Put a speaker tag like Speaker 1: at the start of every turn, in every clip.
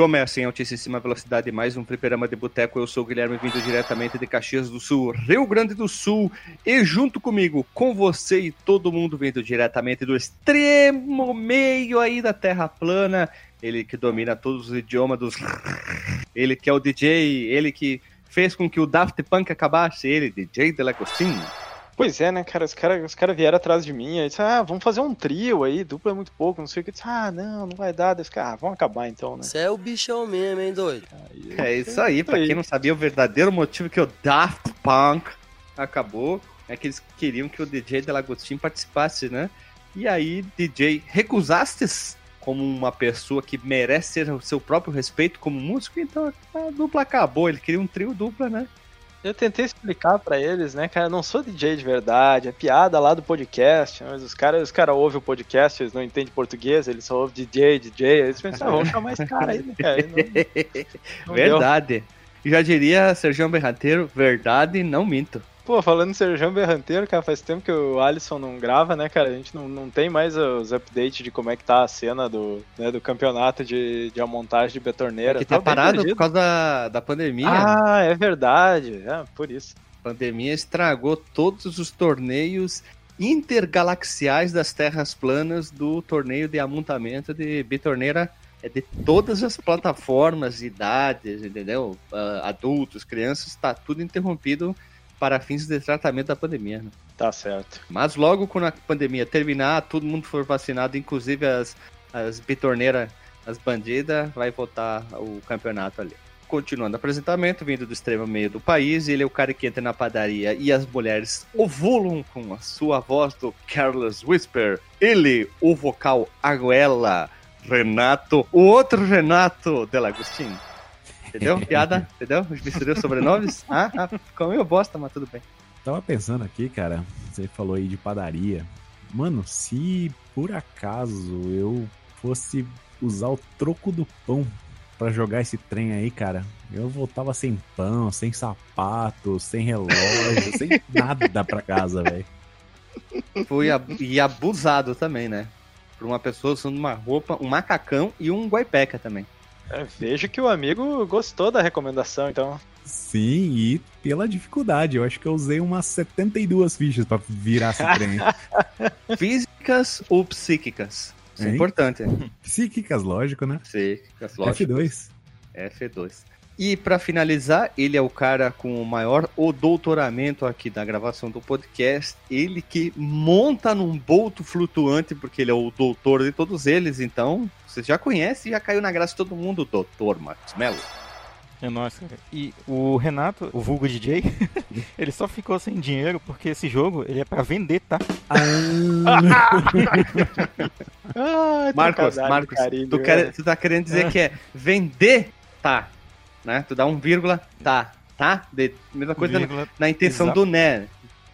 Speaker 1: Recomeça em altíssima velocidade mais um fliperama de boteco. Eu sou o Guilherme, vindo diretamente de Caxias do Sul, Rio Grande do Sul. E junto comigo, com você e todo mundo vindo diretamente do extremo meio aí da Terra plana. Ele que domina todos os idiomas dos... Ele que é o DJ, ele que fez com que o Daft Punk acabasse. Ele, DJ Delagostinho.
Speaker 2: Pois é, né, cara? Os caras os cara vieram atrás de mim, aí disse, ah, vamos fazer um trio aí, dupla é muito pouco, não sei o que. Eu disse, ah, não, não vai dar. Disse, ah, vamos acabar então, né?
Speaker 3: Você é o bichão mesmo, hein, doido?
Speaker 1: Aí, é isso aí, pra quem não sabia o verdadeiro motivo que o Daft Punk acabou, é que eles queriam que o DJ Delagostinho participasse, né? E aí, DJ, recusastes como uma pessoa que merece ser o seu próprio respeito como músico, então a dupla acabou. Ele queria um trio dupla, né?
Speaker 2: Eu tentei explicar para eles, né, cara, eu não sou DJ de verdade, é piada lá do podcast, mas os caras os cara ouvem o podcast, eles não entendem português, eles só ouvem DJ, DJ, eles pensam, ah, vamos chamar esse cara aí, né, cara? Não,
Speaker 1: não verdade. Deu. Já diria Sergião Berrateiro, verdade, não minto.
Speaker 2: Pô, falando em Serjão Berranteiro, cara, faz tempo que o Alisson não grava, né, cara? A gente não, não tem mais os updates de como é que tá a cena do, né, do campeonato de, de montagem de betorneira. É
Speaker 1: que tá, tá parado por causa da, da pandemia.
Speaker 2: Ah, é verdade. É, por isso.
Speaker 1: A pandemia estragou todos os torneios intergalaxiais das terras planas do torneio de amontamento de betorneira é de todas as plataformas, idades, entendeu? Uh, adultos, crianças, tá tudo interrompido para fins de tratamento da pandemia. Né?
Speaker 2: Tá certo.
Speaker 1: Mas logo quando a pandemia terminar, todo mundo for vacinado, inclusive as, as bitorneiras, as bandidas, vai voltar o campeonato ali. Continuando o apresentamento, vindo do extremo meio do país, ele é o cara que entra na padaria e as mulheres ovulam com a sua voz do Careless Whisper. Ele, o vocal Aguela, Renato, o outro Renato Delagostinho. Entendeu? Piada, entendeu? Misturei os sobrenomes. Ah, ah, ficou meio bosta, mas tudo bem.
Speaker 4: Tava pensando aqui, cara, você falou aí de padaria. Mano, se por acaso eu fosse usar o troco do pão para jogar esse trem aí, cara, eu voltava sem pão, sem sapato, sem relógio, sem nada pra casa, velho.
Speaker 1: Fui ab e abusado também, né? Por uma pessoa usando uma roupa, um macacão e um guaipeca também.
Speaker 2: Vejo que o amigo gostou da recomendação, então.
Speaker 4: Sim, e pela dificuldade. Eu acho que eu usei umas 72 fichas para virar esse trem.
Speaker 1: Físicas ou psíquicas? Isso é importante.
Speaker 4: Psíquicas, lógico, né?
Speaker 1: Psíquicas, lógico.
Speaker 4: F2.
Speaker 1: F2. E para finalizar, ele é o cara com o maior o doutoramento aqui da gravação do podcast. Ele que monta num bolto flutuante, porque ele é o doutor de todos eles. Então, você já conhece e já caiu na graça de todo mundo, doutor Marcos Mello.
Speaker 5: É nossa. E o Renato, o vulgo DJ, ele só ficou sem dinheiro porque esse jogo ele é para vender, tá?
Speaker 1: ah, Marcos, Marcos, carinho, tu, quer, tu tá querendo dizer que é vender, tá? Né? Tu dá um vírgula, tá, tá? De, mesma coisa vírgula, na, intenção exato. do né,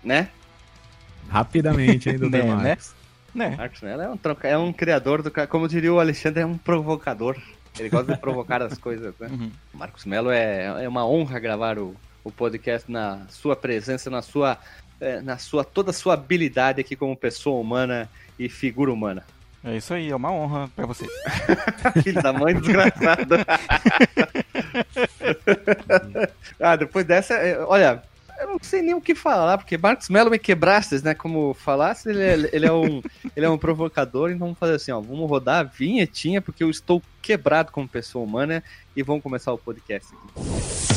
Speaker 1: né?
Speaker 4: Rapidamente, hein, do né,
Speaker 1: Marcos. Né? né? Marcos Mello é um, troca, é um criador do... Como diria o Alexandre, é um provocador. Ele gosta de provocar as coisas, né? Uhum. Marcos Mello é, é uma honra gravar o, o podcast na sua presença, na sua, é, na sua toda a sua habilidade aqui como pessoa humana e figura humana.
Speaker 5: É isso aí, é uma honra pra você.
Speaker 1: Filho da mãe desgraçado. ah, depois dessa, é, olha, eu não sei nem o que falar, porque Marcos Mello me quebrastes, né? Como falasse, ele é, ele é, um, ele é um provocador, então vamos fazer assim, ó, vamos rodar a vinhetinha, porque eu estou quebrado como pessoa humana, e vamos começar o podcast aqui.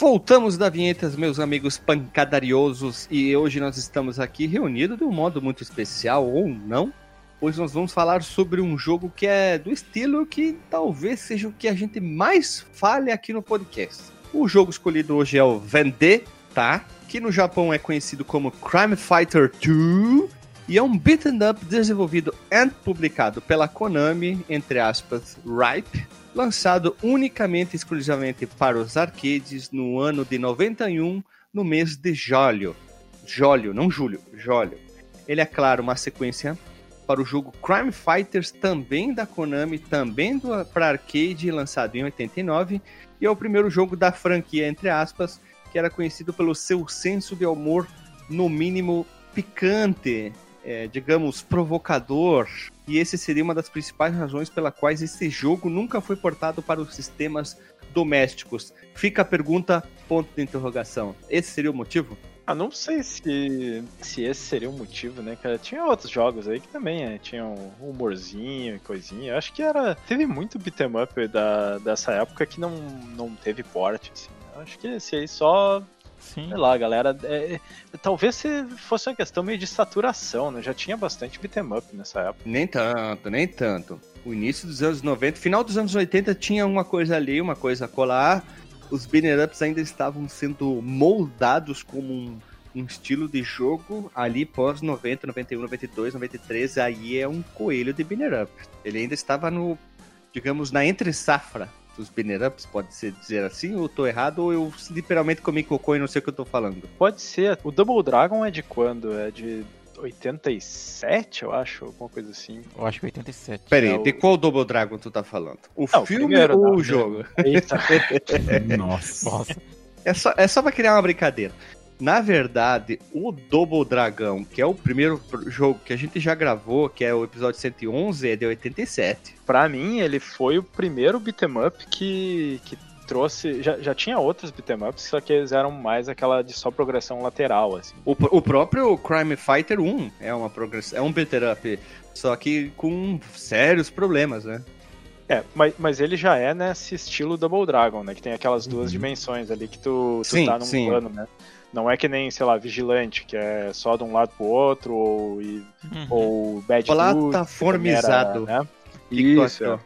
Speaker 1: Voltamos da vinhetas, meus amigos pancadariosos, e hoje nós estamos aqui reunidos de um modo muito especial, ou não, pois nós vamos falar sobre um jogo que é do estilo que talvez seja o que a gente mais fale aqui no podcast. O jogo escolhido hoje é o Vendetta, que no Japão é conhecido como Crime Fighter 2, e é um beat'em up desenvolvido e publicado pela Konami, entre aspas, Ripe, lançado unicamente e exclusivamente para os arcades no ano de 91, no mês de julho. Julho, não julho, julho. Ele é, claro, uma sequência para o jogo Crime Fighters, também da Konami, também para arcade, lançado em 89, e é o primeiro jogo da franquia, entre aspas, que era conhecido pelo seu senso de humor, no mínimo picante, é, digamos, provocador. E esse seria uma das principais razões pela quais esse jogo nunca foi portado para os sistemas domésticos. Fica a pergunta, ponto de interrogação. Esse seria o motivo?
Speaker 2: Ah, não sei se, se esse seria o motivo, né, cara? Tinha outros jogos aí que também é, tinham um humorzinho e coisinha. Acho que era. Teve muito beat'em up da, dessa época que não, não teve porte, assim. Acho que esse aí só Sim. Sei lá, galera. É, é, talvez fosse uma questão meio de saturação, né? Já tinha bastante beat'em up nessa época.
Speaker 1: Nem tanto, nem tanto. O início dos anos 90, final dos anos 80 tinha uma coisa ali, uma coisa a colar. Os beat'em ups ainda estavam sendo moldados como um, um estilo de jogo ali pós 90, 91, 92, 93. Aí é um coelho de beat'em up. Ele ainda estava no, digamos, na entre safra dos banner ups, pode ser dizer assim, ou eu tô errado, ou eu literalmente comi cocô e não sei o que eu tô falando.
Speaker 2: Pode ser. O Double Dragon é de quando? É de 87, eu acho, alguma coisa assim.
Speaker 5: Eu acho que 87.
Speaker 1: Pera aí, é de qual Double Dragon tu tá falando? O não, filme primeiro, ou não, o jogo?
Speaker 2: Eita.
Speaker 5: Nossa. Nossa.
Speaker 1: É só, é só pra criar uma brincadeira. Na verdade, o Double Dragão, que é o primeiro jogo que a gente já gravou, que é o episódio 111, é de 87.
Speaker 2: Pra mim, ele foi o primeiro beat'em up que, que trouxe. Já, já tinha outros beat'em ups, só que eles eram mais aquela de só progressão lateral, assim.
Speaker 1: O, o próprio Crime Fighter 1 é uma progressão, é um beat'em up, só que com sérios problemas, né?
Speaker 2: É, mas, mas ele já é nesse estilo Double Dragon, né? Que tem aquelas duas uhum. dimensões ali que tu, tu
Speaker 1: sim,
Speaker 2: tá num
Speaker 1: sim.
Speaker 2: plano, né? Não é que nem, sei lá, Vigilante, que é só de um lado pro outro, ou, e, uhum. ou Bad
Speaker 1: Plataformizado.
Speaker 2: Era, né?
Speaker 1: Isso. É.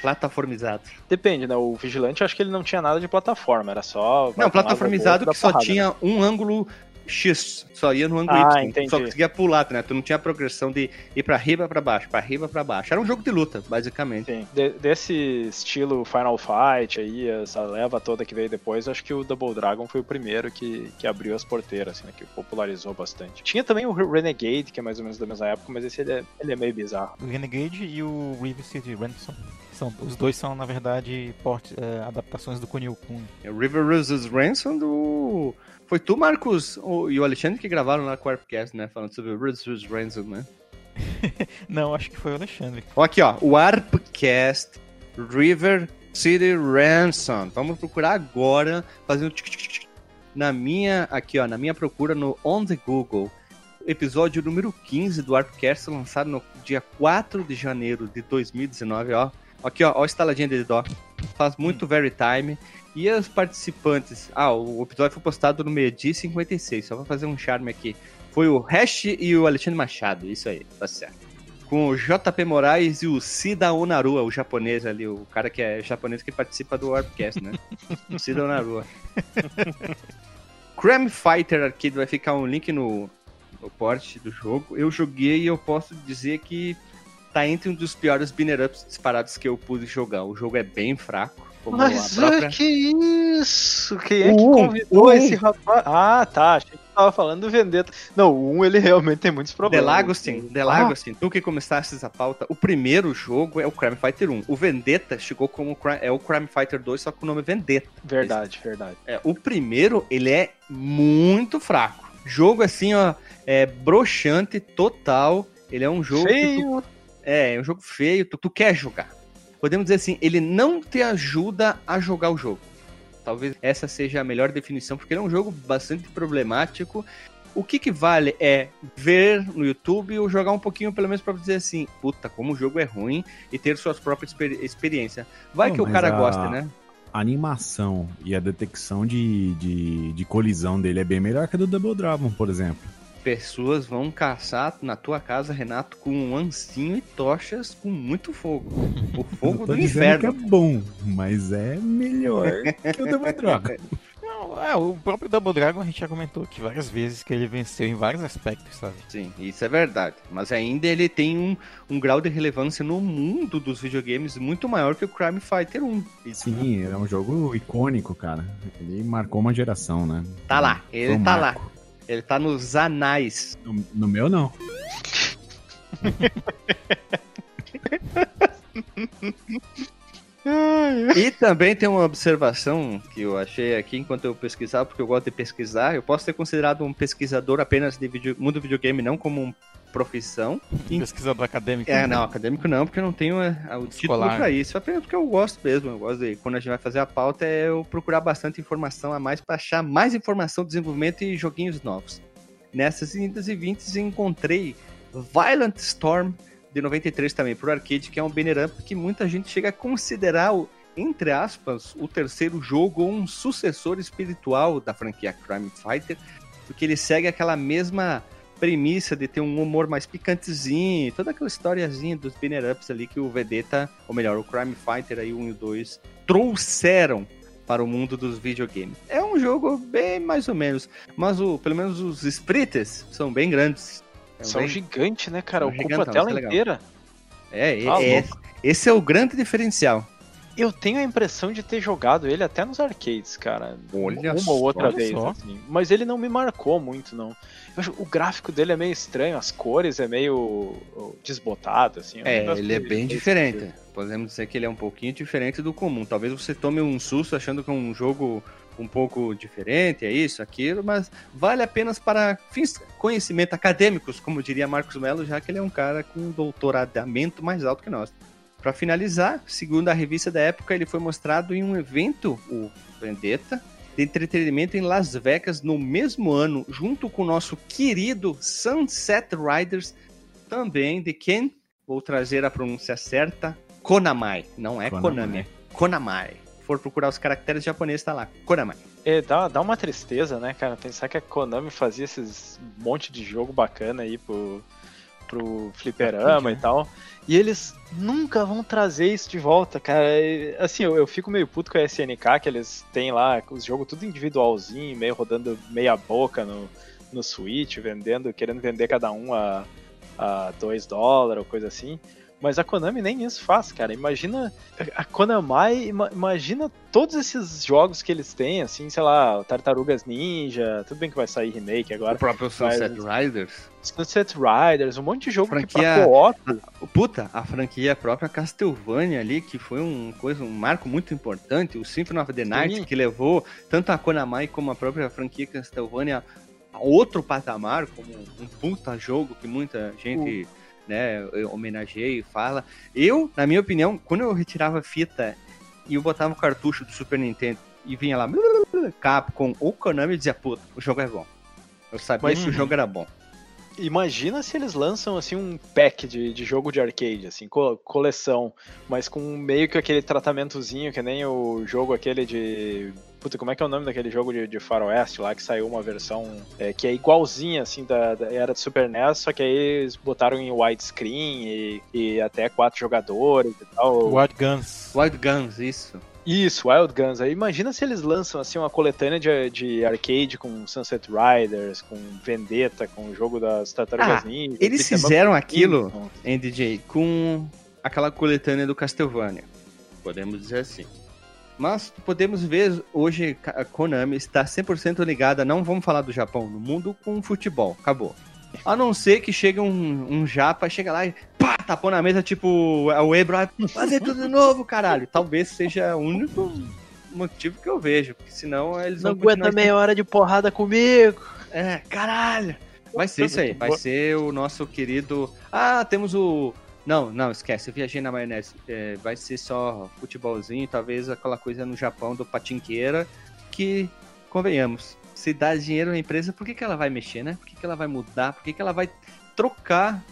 Speaker 1: Plataformizado.
Speaker 2: Depende, né? O Vigilante, acho que ele não tinha nada de plataforma, era só...
Speaker 1: Não, plataformizado que só porrada. tinha um ângulo X, só ia no ângulo ah, Y, entendi. só conseguia pular, né? Tu não tinha progressão de ir pra riba pra baixo, pra riba pra baixo. Era um jogo de luta, basicamente.
Speaker 2: Sim, de, desse estilo Final Fight aí, essa leva toda que veio depois, acho que o Double Dragon foi o primeiro que, que abriu as porteiras, assim, né? Que popularizou bastante. Tinha também o Renegade, que é mais ou menos da mesma época, mas esse ele é, ele é meio bizarro.
Speaker 5: O Renegade e o River City Ransom. São, os dois são, na verdade, port, é, adaptações do Kunio Kun.
Speaker 1: É River vs. Ransom do foi tu, Marcos, e o Alexandre que gravaram lá com o Arpcast, né? Falando sobre o Ruthless Ransom, né?
Speaker 5: Não, acho que foi o Alexandre.
Speaker 1: Ó, aqui, ó. O Arpcast River City Ransom. Vamos procurar agora, fazendo na minha, aqui, ó, na minha procura no On The Google. Episódio número 15 do Arpcast, lançado no dia 4 de janeiro de 2019, ó. Aqui, ó, ó a instaladinha de dó. Faz muito very time. E os participantes? Ah, o episódio foi postado no meio-dia 56, só pra fazer um charme aqui. Foi o Hash e o Alexandre Machado, isso aí, tá certo. Com o JP Moraes e o Sida Onarua, o japonês ali, o cara que é japonês que participa do Warpcast, né? o Sida Onarua. Crime Fighter Arcade vai ficar um link no, no porte do jogo. Eu joguei e eu posso dizer que tá entre um dos piores binner ups disparados que eu pude jogar. O jogo é bem fraco
Speaker 2: como Mas própria... que isso? Quem é que convidou esse rapaz? Ah, tá. Achei que tava falando do Vendetta. Não, o 1 ele realmente tem muitos problemas.
Speaker 1: Delagostin, Delagostin, ah. tu que começaste essa pauta, o primeiro jogo é o Crime Fighter 1. O Vendetta chegou como é o Crime Fighter 2, só com o nome Vendetta.
Speaker 2: Verdade, Esse, verdade.
Speaker 1: É, o primeiro, ele é muito fraco. Jogo assim, ó, é broxante total. Ele é um jogo
Speaker 2: feio.
Speaker 1: Tu, é, é um jogo feio, tu, tu quer jogar podemos dizer assim, ele não te ajuda a jogar o jogo. Talvez essa seja a melhor definição, porque ele é um jogo bastante problemático. O que, que vale é ver no YouTube ou jogar um pouquinho, pelo menos, para dizer assim: puta, como o jogo é ruim e ter suas próprias experi experiências. Vai não, que o cara a... gosta, né?
Speaker 4: a animação e a detecção de, de, de colisão dele é bem melhor que a do Double Dragon, por exemplo.
Speaker 1: Pessoas vão caçar na tua casa, Renato, com um ancinho e tochas com muito fogo. O fogo do
Speaker 4: que é
Speaker 1: inferno.
Speaker 4: bom, mas é melhor que o Double Dragon.
Speaker 5: Não, é, o próprio Double Dragon a gente já comentou aqui várias vezes que ele venceu em vários aspectos, sabe?
Speaker 1: Sim, isso é verdade. Mas ainda ele tem um, um grau de relevância no mundo dos videogames muito maior que o Crime Fighter 1. E
Speaker 4: Sim, é um jogo icônico, cara. Ele marcou uma geração, né?
Speaker 1: Tá lá,
Speaker 4: Foi
Speaker 1: ele
Speaker 4: um
Speaker 1: tá lá. Ele tá nos anais.
Speaker 4: No, no meu, não.
Speaker 1: E também tem uma observação que eu achei aqui enquanto eu pesquisava, porque eu gosto de pesquisar. Eu posso ser considerado um pesquisador apenas de video, mundo videogame, não como uma profissão.
Speaker 5: Um pesquisador acadêmico.
Speaker 1: É, não, acadêmico não, porque eu não tenho é, o título pra isso. Apenas porque eu gosto mesmo. Eu gosto de, quando a gente vai fazer a pauta, é eu procurar bastante informação a mais pra achar mais informação, desenvolvimento e joguinhos novos. Nessas indas e vintes encontrei Violent Storm de 93 também pro arcade, que é um banner up que muita gente chega a considerar o entre aspas, o terceiro jogo ou um sucessor espiritual da franquia Crime Fighter, porque ele segue aquela mesma premissa de ter um humor mais picantezinho, toda aquela historiazinha dos banner ups ali que o Vedeta, ou melhor, o Crime Fighter aí, o 1 e o 2, trouxeram para o mundo dos videogames. É um jogo bem mais ou menos, mas o, pelo menos os sprites são bem grandes. É um
Speaker 2: gigante, né, cara?
Speaker 1: São
Speaker 2: Ocupa
Speaker 1: gigantão,
Speaker 2: a tela
Speaker 1: é
Speaker 2: inteira.
Speaker 1: É,
Speaker 2: Tá
Speaker 1: é- esse é o grande diferencial.
Speaker 2: Eu tenho a impressão de ter jogado ele até nos arcades, cara.
Speaker 1: Olha
Speaker 2: uma
Speaker 1: só,
Speaker 2: ou outra
Speaker 5: olha
Speaker 2: vez,
Speaker 5: só.
Speaker 2: assim. Mas ele não me marcou muito, não. Eu acho- o gráfico dele é meio estranho, as cores é meio desbotado, assim. um
Speaker 1: É, ele é bem diferente. Podemos dizer que ele é um pouquinho diferente do comum. Talvez você tome um susto achando que é um jogo um pouco diferente, é isso, aquilo, mas vale apenas para fins conhecimento acadêmicos, como diria Marcos Melo, já que ele é um cara com um doutoramento mais alto que nós. Para finalizar, segundo a revista da época, ele foi mostrado em um evento, o Vendetta, de entretenimento em Las Vegas no mesmo ano, junto com o nosso querido Sunset Riders, também de quem vou trazer a pronúncia certa, Konamai. Não é
Speaker 4: Konami.
Speaker 1: Konami, é Konamai. For procurar os caracteres japoneses, tá lá, Konamai.
Speaker 2: É, dá, dá uma tristeza, né, cara? Pensar que a Konami fazia esses monte de jogo bacana aí pro, pro fliperama e tal. E eles nunca vão trazer isso de volta, cara. E, Assim, eu, eu fico meio puto com a SNK, que eles têm lá os jogos tudo individualzinho, meio rodando meia boca no, no Switch, vendendo, querendo vender cada um a, a 2 dólares ou coisa assim. Mas a Konami nem isso faz, cara. Imagina a Konami, ima- imagina todos esses jogos que eles têm, assim, sei lá, Tartarugas Ninja, tudo bem que vai sair remake agora.
Speaker 1: O próprio Sunset
Speaker 2: Mas-
Speaker 1: Riders.
Speaker 2: Sunset Riders, um monte de jogo que
Speaker 1: Franquia-
Speaker 2: pra co-op,
Speaker 1: Puta, a franquia própria Castlevania ali, que foi um, coisa, um marco muito importante, o Symphony of the Night,
Speaker 2: Sim.
Speaker 1: que levou tanto a Konami como a própria franquia Castlevania a outro patamar, como um puta jogo que muita gente né, homenageia e fala. Eu, na minha opinião, quando eu retirava a fita e eu botava o cartucho do Super Nintendo e vinha lá Capcom ou Konami, eu dizia, puta, o jogo é bom. Eu sabia
Speaker 2: Mas-
Speaker 1: que o jogo era bom.
Speaker 2: Imagina se eles lançam assim um pack de, de jogo de arcade, assim, co- coleção, mas com meio que aquele tratamentozinho, que nem o jogo aquele de. Puta, como é que é o nome daquele jogo de, de faroeste lá, que saiu uma versão é, que é igualzinha, assim, da, da- era de Super NES, só que aí eles botaram em widescreen e, e até quatro jogadores e tal.
Speaker 5: Wild Guns.
Speaker 1: Wild Guns, isso.
Speaker 2: Isso, Wild Guns. Aí imagina se eles lançam assim uma coletânea de, de arcade com Sunset Riders, com Vendetta, com o jogo das Tartarugas
Speaker 1: Ah,
Speaker 2: Ninja.
Speaker 1: Eles fizeram aquilo, DJ, com aquela coletânea do Castlevania. Podemos dizer assim. Mas podemos ver hoje a Konami está 100% ligada, não vamos falar do Japão, no mundo com futebol. Acabou. A não ser que chegue um, um japa, chega lá e pá, tapou na mesa, tipo, é o Ebro, vai fazer tudo de novo, caralho. Talvez seja o único motivo que eu vejo, porque senão eles
Speaker 2: Não
Speaker 1: vão continuar
Speaker 2: aguenta meia hora de porrada comigo.
Speaker 1: é, caralho! Vai ser isso aí, vai ser o nosso querido. Ah, temos o. Não, não, esquece, eu viajei na maionese. É, vai ser só futebolzinho, talvez aquela coisa no Japão do patinqueira, que, convenhamos, se dá dinheiro à empresa, por que, que ela vai mexer, né? Por que, que ela vai mudar? Por que, que ela vai trocar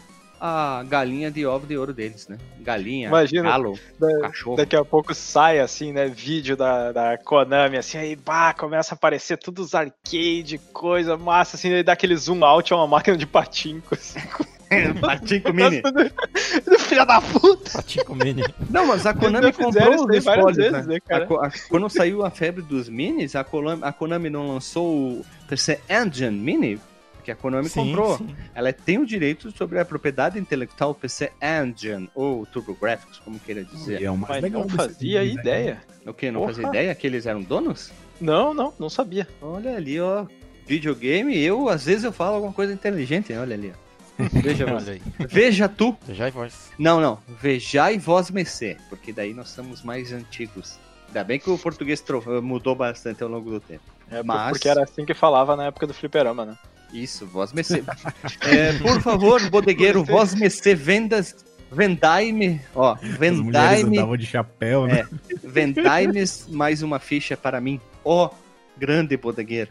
Speaker 1: a galinha de ovo de ouro deles, né? Galinha,
Speaker 2: Imagina,
Speaker 1: galo,
Speaker 2: Da-
Speaker 1: cachorro.
Speaker 2: Daqui a pouco sai assim, né? Vídeo da, da Konami, assim, aí bah, começa a aparecer tudo os arcade, coisa massa, assim, aí dá aquele zoom out, é uma máquina de patinco, assim.
Speaker 1: Patinco Mini.
Speaker 2: Filha da puta!
Speaker 5: Patico Mini.
Speaker 1: Não, mas a Konami comprou os espólios,
Speaker 2: vezes,
Speaker 1: né?
Speaker 2: né, cara?
Speaker 1: A a- quando saiu a febre dos minis, a Konami, a Konami não lançou o PC Engine Mini, que a Konami comprou.
Speaker 5: sim.
Speaker 1: Ela tem o direito sobre a propriedade intelectual PC Engine, ou TurboGrafx, como queira dizer.
Speaker 4: E é o mais
Speaker 2: Mas
Speaker 4: legal
Speaker 2: não fazia
Speaker 4: design.
Speaker 2: ideia.
Speaker 1: O que? Não
Speaker 2: Porra.
Speaker 1: fazia ideia que eles eram donos?
Speaker 2: Não, não, não sabia.
Speaker 1: Olha ali, ó. Videogame, eu às vezes eu falo alguma coisa inteligente, né? olha ali. ó. Veja,
Speaker 5: aí.
Speaker 1: Veja tu.
Speaker 5: Já e voz.
Speaker 1: Não, não. Vejai vós mecê, porque daí nós somos mais antigos. Ainda bem que o português tro- mudou bastante ao longo do tempo.
Speaker 2: É,
Speaker 1: Mas-
Speaker 2: Porque era assim que falava na época do fliperama, né?
Speaker 1: Isso, vós mecê. É, por favor, bodegueiro, vós mecê, vendas. Vendai-me, ó,
Speaker 4: As
Speaker 1: vendai-me,
Speaker 4: andavam de chapéu, né?
Speaker 1: vendai-me mais uma ficha para mim, ó, grande bodegueiro.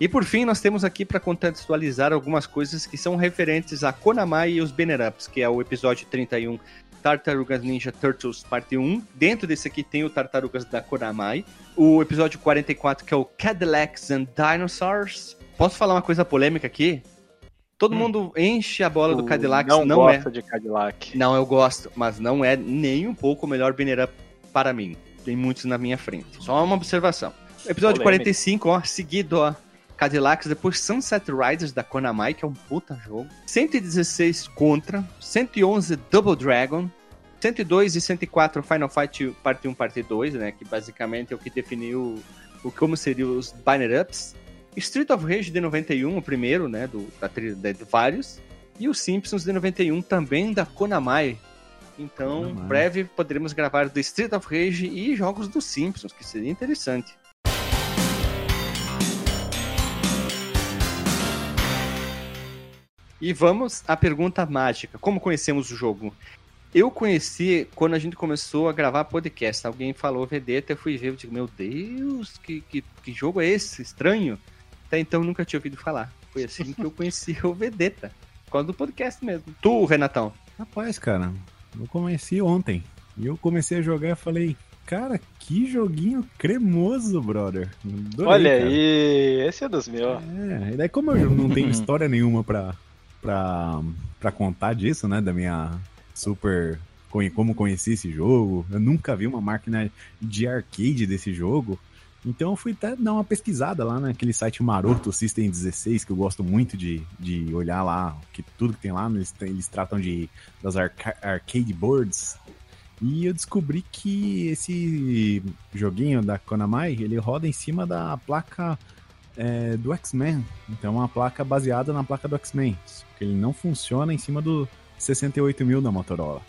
Speaker 1: E por fim, nós temos aqui para contextualizar algumas coisas que são referentes a Konamai e os Banner Ups, que é o episódio 31, Tartarugas Ninja Turtles Parte 1. Dentro desse aqui tem o Tartarugas da Konamai. O episódio 44, que é o Cadillacs and Dinosaurs. Posso falar uma coisa polêmica aqui? Todo
Speaker 2: Hum.
Speaker 1: mundo enche a bola do
Speaker 2: Tu
Speaker 1: Cadillacs,
Speaker 2: não,
Speaker 1: não, é.
Speaker 2: gosta de Cadillac.
Speaker 1: Não, eu gosto, mas não é nem um pouco o melhor banner up para mim. Tem muitos na minha frente. Só uma observação. Episódio
Speaker 2: Polêmica.
Speaker 1: 45, ó, seguido, ó. Cadillacs, depois Sunset Riders da Konami, que é um puta jogo. 116 Contra, 111 Double Dragon, 102 e 104 Final Fight Parte 1, Parte 2, né, que basicamente é o que definiu o como seriam os Banner Ups. Street of Rage de 91, o primeiro, né, do, da, tri- da- de vários. E os Simpsons de 91, também da Konami. Então,
Speaker 4: Konami.
Speaker 1: breve poderemos gravar do Street of Rage e jogos dos Simpsons, que seria interessante. E vamos à pergunta mágica. Como conhecemos o jogo? Eu conheci quando a gente começou a gravar podcast. Alguém falou Vedeta, eu fui ver, eu digo, meu Deus, que, que, que jogo é esse? Estranho. Até então eu nunca tinha ouvido falar. Foi assim que eu conheci o Vedeta. Por causa do podcast mesmo. Tu, Renatão.
Speaker 4: Rapaz, cara, eu comecei ontem. E eu comecei a jogar e falei, cara, que joguinho cremoso, brother. Adorei,
Speaker 2: Olha
Speaker 4: cara.
Speaker 2: aí, esse é dos meus.
Speaker 4: É, e daí como eu não tenho história nenhuma pra, pra contar disso, né, da minha super... Como conheci esse jogo, eu nunca vi uma máquina de arcade desse jogo, então eu fui até dar uma pesquisada lá naquele site maroto System 16, que eu gosto muito de, de olhar lá, que tudo que tem lá, eles, eles tratam de, das arca- arcade boards, e eu descobri que esse joguinho da Konami, ele roda em cima da placa é, do X-Men. Então é uma placa baseada na placa do X-Men. Só que ele não funciona em cima do 68000 da Motorola.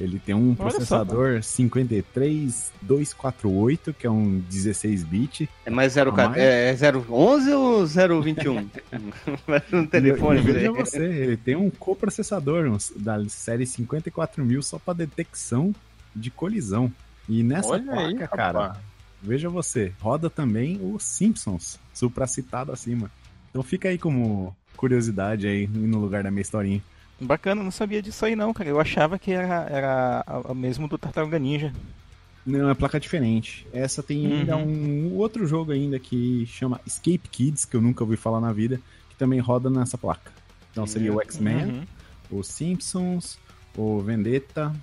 Speaker 4: Ele tem um
Speaker 5: Olha só.
Speaker 4: processador 53248, que é um 16-bit.
Speaker 1: É mais 0,
Speaker 4: A mais?
Speaker 1: é 011 ou 021? Vai no telefone,
Speaker 4: E veja
Speaker 1: velho.
Speaker 4: você, ele tem um coprocessador um, da série 54000 só para detecção de colisão. E nessa
Speaker 2: Olha
Speaker 4: placa,
Speaker 2: aí,
Speaker 4: cara,
Speaker 2: rapaz.
Speaker 4: Veja você, roda também o Simpsons, supracitado acima. Então fica aí como curiosidade aí no lugar da minha historinha.
Speaker 5: Bacana, não sabia disso aí não, cara. Eu achava que era, era a- a mesmo do Tartaruga Ninja.
Speaker 4: Não, é placa diferente. Essa tem ainda
Speaker 5: Uhum.
Speaker 4: um outro jogo ainda que chama Escape Kids, que eu nunca ouvi falar na vida, que também roda nessa placa. Então seria o X-Men,
Speaker 5: Uhum.
Speaker 4: o Simpsons, o Vendetta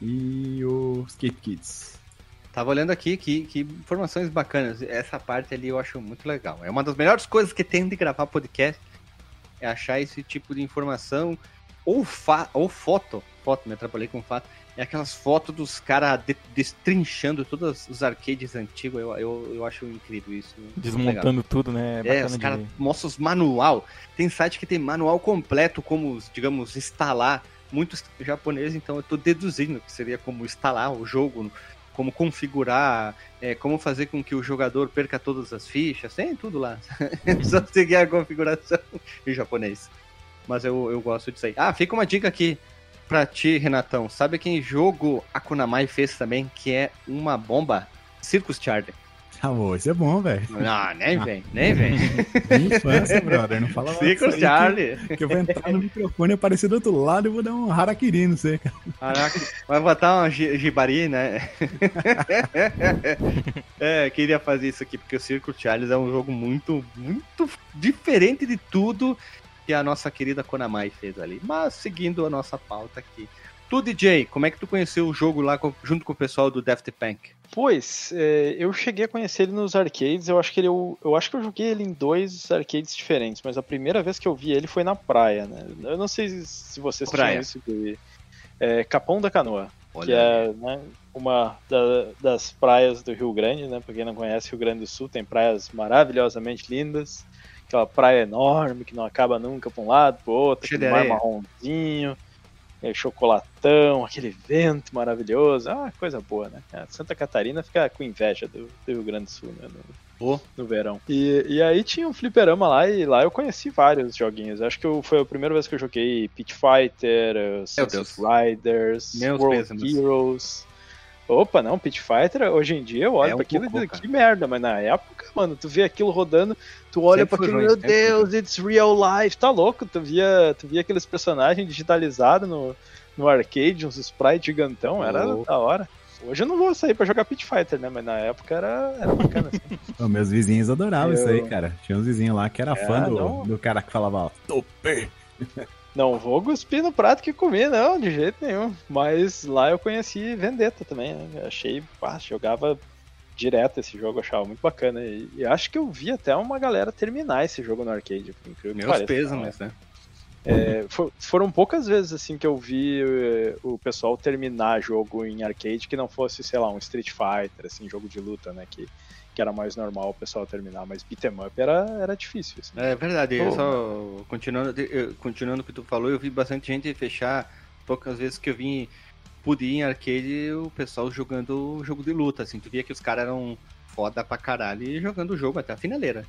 Speaker 4: e o Escape Kids.
Speaker 1: Tava olhando aqui, que, que informações bacanas. Essa parte ali eu acho muito legal. É uma das melhores coisas que tem de gravar podcast. É achar esse tipo de informação. Ou, fa ou foto. Foto, me atrapalhei com fato. É aquelas fotos dos caras de destrinchando todos os arcades antigos. Eu, eu, eu acho incrível isso. Legal.
Speaker 5: Desmontando tudo, né?
Speaker 1: É,
Speaker 5: bacana
Speaker 1: os caras mostram os manual. Tem site que tem manual completo, como, digamos, instalar. Muitos japoneses, então eu tô deduzindo que seria como instalar o jogo, como configurar, é, como fazer com que o jogador perca todas as fichas, tem tudo lá. Só seguir a configuração em japonês. Mas eu, eu gosto disso aí. Ah, fica uma dica aqui pra ti, Renatão. Sabe quem jogo a Konami fez também, que é uma bomba? Circus Charlie.
Speaker 4: Ah, bom, isso é bom, velho.
Speaker 1: Não, nem vem, nem vem.
Speaker 4: Infância, brother. Não fala disso
Speaker 1: Ciclo
Speaker 4: aí
Speaker 1: Charlie.
Speaker 4: Que, que eu vou entrar no microfone, aparecer do outro lado e vou dar um harakiri, não sei, cara.
Speaker 1: Caraca, vai botar uma gi- gibari, né? é, queria fazer isso aqui porque o Circle Charles é um jogo muito, muito diferente de tudo que a nossa querida Konamai fez ali. Mas seguindo a nossa pauta aqui. Tu, DJ, como é que tu conheceu o jogo lá com- junto com o pessoal do Daft Punk?
Speaker 2: Pois, é, eu cheguei a conhecer ele nos arcades, eu acho que ele, eu, eu acho que eu joguei ele em dois arcades diferentes, mas a primeira vez que eu vi ele foi na praia, né? Eu não sei se vocês
Speaker 1: Praia.
Speaker 2: isso de é, Capão da Canoa, que
Speaker 1: Olha
Speaker 2: é né, uma da- das praias do Rio Grande, né? Pra quem não conhece, Rio Grande do Sul tem praias maravilhosamente lindas, aquela praia enorme que não acaba nunca pra um lado, pro outro, aquele mar marronzinho, é, chocolatão, aquele vento maravilhoso, ah, coisa boa, né? A Santa Catarina fica com inveja do, do Rio Grande do Sul, né? No, no verão. E, e aí tinha um fliperama lá e lá eu conheci vários joguinhos. Acho que eu- foi a primeira vez que eu joguei Pit Fighter, Sunset. Riders,
Speaker 1: Meus
Speaker 2: World
Speaker 1: pêsames.
Speaker 2: Heroes. Opa, não, Pit Fighter, hoje em dia eu olho
Speaker 1: É um
Speaker 2: pra aquilo e que merda, mas na época, mano, tu vê aquilo rodando, tu olha
Speaker 1: Sempre
Speaker 2: pra
Speaker 1: foi
Speaker 2: aquilo,
Speaker 1: ruim,
Speaker 2: meu Deus, it's real life, tá louco, tu via, tu via aqueles personagens digitalizados no, no arcade, uns sprites gigantão, era
Speaker 1: Louco.
Speaker 2: da hora. Hoje eu não vou sair pra jogar Pit Fighter, né, mas na época era, era bacana, assim.
Speaker 4: Meus vizinhos adoravam
Speaker 2: Eu-
Speaker 4: isso aí, cara. Tinha uns vizinhos lá que era
Speaker 2: É,
Speaker 4: fã do,
Speaker 2: não.
Speaker 4: do cara que falava, ó, tope.
Speaker 2: Não vou cuspir no prato que comi, não, de jeito nenhum. Mas lá eu conheci Vendetta também, né? Achei, pá, jogava direto esse jogo, achava muito bacana. E, e acho que eu vi até uma galera terminar esse jogo no arcade, por incrível que
Speaker 1: Meus
Speaker 2: pareça.
Speaker 1: pêsames, né?
Speaker 2: É, fo- foram poucas vezes assim que eu vi eh, o pessoal terminar jogo em arcade que não fosse, sei lá, um Street Fighter, assim, jogo de luta, né? Que, que era mais normal o pessoal terminar, mas beat'em up era, era difícil. Assim.
Speaker 1: É verdade, eu
Speaker 2: Pô,
Speaker 1: só continuando, eu- continuando o que tu falou, eu vi bastante gente fechar, poucas vezes que eu vim, pude ir em arcade, o pessoal jogando jogo de luta, assim, tu via que os caras eram foda pra caralho e jogando o jogo até a finaleira.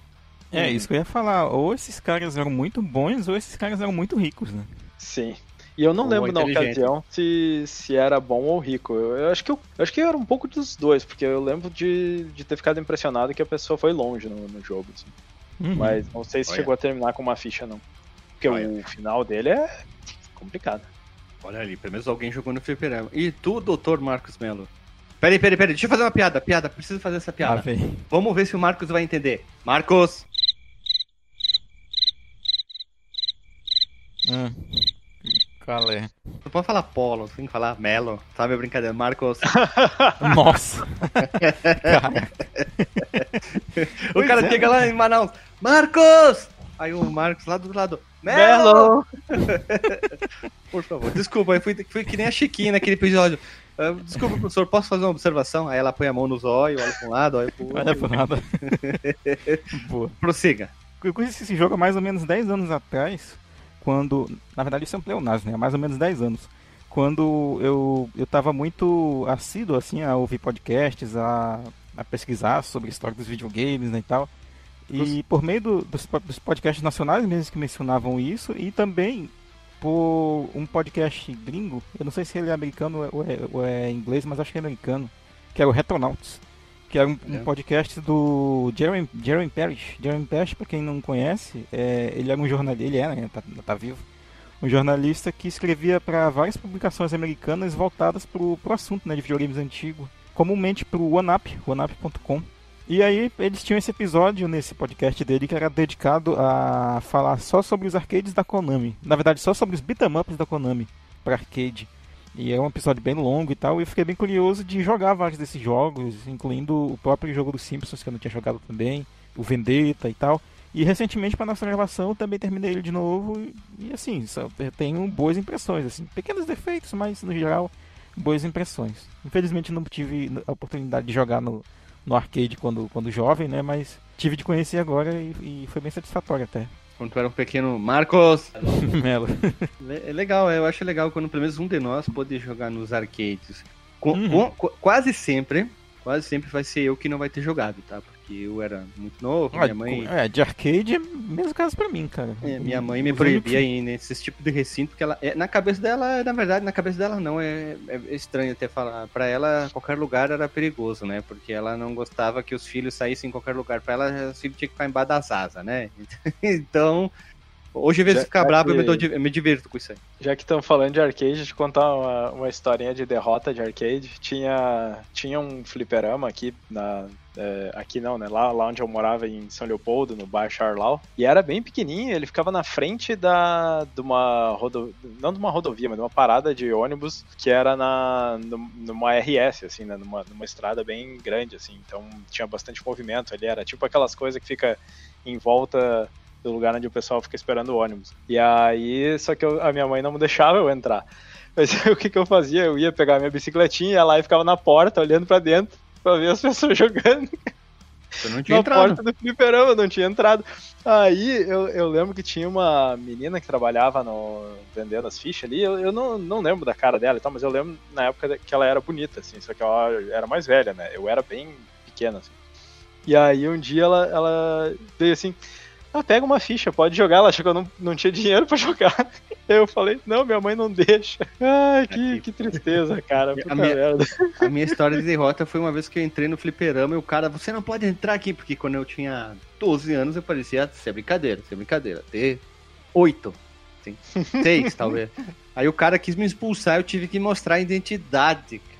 Speaker 5: É, isso que eu ia falar. Ou esses caras eram muito bons, ou esses caras eram muito ricos, né?
Speaker 2: Sim. E eu não
Speaker 1: Ou
Speaker 2: lembro na ocasião se, se era bom ou rico. Eu, eu acho que eu, eu acho que era um pouco dos dois, porque eu lembro de, de ter ficado impressionado que a pessoa foi longe no, no jogo. assim.
Speaker 5: Uhum.
Speaker 2: Mas não sei se
Speaker 1: Olha.
Speaker 2: chegou a terminar com uma ficha, não. Porque
Speaker 1: Olha.
Speaker 2: o final dele é complicado.
Speaker 1: Olha ali, pelo menos alguém jogou no fliperama. E tu, doutor Marcos Melo? Peraí, peraí, peraí, deixa eu fazer uma piada, piada, preciso fazer essa
Speaker 5: Ah,
Speaker 1: piada.
Speaker 5: velho.
Speaker 1: Vamos ver se o Marcos vai entender. Marcos!
Speaker 5: Ah. Qual é?
Speaker 1: Tu pode falar Polo, tem que falar Melo, sabe a brincadeira? Marcos.
Speaker 5: Nossa!
Speaker 1: O cara
Speaker 5: é.
Speaker 1: chega lá em Manaus, Marcos! Aí o Marcos lá do lado, Melo! Por favor, desculpa, eu fui, fui que nem a Chiquinha naquele episódio. Desculpa, professor, posso fazer uma observação? Aí ela põe a mão nos olhos, olha pra um lado, olha pro outro.
Speaker 5: olha por nada.
Speaker 1: Prossiga.
Speaker 5: Eu conheci esse jogo há mais ou menos 10 anos atrás, quando. Na verdade, isso é um pleonasmo, né? Há mais ou menos 10 anos. Quando eu, eu tava muito assíduo, assim, a ouvir podcasts, a, a pesquisar sobre a história dos videogames né, e tal. E por meio do- dos, dos podcasts nacionais mesmo que mencionavam isso, e também por um podcast gringo, eu não sei se ele é americano ou é, ou é inglês, mas acho que é americano, que é o Retronauts, que é um, um
Speaker 1: É.
Speaker 5: podcast do Jeremy, Jeremy Parrish. Jeremy Parrish, pra quem não conhece, é, ele era um jornalista, ele era, né, tá, tá vivo, um jornalista que escrevia para várias publicações americanas voltadas pro, pro assunto né, de videogames antigo, comumente pro OneUp, oneup.com. E aí eles tinham esse episódio nesse podcast dele que era dedicado a falar só sobre os arcades da Konami. Na verdade, só sobre os beat'em ups da Konami para arcade. E é um episódio bem longo e tal, e eu fiquei bem curioso de jogar vários desses jogos, incluindo o próprio jogo dos Simpsons que eu não tinha jogado também, o Vendetta e tal. E recentemente para nossa gravação também terminei ele de novo e, e, assim, só tenho boas impressões, assim, pequenos defeitos, mas no geral boas impressões. Infelizmente não tive a oportunidade de jogar no, no arcade quando, quando jovem, né? Mas tive de conhecer agora e, e foi bem satisfatório até.
Speaker 1: Quando tu era um pequeno Marcos.
Speaker 5: Melo.
Speaker 1: É legal, eu acho legal quando pelo menos um de nós pode jogar nos arcades. Com-
Speaker 5: Uhum.
Speaker 1: com- qu- quase sempre, quase sempre vai ser eu que não vai ter jogado, tá? Porque eu era muito novo,
Speaker 5: Ah,
Speaker 1: minha mãe...
Speaker 5: É, de arcade é mesmo caso pra mim, cara.
Speaker 1: É, minha mãe me proibia ir nesse tipo de recinto, porque ela. é, na cabeça dela, na verdade, na cabeça dela não, é, é estranho até falar. Pra ela, qualquer lugar era perigoso, né? Porque ela não gostava que os filhos saíssem em qualquer lugar. Pra ela, os filhos tinham que ficar embaixo das asas, né? Então. Hoje, às vezes,
Speaker 2: Já-
Speaker 1: ficar bravo, eu,
Speaker 2: que-
Speaker 1: eu me divirto com isso aí.
Speaker 2: Já que estamos falando de arcade, deixa eu contar uma, uma historinha de derrota de arcade. Tinha, tinha um fliperama aqui na. É, aqui não, né? Lá, lá onde eu morava em São Leopoldo, no bairro Charlau. E era bem pequenininho, ele ficava na frente da, de uma rodovia. Não de uma rodovia, mas de uma parada de ônibus que era na, num- numa RS, assim, né? Numa, numa estrada bem grande, assim. Então tinha bastante movimento ali. Era tipo aquelas coisas que fica em volta do lugar onde o pessoal fica esperando o ônibus. E aí, só que eu- a minha mãe não deixava eu entrar. Mas o que, que eu fazia? Eu ia pegar minha bicicletinha, ia lá e ficava na porta, olhando pra dentro, pra ver as pessoas jogando
Speaker 1: Eu não tinha
Speaker 2: na
Speaker 1: entrado.
Speaker 2: porta do fliperama, não tinha entrado. Aí eu, eu lembro que tinha uma menina que trabalhava no vendendo as fichas ali, eu, eu não, não lembro da cara dela e tal, mas eu lembro na época que ela era bonita, assim, só que ela era mais velha, né? Eu era bem pequena, assim. E aí um dia ela, ela veio assim, ah, pega uma ficha, pode jogar. Ela achou que eu não, não tinha dinheiro pra jogar. Eu falei, não, minha mãe não deixa. Ai, que, que tristeza, cara. Puta
Speaker 1: minha-
Speaker 2: merda.
Speaker 1: A minha história de derrota foi uma vez que eu entrei no fliperama e o cara, você não pode entrar aqui, porque quando eu tinha 12 anos eu parecia ser brincadeira, ser brincadeira, ter 8, assim, 6 talvez. Aí o cara quis me expulsar, eu tive que mostrar a identidade, cara.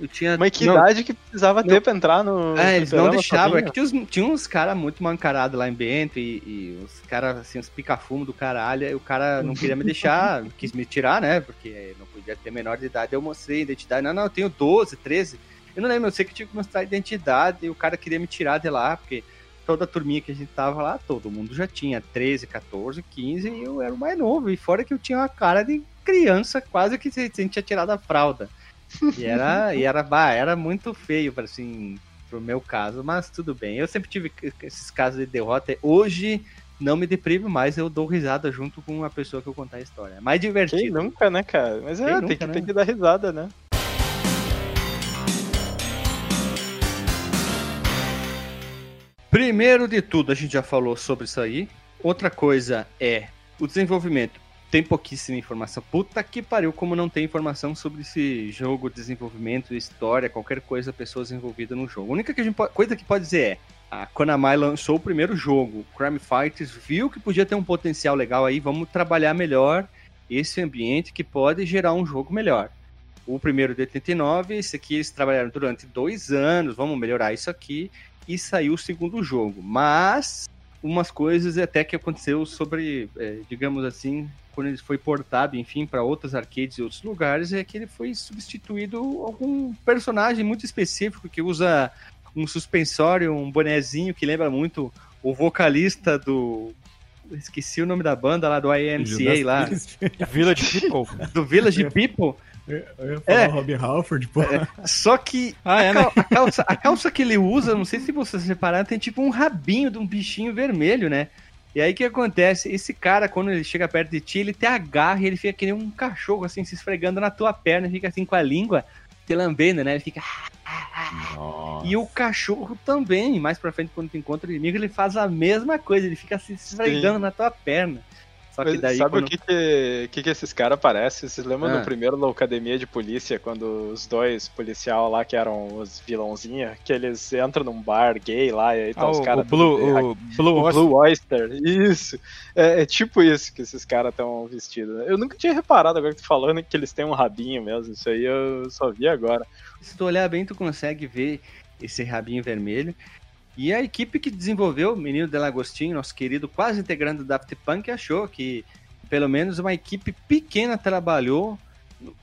Speaker 1: Eu tinha.
Speaker 2: Mas que
Speaker 1: não,
Speaker 2: idade que precisava ter pra entrar no.
Speaker 1: É, eles não deixavam. É que tinha uns, tinha uns caras muito mancarados lá em Bento e, e os caras, assim, os pica-fumo do caralho. E o cara não queria me deixar, quis me tirar, né? Porque não podia ter menor de idade. Eu mostrei a identidade. Não, não, eu tenho 12, 13. Eu não lembro, eu sei que eu tive que mostrar a identidade e o cara queria me tirar de lá, porque toda a turminha que a gente tava lá, todo mundo já tinha 13, 14, 15 e eu era o mais novo. E fora que eu tinha uma cara de criança, quase que se- se tinha tirado a fralda. E era, e era, bah, era muito feio, assim, pro meu caso, mas tudo bem. Eu sempre tive esses casos de derrota. Hoje não me deprimo mais, eu dou risada junto com a pessoa que eu contar a história. É mais
Speaker 2: Quem
Speaker 1: divertido.
Speaker 2: nunca, né, cara? Mas é,
Speaker 1: Quem
Speaker 2: tem,
Speaker 1: nunca,
Speaker 2: que,
Speaker 1: né?
Speaker 2: tem que dar risada, né?
Speaker 1: Primeiro de tudo, a gente já falou sobre isso aí. Outra coisa é o desenvolvimento. Tem pouquíssima informação. Puta que pariu, como não tem informação sobre esse jogo, desenvolvimento, história, qualquer coisa, pessoas envolvidas no jogo. A única que a gente po- coisa que pode dizer é: a Konami lançou o primeiro jogo, Crime Fighters, viu que podia ter um potencial legal aí, vamos trabalhar melhor esse ambiente que pode gerar um jogo melhor. O primeiro de 89, esse aqui eles trabalharam durante dois anos, vamos melhorar isso aqui, e saiu o segundo jogo. Mas umas coisas até que aconteceu sobre, é, digamos assim, quando ele foi portado, enfim, para outros arcades e outros lugares, é que ele foi substituído algum personagem muito específico que usa um suspensório, um bonezinho que lembra muito o vocalista do esqueci o nome da banda lá do IMCA lá,
Speaker 5: Village People.
Speaker 1: do Village People.
Speaker 4: Eu ia falar
Speaker 1: É.
Speaker 4: o Robbie Halford, pô.
Speaker 1: Só que
Speaker 5: Ah, é,
Speaker 1: a,
Speaker 5: né?
Speaker 1: a calça, a calça que ele usa, não sei se vocês repararam, tem tipo um rabinho de um bichinho vermelho, né? E aí o que acontece? Esse cara, quando ele chega perto de ti, ele te agarra e ele fica que nem um cachorro, assim, se esfregando na tua perna, fica assim com a língua, te lambendo, né? Ele fica. E o cachorro também, mais pra frente, quando tu encontra o inimigo, ele faz a mesma coisa, ele fica se esfregando na tua perna. Só que daí.
Speaker 2: sabe
Speaker 1: quando-
Speaker 2: o que que, que que esses caras parecem? Vocês lembram
Speaker 1: Ah.
Speaker 2: do primeiro da Academia de Polícia, quando os dois policial lá, que eram os vilãozinha, que eles entram num bar gay lá, e aí tá
Speaker 5: Ah,
Speaker 2: os caras...
Speaker 5: o Blue, o Blue
Speaker 2: o
Speaker 5: Oyster.
Speaker 2: Blue Oyster, isso. É, é tipo isso que esses caras estão vestidos. né? Eu nunca tinha reparado agora que tu falando que eles têm um rabinho mesmo. Isso aí eu só vi agora.
Speaker 1: Se tu olhar bem, tu consegue ver esse rabinho vermelho. E a equipe que desenvolveu o Menino Delagostinho, nosso querido quase integrante do Daft Punk, achou que pelo menos uma equipe pequena trabalhou.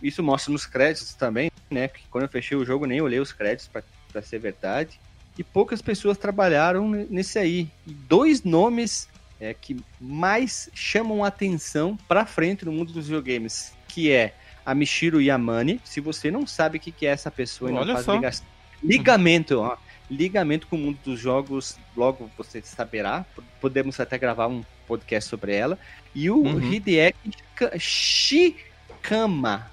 Speaker 1: Isso mostra nos créditos também, né? Que quando eu fechei o jogo nem olhei os créditos para ser verdade. E poucas pessoas trabalharam nesse aí. E dois nomes é, que mais chamam atenção para frente no mundo dos videogames, que é a Michiro Yamane. Se você não sabe o que que é essa pessoa e não
Speaker 5: Olha
Speaker 1: faz ligamento, ó, ligamento com o mundo dos jogos, logo você saberá. Podemos até gravar um podcast sobre ela. E o
Speaker 5: Uhum.
Speaker 1: Hideaki Shikama,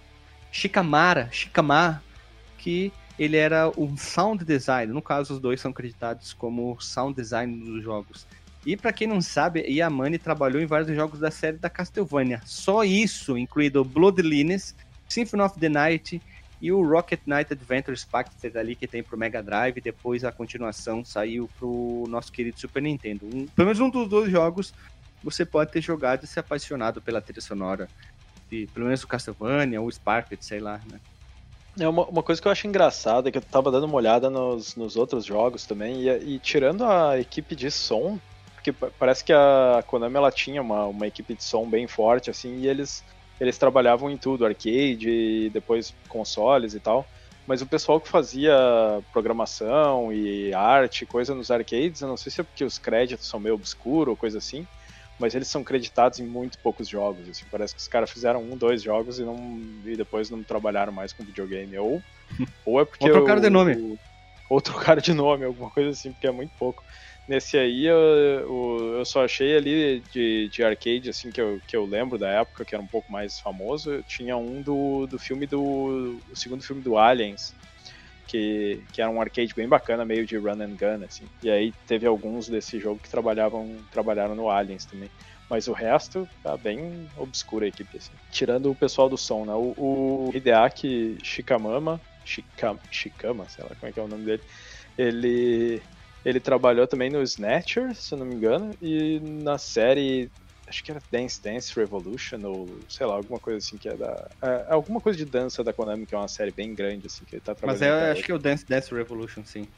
Speaker 1: Shikamara, Shikama, que ele era um sound design. No caso, os dois são acreditados como sound design dos jogos. E para quem não sabe, Yamane trabalhou em vários jogos da série da Castlevania. Só isso, incluído Bloodlines, Symphony of the Night e o Rocket Knight Adventure Spectre ali que tem pro Mega Drive. Depois a continuação saiu pro nosso querido Super Nintendo. Um, pelo menos um dos dois jogos você pode ter jogado e se apaixonado pela trilha sonora. De, pelo menos o Castlevania ou o Sparklet, sei lá, né?
Speaker 2: É uma, uma, coisa que eu acho engraçada, é que eu tava dando uma olhada nos, nos outros jogos também, e, e tirando a equipe de som, porque parece que a Konami ela tinha uma, uma equipe de som bem forte, assim, e eles, eles trabalhavam em tudo, arcade, depois consoles e tal. Mas o pessoal que fazia programação e arte, coisa nos arcades, eu não sei se é porque os créditos são meio obscuros ou coisa assim, mas eles são creditados em muito poucos jogos. Assim, parece que os caras fizeram um, dois jogos e, não, e depois não trabalharam mais com videogame. Ou, ou é porque.
Speaker 1: ou trocaram de nome.
Speaker 2: Ou trocaram de nome, alguma coisa assim, porque é muito pouco. Nesse aí eu, eu, eu só achei ali de, de arcade, assim, que eu, que eu lembro da época, que era um pouco mais famoso. Tinha um do, do filme do. O segundo filme do Aliens que, que era um arcade bem bacana, meio de run and gun, assim. E aí teve alguns desse jogo que trabalhavam, trabalharam no Aliens também. Mas o resto tá bem obscura a equipe, assim. Tirando o pessoal do som, né? O, o Hideaki Shikamama, Shikama, Shikama, sei lá como é que é o nome dele, ele, ele trabalhou também no Snatcher, se eu não me engano, e na série acho que era Dance Dance Revolution, ou sei lá, alguma coisa assim que é da. É, alguma coisa de dança da Konami, que é uma série bem grande, assim, que ele tá trabalhando.
Speaker 1: Mas é, acho que é o Dance Dance Revolution, sim.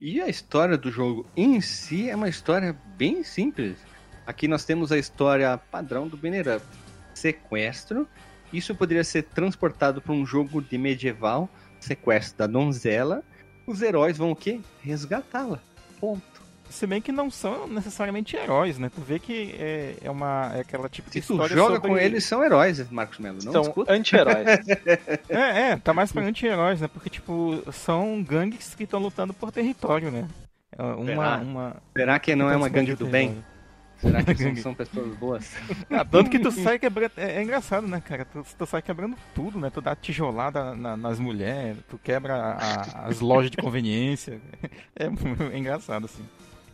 Speaker 1: E a história do jogo em si é uma história bem simples. Aqui nós temos a história padrão do Banner Up. Sequestro. Isso poderia ser transportado para um jogo de medieval, sequestro da donzela, os heróis vão o quê? Resgatá-la. Ponto.
Speaker 5: Se bem que não são necessariamente heróis, né? Tu vê que é, é uma é aquela tipo de
Speaker 1: Se tu joga sobre... com eles, são heróis, Marcos Melo. Não
Speaker 2: são anti-heróis.
Speaker 5: é, é, tá mais pra anti-heróis, né? Porque, tipo, são gangues que estão lutando por território, né?
Speaker 1: É uma, Será? uma... Será que não é uma gangue do bem? Será que são, são pessoas boas?
Speaker 5: Ah, tanto que tu sai quebrando. É, é, engraçado, né, cara? Tu, tu, sai quebrando tudo, né? Tu dá tijolada na, nas mulheres, tu quebra a, as lojas de conveniência. É, é, engraçado, assim.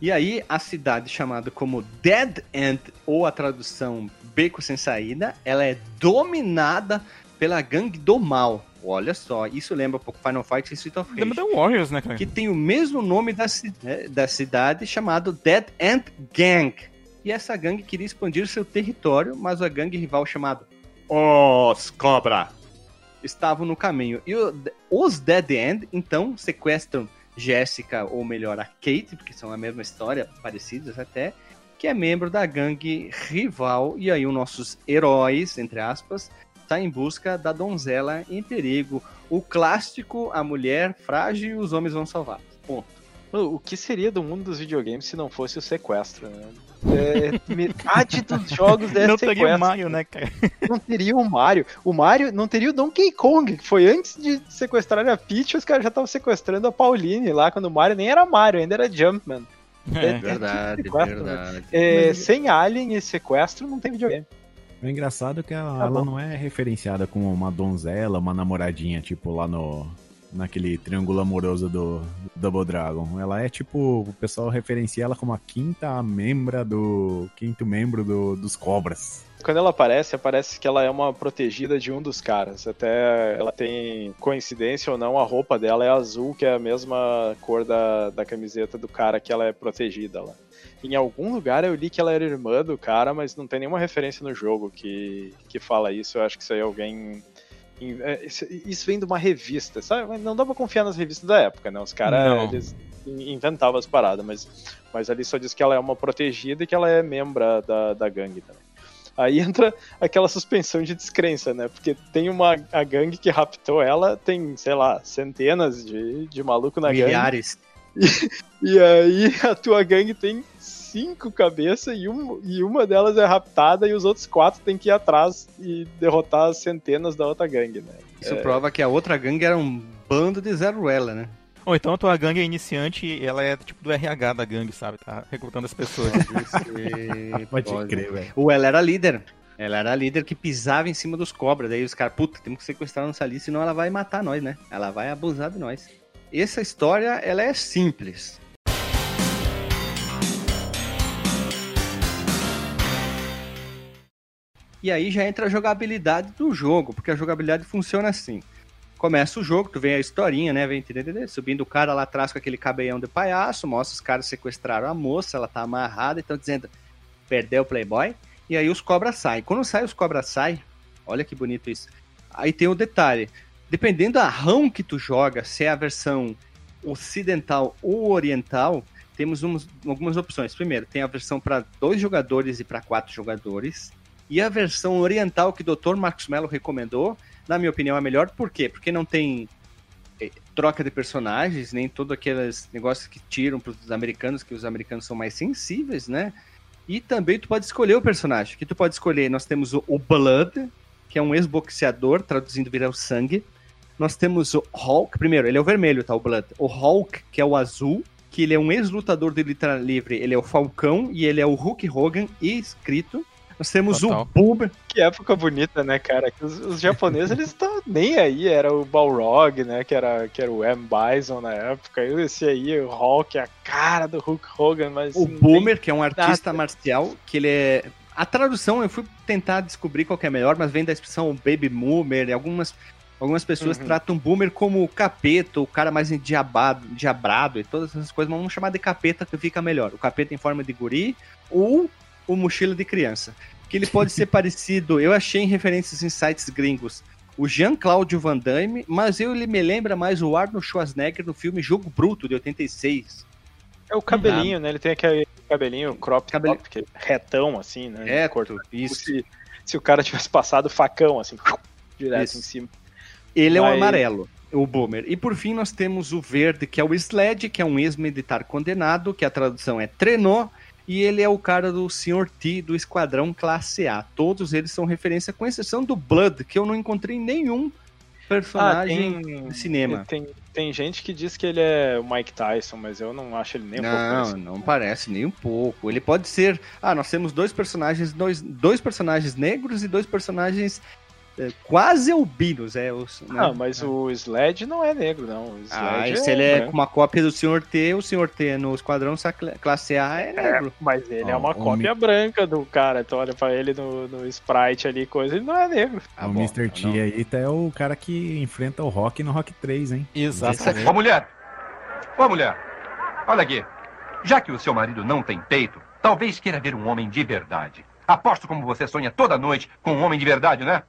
Speaker 1: E aí, a cidade chamada como Dead End, ou a tradução Beco Sem Saída, ela é dominada pela gangue do mal. Olha só, isso lembra um pouco Final Fight e Street of Rage.
Speaker 5: Lembra da Warriors, né, cara?
Speaker 1: Que tem o mesmo nome da, né, da cidade, chamado Dead End Gang e essa gangue queria expandir seu território, mas a gangue rival chamada Os Cobra estavam no caminho. E os Dead End, então, sequestram Jéssica, ou melhor, a Kate, porque são a mesma história, parecidas até, que é membro da gangue rival. E aí os nossos heróis, entre aspas, está em busca da donzela em perigo. O clássico, a mulher frágil e os homens vão salvar. Ponto.
Speaker 2: O que seria do mundo dos videogames se não fosse o sequestro, né? É, metade dos jogos é
Speaker 5: Não
Speaker 2: sequestro.
Speaker 5: teria o Mario, né, cara?
Speaker 2: Não teria o Mario. O Mario não teria o Donkey Kong, que foi antes de sequestrar a Peach, os caras já estavam sequestrando a Pauline lá, quando o Mario nem era Mario, ainda era Jumpman.
Speaker 1: É, é verdade, tipo verdade.
Speaker 2: É, Sem Alien e sequestro não tem videogame.
Speaker 4: O engraçado é que ela, tá ela não é referenciada como uma donzela, uma namoradinha, tipo lá no, naquele triângulo amoroso do Double Dragon. Ela é tipo, o pessoal referencia ela como a quinta membra do. quinto membro do, dos cobras.
Speaker 2: Quando ela aparece, aparece que ela é uma protegida de um dos caras. Até ela tem coincidência ou não, a roupa dela é azul, que é a mesma cor da, da camiseta do cara que ela é protegida lá. Em algum lugar eu li que ela era irmã do cara, mas não tem nenhuma referência no jogo que, que fala isso. Eu acho que isso aí alguém isso vem de uma revista, sabe? Não dá pra confiar nas revistas da época, né? Os caras inventavam as paradas, mas, mas ali só diz que ela é uma protegida e que ela é membro da, da gangue também. Aí entra aquela suspensão de descrença, né? Porque tem uma a gangue que raptou ela, tem, sei lá, centenas de, de maluco na
Speaker 1: Milhares.
Speaker 2: gangue. E, e aí a tua gangue tem cinco cabeças e, um, e uma delas é raptada e os outros quatro têm que ir atrás e derrotar as centenas da outra gangue, né?
Speaker 1: Isso é... prova que a outra gangue era um bando de zero ela, né?
Speaker 5: Ou então a tua gangue é iniciante e ela é tipo do RH da gangue, sabe? Tá recrutando as pessoas.
Speaker 1: pode, pode crer, velho. Ou ela era líder. Ela era a líder que pisava em cima dos cobras. Daí os caras, puta, temos que sequestrar a nossa ali, senão ela vai matar nós, né? Ela vai abusar de nós. Essa história, ela é simples. E aí já entra a jogabilidade do jogo, porque a jogabilidade funciona assim. Começa o jogo, tu vem a historinha, né? Vem subindo o cara lá atrás com aquele cabelhão de palhaço, mostra os caras sequestraram a moça, ela tá amarrada, então dizendo, perdeu o Playboy. E aí os cobras saem. Quando sai os cobras saem, olha que bonito isso. Aí tem o detalhe, dependendo da RAM que tu joga, se é a versão ocidental ou oriental, temos algumas opções. Primeiro, tem a versão para dois jogadores e para quatro jogadores. E a versão oriental que o Dr. Marcos Mello recomendou, na minha opinião, é melhor. Por quê? Porque não tem eh, troca de personagens, nem todo aqueles negócios que tiram para os americanos, que os americanos são mais sensíveis, né? E também tu pode escolher o personagem. Que tu pode escolher, nós temos o, Blood, que é um ex-boxeador, traduzindo vira o sangue. Nós temos o Hulk, primeiro, ele é o vermelho, tá? O Blood. O Hulk, que é o azul, que ele é um ex-lutador de luta livre, ele é o Falcão e ele é o Hulk Hogan escrito. Nós temos
Speaker 5: Total.
Speaker 1: o Boomer.
Speaker 2: Que época bonita, né, cara? Que os, os japoneses, eles estão nem aí. Era o Balrog, né? Que era, que era o M. Bison na época. E esse aí, o Hulk, a cara do Hulk Hogan, mas...
Speaker 1: O Boomer, que é um artista
Speaker 2: nada.
Speaker 1: marcial, que ele é. A tradução, eu fui tentar descobrir qual que é melhor, mas vem da expressão Baby Boomer. E algumas, algumas pessoas
Speaker 2: Uhum.
Speaker 1: tratam o Boomer como o capeta, o cara mais endiabado, diabrado e todas essas coisas, mas vamos chamar de capeta que fica melhor. O capeta em forma de guri ou o mochila de criança. Que ele pode ser parecido, eu achei em referências em sites gringos, o Jean-Claude Van Damme, mas eu, ele me lembra mais o Arnold Schwarzenegger no filme Jogo Bruto, de 86.
Speaker 2: É o cabelinho, né? Ele tem aquele cabelinho crop
Speaker 1: Cabelo-
Speaker 2: top, que é retão, assim, né?
Speaker 1: É,
Speaker 2: Corto.
Speaker 1: Isso.
Speaker 2: se, se o cara tivesse passado facão, assim, direto
Speaker 1: Isso.
Speaker 2: em cima.
Speaker 1: Ele é o
Speaker 2: Mas-
Speaker 1: amarelo, o Boomer. E por fim nós temos o verde, que é o Sled, que é um ex-militar condenado, que a tradução é treinou, e ele é o cara do Sr. T do Esquadrão Classe A. Todos eles são referência, com exceção do Blood, que eu não encontrei nenhum personagem
Speaker 2: tem,
Speaker 1: de cinema.
Speaker 2: Tem, tem gente que diz que ele é o Mike Tyson, mas eu não acho ele nem um pouco
Speaker 1: Não,
Speaker 2: parecido.
Speaker 1: não parece nem um pouco. Ele pode ser. Ah, nós temos dois personagens, dois, dois personagens negros e dois personagens quase albinos. É, os, né?
Speaker 2: Ah, mas o Sled não é negro, não. O
Speaker 1: Ah, se ele é
Speaker 2: branco.
Speaker 1: uma cópia do Sr. T, o Sr. T no Esquadrão Classe A é negro.
Speaker 2: Mas ele é
Speaker 4: Ó,
Speaker 2: uma cópia branca do cara. Tu olha pra ele no, no sprite ali, coisa, ele não é negro.
Speaker 1: Ah,
Speaker 4: o
Speaker 1: bom,
Speaker 4: Mr. T
Speaker 1: não.
Speaker 4: aí tá é o cara que enfrenta o Rock no Rock 3, hein?
Speaker 5: Exatamente.
Speaker 6: Ô mulher! Ô mulher! Olha aqui. Já que o seu marido não tem peito, talvez queira ver um homem de verdade. Aposto como você sonha toda noite com um homem de verdade, né?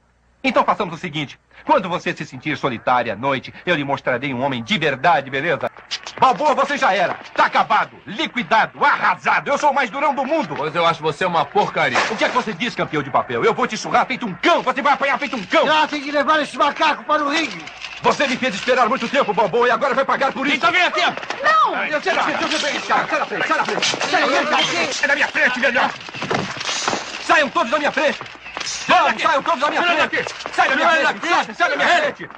Speaker 6: Então façamos o seguinte: quando você se sentir solitária à noite, eu lhe mostrarei um homem de verdade, beleza? Balboa, você já era. Tá acabado, liquidado, arrasado. Eu sou o mais durão do mundo.
Speaker 7: Pois eu acho você uma porcaria.
Speaker 6: O que é que você diz, campeão de papel? Eu vou te surrar feito um cão. Você vai apanhar feito um cão.
Speaker 7: Ah, tem que levar esse macaco para o ringue.
Speaker 6: Você me fez esperar muito tempo, Balboa, e agora vai pagar por isso. Então vem aqui! Não! Eu sei da frente, eu sei cara. Sai da frente, sai da frente. Sai da frente, sai da minha frente, melhor. Saiam todos da minha frente. Vamos, saiam todos da minha frente. Sai da minha frente, sai, sai da minha frente.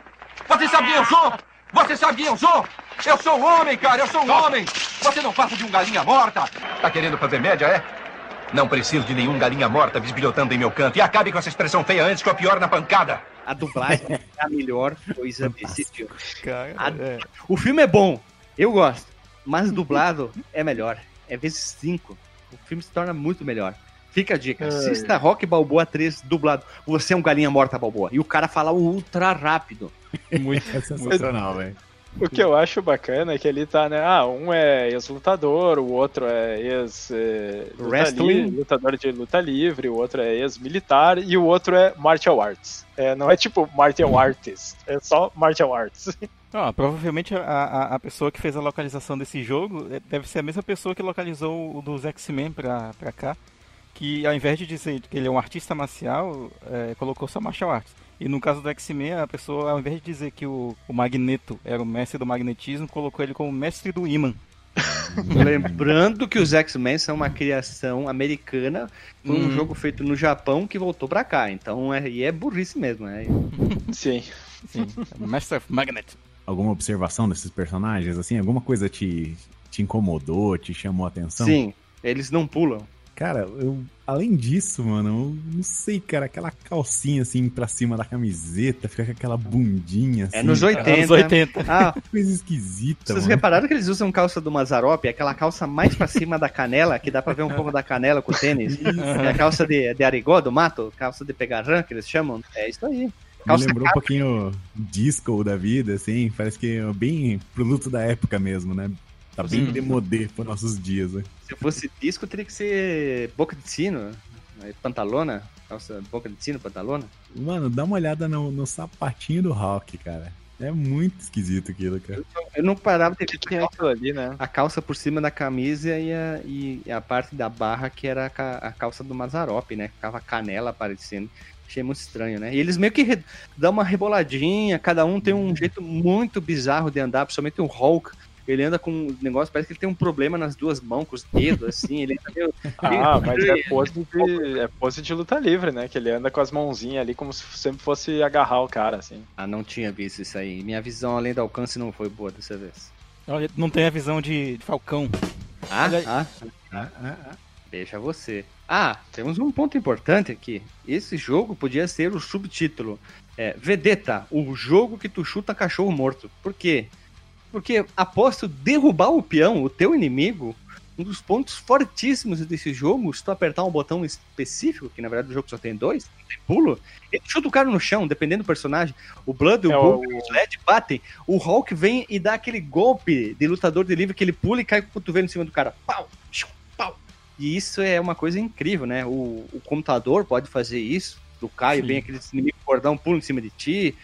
Speaker 6: Você sabe quem eu sou? Você sabe quem eu sou? Eu sou um homem, cara, eu sou um homem. Você não passa de um galinha morta. Tá querendo fazer média, é? Não preciso de nenhum galinha morta bisbilhotando em meu canto. E acabe com essa expressão feia antes que eu pior na pancada.
Speaker 1: A dublagem é a melhor coisa desse filme.
Speaker 5: Cara,
Speaker 1: Ah,
Speaker 5: é.
Speaker 1: O filme é bom, eu gosto, mas dublado é melhor. É vezes 5. O filme se torna muito melhor. Fica a dica, assista Rock Balboa 3 dublado. Você é um galinha morta, Balboa. E o cara fala ultra rápido.
Speaker 5: Muito.
Speaker 4: É sensacional, velho.
Speaker 2: O que eu acho bacana é que ele tá, né? Ah, um é ex-lutador, o outro é ex. eh, de luta livre, o outro é ex-militar e o outro é martial arts. É, não é tipo martial artist, é só martial arts.
Speaker 5: Ah, provavelmente a, a, a pessoa que fez a localização desse jogo eh, deve ser a mesma pessoa que localizou o dos X-Men pra, pra cá. Que ao invés de dizer que ele é um artista marcial, eh, colocou só martial arts. E no caso do X-Men, a pessoa, ao invés de dizer que o, o Magneto era o mestre do magnetismo, colocou ele como mestre do imã.
Speaker 1: Lembrando que os X-Men são uma criação americana, foi um
Speaker 5: Hum.
Speaker 1: jogo feito no Japão que voltou pra cá. Então, é, e é burrice mesmo. É.
Speaker 2: Sim.
Speaker 5: Sim, Master of Magnet.
Speaker 4: Alguma observação desses personagens, assim? Alguma coisa te, te incomodou, te chamou a atenção?
Speaker 1: Sim, eles não pulam.
Speaker 4: Cara, eu, além disso, mano, eu não sei, cara, aquela calcinha assim pra cima da camiseta, fica com aquela bundinha assim.
Speaker 1: É nos
Speaker 4: cara,
Speaker 1: 80.
Speaker 5: Anos 80.
Speaker 1: Ah,
Speaker 4: Coisa esquisita,
Speaker 1: vocês
Speaker 4: mano.
Speaker 1: repararam que eles usam calça do Mazarop? Aquela calça mais pra cima da canela, que dá pra ver um pouco da canela com o tênis. É a calça de, de arigó, do mato, calça de pegar rã, que eles chamam. É isso aí.
Speaker 4: Me
Speaker 1: Calça
Speaker 4: lembrou um pouquinho disco da vida, assim, parece que é bem produto da época mesmo, né? Tá bem
Speaker 1: Sim.
Speaker 4: demodê para nossos dias, né?
Speaker 1: Se fosse disco, teria que ser boca de sino, né? pantalona, calça boca de sino, pantalona.
Speaker 4: Mano, dá uma olhada no, no sapatinho do Rock, cara. É muito esquisito aquilo, cara.
Speaker 1: Eu não parava de
Speaker 2: que, é aquilo ali, né?
Speaker 1: a calça por cima da camisa e a, e a parte da barra que era a, ca- a calça do Mazarop, né? Ficava a canela aparecendo. Achei muito estranho, né? E eles meio que dão uma reboladinha, cada um tem um jeito muito bizarro de andar, principalmente o Hulk. Ele anda com um negócio, parece que ele tem um problema nas duas mãos, com os dedos, assim. Ele meio,
Speaker 2: Ah, mas é pose, de, é pose de luta livre, né? Que ele anda com as mãozinhas ali como se sempre fosse agarrar o cara, assim.
Speaker 1: Ah, não tinha visto isso aí. Minha visão além do alcance não foi boa dessa vez.
Speaker 5: Olha, não tem a visão de, de Falcão.
Speaker 1: Ah, ah,
Speaker 4: Ah, ah, ah.
Speaker 1: deixa você. Ah, temos um ponto importante aqui. Esse jogo podia ser o subtítulo. É, Vedeta, o jogo que tu chuta cachorro morto. Por quê? Porque aposto derrubar o peão, o teu inimigo, um dos pontos fortíssimos desse jogo, se tu apertar um botão específico, que na verdade o jogo só tem dois, tem pulo, ele chuta o cara no chão, dependendo do personagem. O Blood, o
Speaker 2: É,
Speaker 1: Bull,
Speaker 2: o-
Speaker 1: o Sled batem. O Hulk vem e dá aquele golpe de lutador de livre que ele pula e cai com o cotovelo em cima do cara. Pau! Pau! E isso é uma coisa incrível, né? O, o computador pode fazer isso. Do Caio,
Speaker 5: Sim.
Speaker 1: vem aquele inimigo cordão, pula em cima de ti.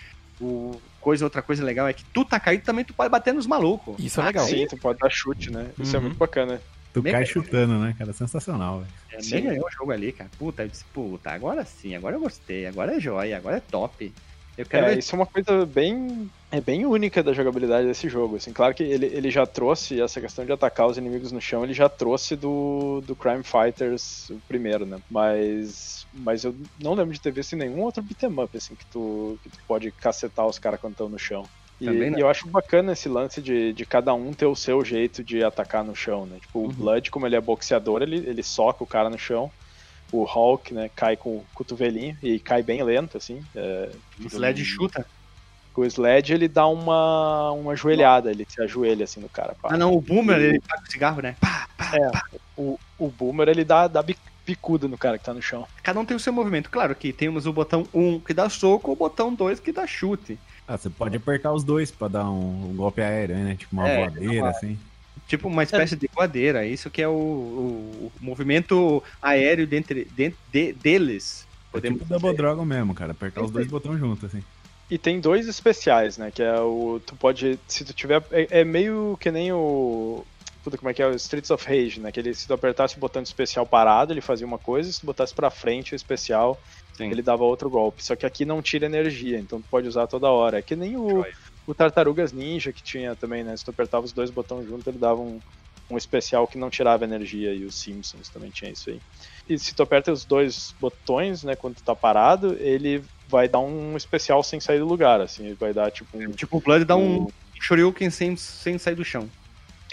Speaker 1: O, coisa, outra coisa legal é que tu tá caído também, tu pode bater nos malucos.
Speaker 5: Isso é legal.
Speaker 2: Sim, tu pode dar chute, né? Isso é
Speaker 5: Uhum.
Speaker 2: muito bacana.
Speaker 4: Tu
Speaker 1: Mega-
Speaker 4: cai chutando, né, cara? Sensacional, velho.
Speaker 1: É,
Speaker 2: Sim.
Speaker 1: nem ganhou o jogo ali, cara. Puta, eu disse, puta, agora sim, agora eu gostei, agora é joia, agora é top. Eu quero
Speaker 2: É,
Speaker 1: ver
Speaker 2: isso é uma coisa bem, é bem única da jogabilidade desse jogo. Assim, claro que ele, ele já trouxe essa questão de atacar os inimigos no chão, ele já trouxe do, do Crime Fighters o primeiro, né? Mas, mas eu não lembro de ter visto em nenhum outro beat'em up assim que tu, que tu pode cacetar os caras quando estão no chão. E, e eu acho bacana esse lance de, de cada um ter o seu jeito de atacar no chão, né? Tipo,
Speaker 1: Uhum.
Speaker 2: o Blood, como ele é boxeador, ele, ele soca o cara no chão. O Hulk, né, cai com o cotovelinho e cai bem lento, assim. É,
Speaker 1: o Sled chuta.
Speaker 2: o Sled, ele dá uma, uma joelhada, ele se ajoelha assim no cara. pá.
Speaker 1: Ah, não, o Boomer, ele tá com cigarro, né? Pá, pá.
Speaker 2: O, o Boomer, ele dá, dá bicuda no cara que tá no chão.
Speaker 1: Cada um tem o seu movimento. Claro que temos o botão 1 que dá soco, o botão 2 que dá chute.
Speaker 4: Ah, você pode apertar os dois pra dar um, um golpe aéreo, né? Tipo uma
Speaker 1: É,
Speaker 4: voadeira, assim.
Speaker 1: Tipo uma espécie de voadeira. Isso que é o, o- o movimento aéreo dentre, den- de- deles.
Speaker 4: É
Speaker 1: Podemos
Speaker 4: tipo Double. Dragon mesmo, cara. Apertar os dois botões juntos, assim.
Speaker 2: E tem dois especiais, né? Que é o. Tu pode. Se tu tiver. É, é meio que nem o. Puta, como é que é? O Streets of Rage, né? Que ele, se tu apertasse o botão de especial parado, ele fazia uma coisa, se tu botasse pra frente o especial,
Speaker 1: Sim.
Speaker 2: ele dava outro golpe. Só que aqui não tira energia, então tu pode usar toda hora. É que nem o,
Speaker 1: Joia.
Speaker 2: O Tartarugas Ninja que tinha também, né? Se tu apertava os dois botões juntos, ele dava um, um especial que não tirava energia, e os Simpsons também tinha isso aí. E se tu aperta os dois botões, né, quando tu tá parado, ele vai dar um especial sem sair do lugar, assim, ele vai dar tipo um...
Speaker 1: Tipo, o Blood dá um
Speaker 2: o-
Speaker 1: Shoryuken sem, sem sair do chão.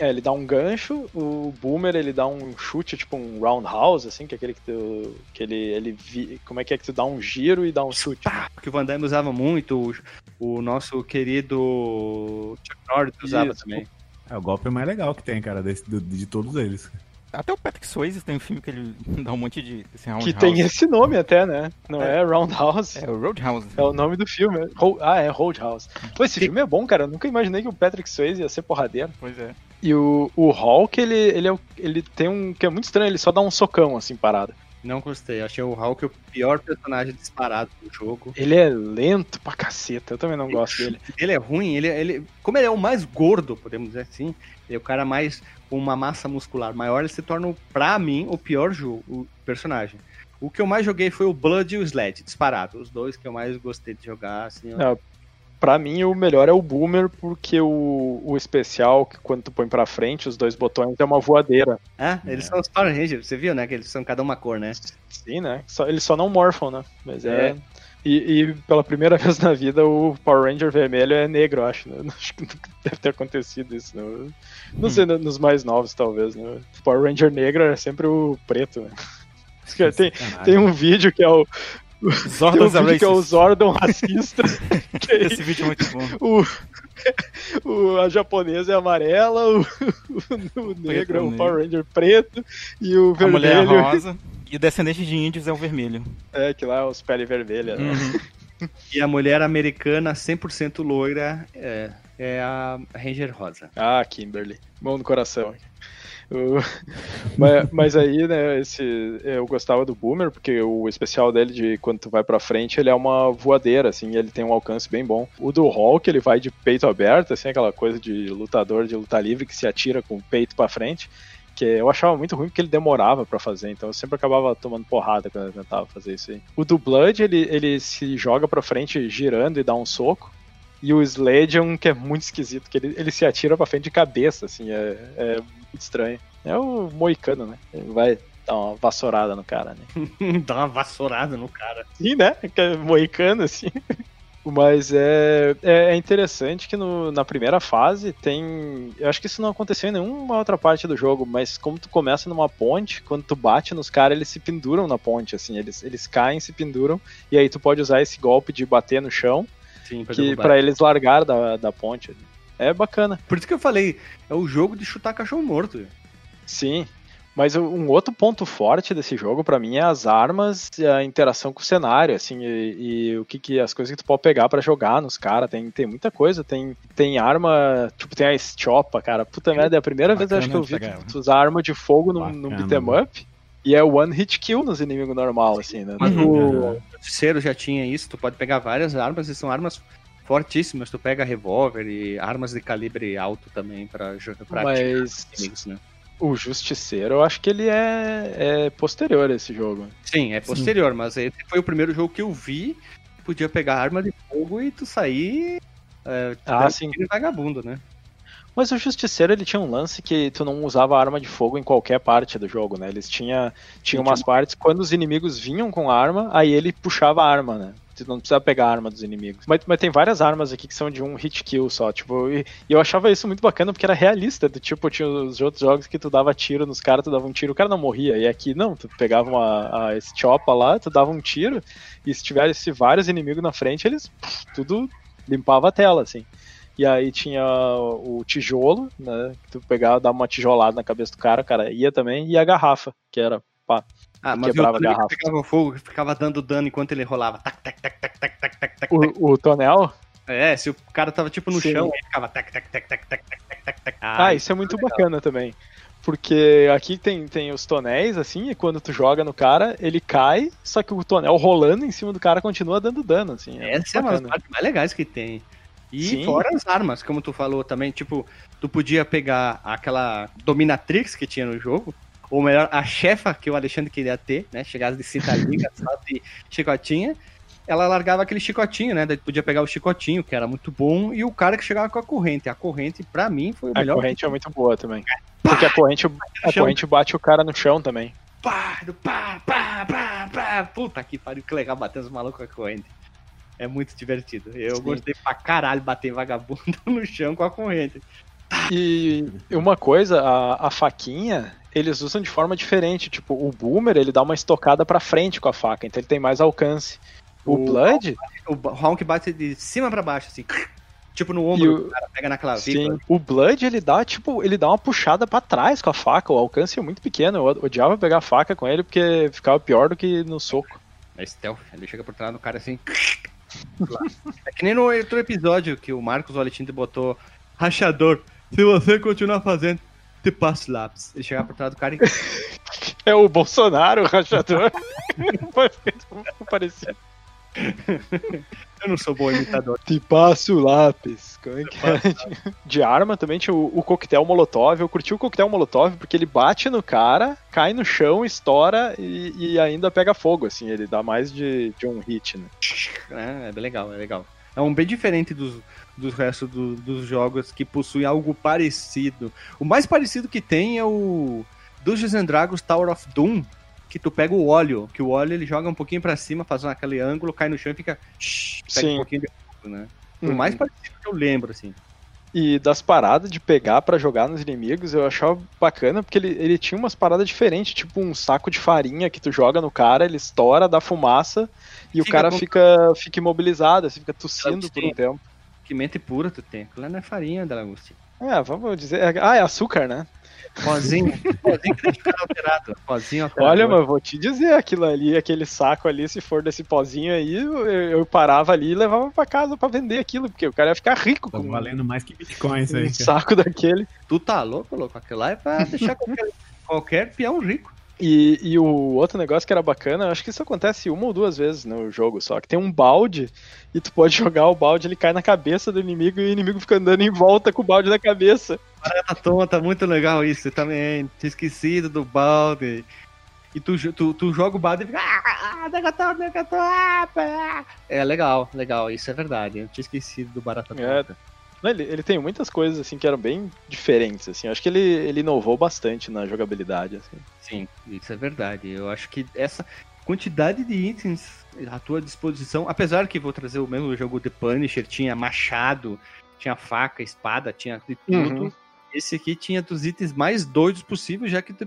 Speaker 2: É, ele dá um gancho, o Boomer ele dá um chute, tipo um roundhouse, assim, que é aquele que tu... que ele, ele vi, como é que é que tu dá um giro e dá um chute. né?
Speaker 1: Que o Van Damme usava muito, o, o nosso querido Chuck Norris usava
Speaker 2: Isso.
Speaker 1: também.
Speaker 4: É o golpe mais legal que tem, cara, desse, do- de todos eles.
Speaker 5: Até o Patrick Swayze tem um filme que ele dá um monte de. Esse
Speaker 2: Que tem esse nome até, né? Não é, roundhouse.
Speaker 5: É o Roadhouse.
Speaker 2: É o nome do filme. é Ah, é Roadhouse. Pô, esse filme é bom, cara. Eu nunca imaginei que o Patrick Swayze ia ser porradeiro.
Speaker 5: Pois é.
Speaker 2: E o, o Hulk, ele, ele, é, ele tem um. que é muito estranho, ele só dá um socão assim parado.
Speaker 1: Não gostei, achei o Hulk o pior personagem disparado do jogo.
Speaker 2: Ele é lento pra caceta, eu também não gosto dele.
Speaker 1: Ele é ruim, ele, ele, como ele é o mais gordo, podemos dizer assim, ele é o cara mais com uma massa muscular maior, ele se torna, pra mim, o pior jogo, o personagem. O que eu mais joguei foi o Blood e o Sled, disparado. Os dois que eu mais gostei de jogar, assim.
Speaker 2: Não, Pra mim, o melhor é o Boomer, porque o, o especial, que quando tu põe pra frente, os dois botões, é uma voadeira.
Speaker 1: Ah, eles são os Power Rangers, você viu, né? Que eles são cada uma cor, né?
Speaker 2: Sim, né? Só, eles só não morfam, né? Mas é.
Speaker 1: É.
Speaker 2: E, e pela primeira vez na vida o Power Ranger vermelho é negro, acho. Né? Acho que nunca deve ter acontecido isso. Né? Não sei,
Speaker 5: Hum.
Speaker 2: nos mais novos, talvez. Né? O Power Ranger negro é sempre o preto. Né? Tem, tem um vídeo que é o. Tem um vídeo que é o. Zordon racista. aí
Speaker 5: Esse vídeo é muito bom.
Speaker 2: o, o, a japonesa é amarela, o, o negro é o
Speaker 5: negro.
Speaker 2: Power Ranger preto e o
Speaker 5: A mulher é
Speaker 2: vermelho
Speaker 5: rosa. E o descendente de índios é o vermelho.
Speaker 2: é que lá é os pele vermelha. Né?
Speaker 5: Uhum.
Speaker 1: E a mulher americana 100% loira é, é a Ranger Rosa.
Speaker 2: Ah, Kimberly. Mão no coração. Mas, mas aí, né, esse, eu gostava do Boomer, porque o especial dele de quando tu vai pra frente, ele é uma voadeira, assim, ele tem um alcance bem bom. O do Hulk, ele vai de peito aberto, assim, aquela coisa de lutador de luta livre que se atira com o peito pra frente, que eu achava muito ruim porque ele demorava pra fazer, então eu sempre acabava tomando porrada quando eu tentava fazer isso aí. O do Blood, ele, ele se joga pra frente girando e dá um soco, e o Slade é um que é muito esquisito, que ele, ele se atira pra frente de cabeça, assim, é, é muito estranho. É o Moicano, né? Ele vai dar uma vassourada no cara, né?
Speaker 1: Dá uma vassourada no cara.
Speaker 2: Sim, né? Que é Moicano, assim. Mas é, é é interessante que no- na primeira fase tem. Eu acho que isso não aconteceu em nenhuma outra parte do jogo, mas como tu começa numa ponte, quando tu bate nos caras, eles se penduram na ponte, assim, eles, eles caem, se penduram, e aí tu pode usar esse golpe de bater no chão
Speaker 1: Sim, pra
Speaker 2: que, pra eles largar da, da ponte. É bacana.
Speaker 1: Por isso que eu falei, é o jogo de chutar cachorro morto.
Speaker 2: Sim. Mas o- um outro ponto forte desse jogo pra mim é as armas e a interação com o cenário, assim, e, e o que, que as coisas que tu pode pegar pra jogar nos caras, tem, tem muita coisa, tem, tem arma, tipo, tem a estiopa, cara, puta merda, é a primeira vez acho que eu vi
Speaker 4: pegar,
Speaker 2: tu, tu usar arma de fogo num, num
Speaker 4: Bacana,
Speaker 2: beat'em
Speaker 4: mano.
Speaker 2: up, e é one hit kill nos inimigos normal, assim, né?
Speaker 1: Mas
Speaker 4: Uhum.
Speaker 1: o terceiro já tinha isso, tu pode pegar várias armas e são armas fortíssimas. Tu pega revólver e armas de calibre alto também pra jogar pra atirar
Speaker 2: Mas
Speaker 1: inimigos, né?
Speaker 2: o Justiceiro, eu acho que ele é, é posterior a esse jogo.
Speaker 1: Sim, é posterior, mas esse foi o primeiro jogo que eu vi. Podia pegar arma de fogo e tu sair. É,
Speaker 2: Ah, sim.
Speaker 1: vagabundo, né?
Speaker 2: Mas o Justiceiro ele tinha um lance que tu não usava arma de fogo em qualquer parte do jogo, né? Eles tinha, tinha umas partes quando os inimigos vinham com arma, aí ele puxava a arma, né? Tu não precisa pegar a arma dos inimigos. Mas, mas tem várias armas aqui que são de um hit kill só, tipo, e, e eu achava isso muito bacana porque era realista, do tipo, tinha os outros jogos que tu dava tiro nos caras, tu dava um tiro, o cara não morria. E aqui não, tu pegava uma a estiopa lá, tu dava um tiro, e se tivesse vários inimigos na frente, eles tudo limpava a tela, assim. E aí tinha o tijolo, né? Que tu pegava, dava uma tijolada na cabeça do cara, o cara ia também, e a garrafa, que era pá.
Speaker 1: Ah, mas
Speaker 2: quebrava o garrafa.
Speaker 1: Que pegava fogo, ficava dando dano enquanto ele rolava. Tac, tac, tac, tac, tac, tac, tac, tac.
Speaker 2: O, o tonel?
Speaker 1: É, se o cara tava tipo no
Speaker 2: Sim.
Speaker 1: chão, ele ficava tac, tac, tac, tac, tac, tac, tac, tac.
Speaker 2: Ah, isso é muito legal. bacana também. Porque aqui tem, tem os tonéis, assim, e quando tu joga no cara, ele cai, só que o tonel rolando em cima do cara continua dando dano, assim. É
Speaker 1: Essa é uma das partes mais legais que tem. E
Speaker 2: Sim.
Speaker 1: fora as armas, como tu falou também, tipo, tu podia pegar aquela dominatrix que tinha no jogo, ou melhor, a chefa que o Alexandre queria ter, né? Chegada de cinta liga, só de chicotinha. Ela largava aquele chicotinho, né? Daí podia pegar o chicotinho, que era muito bom, e o cara que chegava com a corrente. A corrente, pra mim, foi o
Speaker 2: A
Speaker 1: melhor.
Speaker 2: corrente é muito boa também. Porque a corrente, a corrente bate o cara no chão também.
Speaker 1: Pá, pá, pá, pá, pá. Puta que pariu, que legal bater os malucos com a corrente. É muito divertido. Eu
Speaker 2: Sim.
Speaker 1: gostei pra caralho bater vagabundo no chão com a corrente.
Speaker 2: E uma coisa, a, a faquinha, eles usam de forma diferente. Tipo, o Boomer, ele dá uma estocada pra frente com a faca, então ele tem mais alcance. O,
Speaker 1: O-
Speaker 2: Blood,
Speaker 1: O Honk bate de cima pra baixo, assim. Tipo no ombro,
Speaker 2: o-
Speaker 1: cara pega na
Speaker 2: sim,
Speaker 1: clavícula.
Speaker 2: o Blood, ele dá, tipo, ele dá uma puxada pra trás com a faca, o alcance é muito pequeno. Eu odiava pegar a faca com ele porque ficava pior do que no soco.
Speaker 1: É stealth. Ele chega por trás do cara assim. É que nem no outro episódio que o Marcos Valentim botou rachador. Se você continuar fazendo, te passo lápis. Ele chegava por trás do cara e.
Speaker 2: É o Bolsonaro, o rachador. Parecia.
Speaker 1: Eu não sou bom imitador.
Speaker 2: Te passo o lápis. Como é que é? De arma também tinha o, o coquetel molotov. Eu curti o coquetel molotov porque ele bate no cara, cai no chão, estoura e, e ainda pega fogo, assim. Ele dá mais de, de um hit, né?
Speaker 1: É, é bem legal, é legal. É um bem diferente dos, dos restos do- dos jogos que possuem algo parecido. O mais parecido que tem é o Dungeons and Dragons Tower of Doom, que tu pega o óleo, que o óleo ele joga um pouquinho pra cima, faz aquele ângulo, cai no chão e fica. shhh, pega
Speaker 2: Sim.
Speaker 1: um pouquinho de fogo, né? O
Speaker 2: Uhum.
Speaker 1: mais parecido que eu lembro, assim.
Speaker 2: E das paradas de pegar pra jogar nos inimigos, eu achava bacana, porque ele, ele tinha umas paradas diferentes, tipo um saco de farinha que tu joga no cara, ele estoura, dá fumaça, e o
Speaker 1: Fica
Speaker 2: cara
Speaker 1: com-
Speaker 2: fica, fica imobilizado, assim, fica tossindo por um tempo.
Speaker 1: Que mente pura tu tem. Aquilo lá não é farinha, Delagostinho.
Speaker 2: É, vamos dizer. Ah, é açúcar, né?
Speaker 1: Pozinho. pozinho que deixa o cara alterado. Pozinho alterado.
Speaker 2: Olha, mas eu vou te dizer, aquilo ali, aquele saco ali, se for desse pozinho aí, eu, eu parava ali e levava pra casa pra vender aquilo, porque o cara ia ficar rico
Speaker 4: Tá
Speaker 2: com
Speaker 4: valendo mais que Bitcoin isso aí,
Speaker 2: um saco daquele.
Speaker 1: Tu tá louco, louco? Aquilo lá é pra deixar qualquer, qualquer peão rico.
Speaker 2: E, e o outro negócio que era bacana, eu acho que isso acontece uma ou duas vezes no jogo só, que tem um balde e tu pode jogar o balde, ele cai na cabeça do inimigo e o inimigo fica andando em volta com o balde na cabeça.
Speaker 1: Barata tonta, muito legal isso também. Tinha esquecido do balde. E tu, tu, tu joga o balde e fica. Ah, negatão, negatão, ah, pá." É legal, legal, isso é verdade. Eu tinha esquecido do Barata
Speaker 2: É. Não, Ele, ele tem muitas coisas assim que eram bem diferentes, assim. Eu acho que ele, ele inovou bastante na jogabilidade, assim.
Speaker 1: Sim, isso é verdade. Eu acho que essa quantidade de itens à tua disposição, apesar que vou trazer o mesmo jogo de Punisher, tinha machado, tinha faca, espada, tinha de tudo.
Speaker 2: Uhum.
Speaker 1: Esse aqui tinha dos itens mais doidos possíveis, já que tu-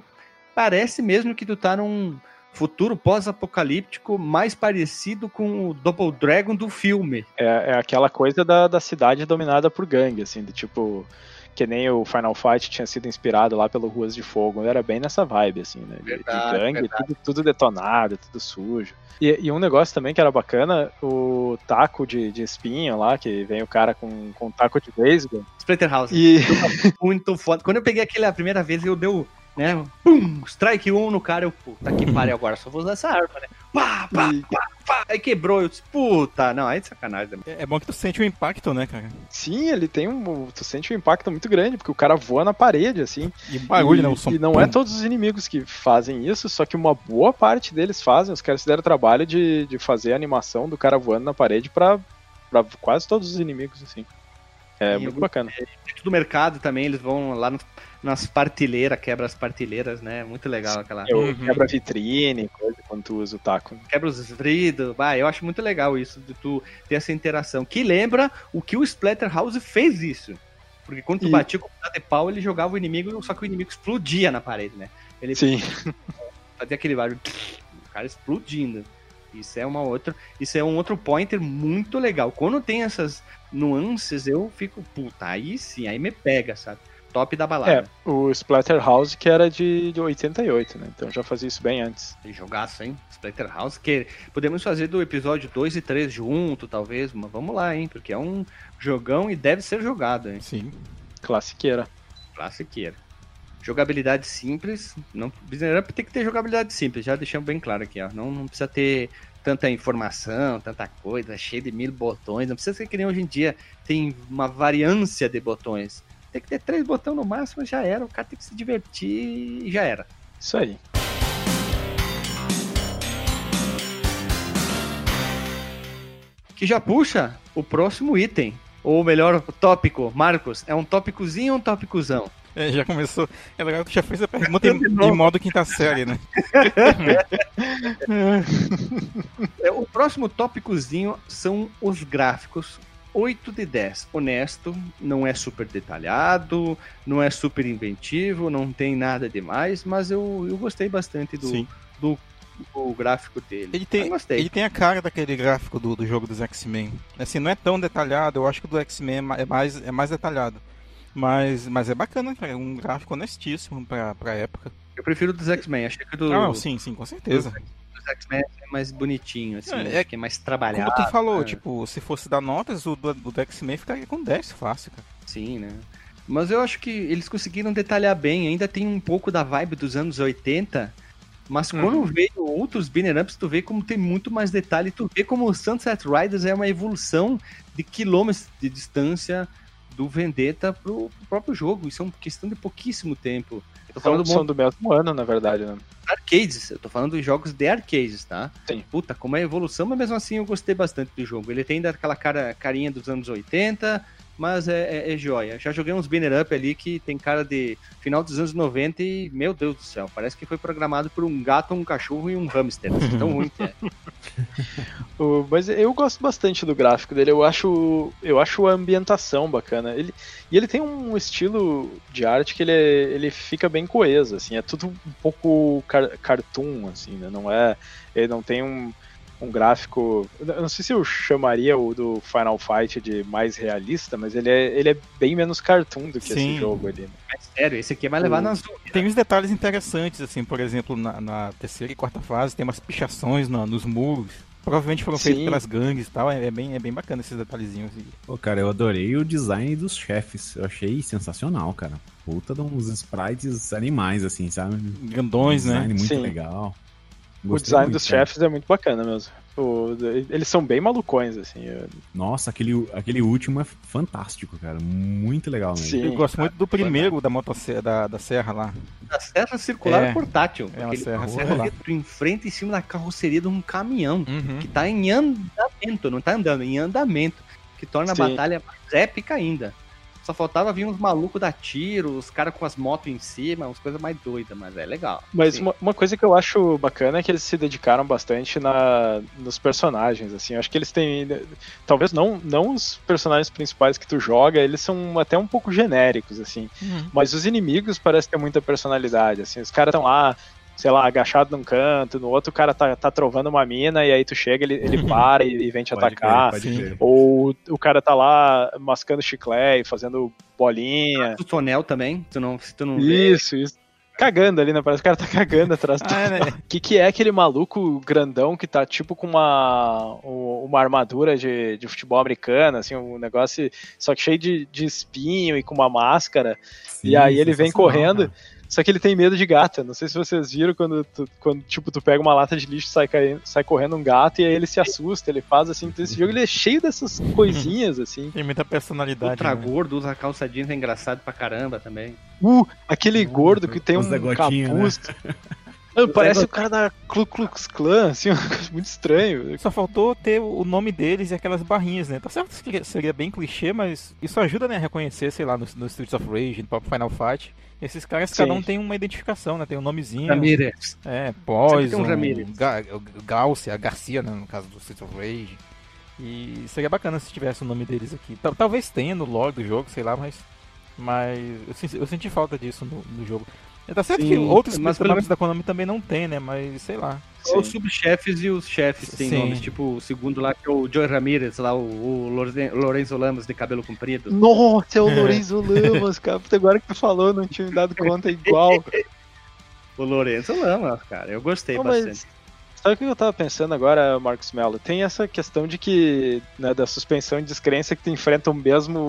Speaker 1: parece mesmo que tu tá num futuro pós-apocalíptico mais parecido com o Double Dragon do filme.
Speaker 2: É, é aquela coisa da, da cidade dominada por gangue, assim, de tipo. Que nem o Final Fight tinha sido inspirado lá pelo Ruas de Fogo. Era bem nessa vibe, assim, né? De, de
Speaker 1: Verdade,
Speaker 2: gangue,
Speaker 1: verdade.
Speaker 2: tudo, tudo detonado, tudo sujo. E, e um negócio também que era bacana, o taco de, de espinho lá, que vem o cara com, com taco de beisebol.
Speaker 1: Splatterhouse.
Speaker 2: E
Speaker 1: Muito foda. Quando eu peguei aquele a primeira vez, eu deu, né? Pum! Strike 1 no cara, eu, puta que pariu agora, só vou usar essa arma, né? Pá, pá, pá, pá. Aí quebrou, eu disse, puta, não, aí é de sacanagem.
Speaker 5: É é bom que tu sente o impacto, né, cara?
Speaker 2: sim, ele tem um. Tu sente um impacto muito grande, porque o cara voa na parede, assim.
Speaker 5: E barulho,
Speaker 2: e,
Speaker 5: né?
Speaker 2: E não é todos os inimigos que fazem isso, só que uma boa parte deles fazem. Os caras se deram o trabalho de, de fazer a animação do cara voando na parede pra, pra quase todos os inimigos, assim. É
Speaker 1: E
Speaker 2: muito bacana.
Speaker 1: Dentro do mercado também, eles vão lá no- nas partilheiras, quebra as partilheiras, né? Muito legal aquela.
Speaker 2: Eu
Speaker 5: Uhum.
Speaker 2: quebra vitrine, coisa, quando tu usa o taco.
Speaker 1: Quebra os vidros. Bah, eu acho muito legal isso, de tu ter essa interação. Que lembra o que o Splatterhouse fez isso. Porque quando tu
Speaker 2: E-
Speaker 1: batia com o de pau, ele jogava o inimigo, só que o inimigo explodia na parede, né? Ele
Speaker 2: Sim.
Speaker 1: fazia aquele barulho, o cara explodindo. Isso é uma outra, isso é um outro pointer muito legal. Quando tem essas nuances, eu fico, puta, aí sim, aí me pega, sabe? Top da
Speaker 2: É,
Speaker 1: balada.
Speaker 2: o Splatterhouse que era de, de 88, né? Então já fazia isso bem antes.
Speaker 1: É. Jogaço, hein? Splatterhouse, que podemos fazer do episódio 2 e 3 junto, talvez, mas vamos lá, hein? Porque é um jogão e deve ser jogado, hein?
Speaker 5: Sim.
Speaker 2: Classiqueira.
Speaker 1: Classiqueira. Jogabilidade simples, não, tem que ter jogabilidade simples, já deixamos bem claro aqui, ó. Não, não precisa ter tanta informação, tanta coisa, cheio de mil botões, não precisa ser que nem hoje em dia tem uma variância de botões. Tem que ter três botões no máximo, já era, o cara tem que se divertir e já era.
Speaker 2: Isso aí.
Speaker 1: Que já puxa o próximo item, ou melhor, o tópico. Marcos, é um tópicozinho ou um tópicozão?
Speaker 5: É, já começou. É legal que tu já fez a pergunta em, em modo quinta série, né?
Speaker 1: É, o próximo tópicozinho são os gráficos. 8 de 10. Honesto, não é super detalhado, não é super inventivo, não tem nada demais, mas eu, eu gostei bastante do,
Speaker 5: Sim.
Speaker 1: do, do gráfico dele.
Speaker 5: Ele tem, ele tem a cara daquele gráfico do, do jogo dos X-Men. Assim, não é tão detalhado, eu acho que o do X-Men é é mais, é mais detalhado. Mas, mas é bacana, cara. É um gráfico honestíssimo pra, pra época.
Speaker 1: Eu prefiro o dos X-Men, achei que do,
Speaker 5: Ah, não, sim, sim, com certeza.
Speaker 1: X-Men é mais bonitinho, assim,
Speaker 5: É,
Speaker 1: é, que é mais trabalhado.
Speaker 5: Como tu falou,
Speaker 1: né?
Speaker 5: tipo, se fosse dar notas, o do, do X-Men ficaria com 10 fácil, cara.
Speaker 1: Sim, né? Mas eu acho que eles conseguiram detalhar bem. Ainda tem um pouco da vibe dos anos 80. Mas
Speaker 2: Uhum.
Speaker 1: quando veio outros banner ups, tu vê como tem muito mais detalhe. Tu vê como o Sunset Riders é uma evolução de quilômetros de distância do Vendetta pro, pro próprio jogo. Isso é uma questão de pouquíssimo tempo. Eu tô
Speaker 2: São,
Speaker 1: falando do
Speaker 2: são do mesmo ano, na verdade, né?
Speaker 1: arcades. Eu tô falando dos jogos de arcades, tá?
Speaker 2: Sim.
Speaker 1: Puta, como é evolução, mas mesmo assim eu gostei bastante do jogo. Ele tem ainda aquela cara, carinha dos anos 80, mas é, é, é joia. Já joguei uns banner up ali que tem cara de final dos anos 90 e, meu Deus do céu, parece que foi programado por um gato, um cachorro e um hamster. Assim, tão ruim que é.
Speaker 2: O- Mas eu gosto bastante do gráfico dele. Eu acho, eu acho a ambientação bacana. Ele, e ele tem um estilo de arte que ele, é- ele fica bem coeso, assim. É tudo um pouco car- cartoon, assim, né? Não é, ele não tem um, um gráfico. Eu não sei se eu chamaria o do Final Fight de mais realista, mas ele é, ele é bem menos cartoon do que
Speaker 5: Sim.
Speaker 2: esse jogo ali. né?
Speaker 1: Mas sério, esse aqui vai levar
Speaker 2: O-
Speaker 1: nas
Speaker 5: Tem uns detalhes interessantes, assim, por exemplo, na, na terceira e quarta fase tem umas pichações na- nos muros. Provavelmente foram feitos pelas gangues e tal. É, é bem, é bem bacana esses detalhezinhos. E-
Speaker 4: Pô, cara, eu adorei o design dos chefes. Eu achei sensacional, cara. Puta de uns sprites animais, assim, sabe?
Speaker 5: Grandões, né?
Speaker 4: design muito
Speaker 2: Sim.
Speaker 4: legal.
Speaker 2: O
Speaker 4: Gostei
Speaker 2: design
Speaker 4: muito,
Speaker 2: dos
Speaker 4: cara.
Speaker 2: chefes é muito bacana mesmo. O- eles são bem malucões, assim.
Speaker 4: Nossa, aquele, aquele último é fantástico, cara. Muito legal mesmo.
Speaker 2: Sim.
Speaker 5: Eu gosto muito do primeiro da motosserra, da, da serra lá.
Speaker 1: da serra circular
Speaker 5: É.
Speaker 1: portátil.
Speaker 5: É uma
Speaker 1: Aquele
Speaker 5: serra
Speaker 1: porra
Speaker 5: circular.
Speaker 1: que tu enfrenta em cima da carroceria de um caminhão.
Speaker 5: Uhum.
Speaker 1: que tá em andamento, não tá andando, em andamento, que torna
Speaker 2: Sim.
Speaker 1: a batalha mais épica ainda. Só faltava vir uns malucos dar tiro, os caras com as motos em cima, umas coisas mais doidas, mas é legal.
Speaker 2: Mas uma, uma coisa que eu acho bacana é que eles se dedicaram bastante na, nos personagens, assim. Eu acho que eles têm. Talvez não, não os personagens principais que tu joga, eles são até um pouco genéricos, assim.
Speaker 5: Uhum.
Speaker 2: Mas os inimigos parecem ter muita personalidade, assim. Os caras estão lá, sei lá, agachado num canto, no outro o cara tá, tá trovando uma mina, e aí tu chega, ele, ele para e, e vem te
Speaker 4: Pode
Speaker 2: atacar.
Speaker 5: sim.
Speaker 4: crer.
Speaker 2: Ou o cara tá lá mascando chiclete, fazendo bolinha.
Speaker 1: O tonel também, tu não, se tu não vê,
Speaker 2: Isso, isso. Cagando ali, né? Parece que o cara tá cagando atrás do
Speaker 5: Ah, é, né?
Speaker 2: O que, que é aquele maluco grandão que tá tipo com uma, um- uma armadura de, de futebol americano, assim, um negócio, só que cheio de, de espinho e com uma máscara.
Speaker 4: Sim,
Speaker 2: e aí ele vem correndo,
Speaker 4: cara.
Speaker 2: Só que ele tem medo de gata. Não sei se vocês viram quando, tu, quando tipo, tu pega uma lata de lixo e sai, caindo, sai correndo um gato, e aí ele se assusta, ele faz assim. Então esse jogo ele é cheio dessas coisinhas, assim.
Speaker 5: Tem muita personalidade.
Speaker 1: ultra
Speaker 5: né?
Speaker 1: gordo, usa calça jeans, é engraçado pra caramba também.
Speaker 2: Uh, aquele gordo que tem um
Speaker 4: Zé Gotinha,
Speaker 2: Ah, Parece o cara da Ku Klux Klan, assim, muito estranho.
Speaker 5: Só faltou ter o nome deles e aquelas barrinhas, né? Tá certo que seria- bem clichê, mas isso ajuda, né, a reconhecer, sei lá, no, no Streets of Rage, no próprio Final Fight. Esses caras, cada
Speaker 2: Sim.
Speaker 5: um tem uma identificação, né? Tem um nomezinho.
Speaker 1: Ramirez.
Speaker 5: É, Poison,
Speaker 1: um Ramirez.
Speaker 5: Ga Gáucia, Garcia, né, no caso do Streets of Rage. E seria bacana se tivesse o nome deles aqui. Tal- Talvez tenha no log do jogo, sei lá, mas. Mas eu senti, eu senti falta disso no, no jogo. É, Tá certo
Speaker 1: Sim,
Speaker 5: que outros
Speaker 1: mas
Speaker 5: personagens
Speaker 1: pelo-
Speaker 5: da Konami também não tem, né? Mas sei lá.
Speaker 1: Só Os subchefes e os chefes têm
Speaker 5: Sim.
Speaker 1: nomes, tipo o segundo lá, que é o Joe Ramirez, lá, o, o Loren- Lorenzo Lamos de cabelo comprido.
Speaker 2: Nossa, é o Lorenzo Lamas, cara. Agora que tu falou, não tinha me dado conta é igual.
Speaker 1: O Lorenzo Lamas, cara, eu gostei
Speaker 2: Não,
Speaker 1: bastante.
Speaker 2: mas sabe o que eu tava pensando agora, Marcos Mello? Tem essa questão de que, né, da suspensão de descrença que tu enfrenta o mesmo.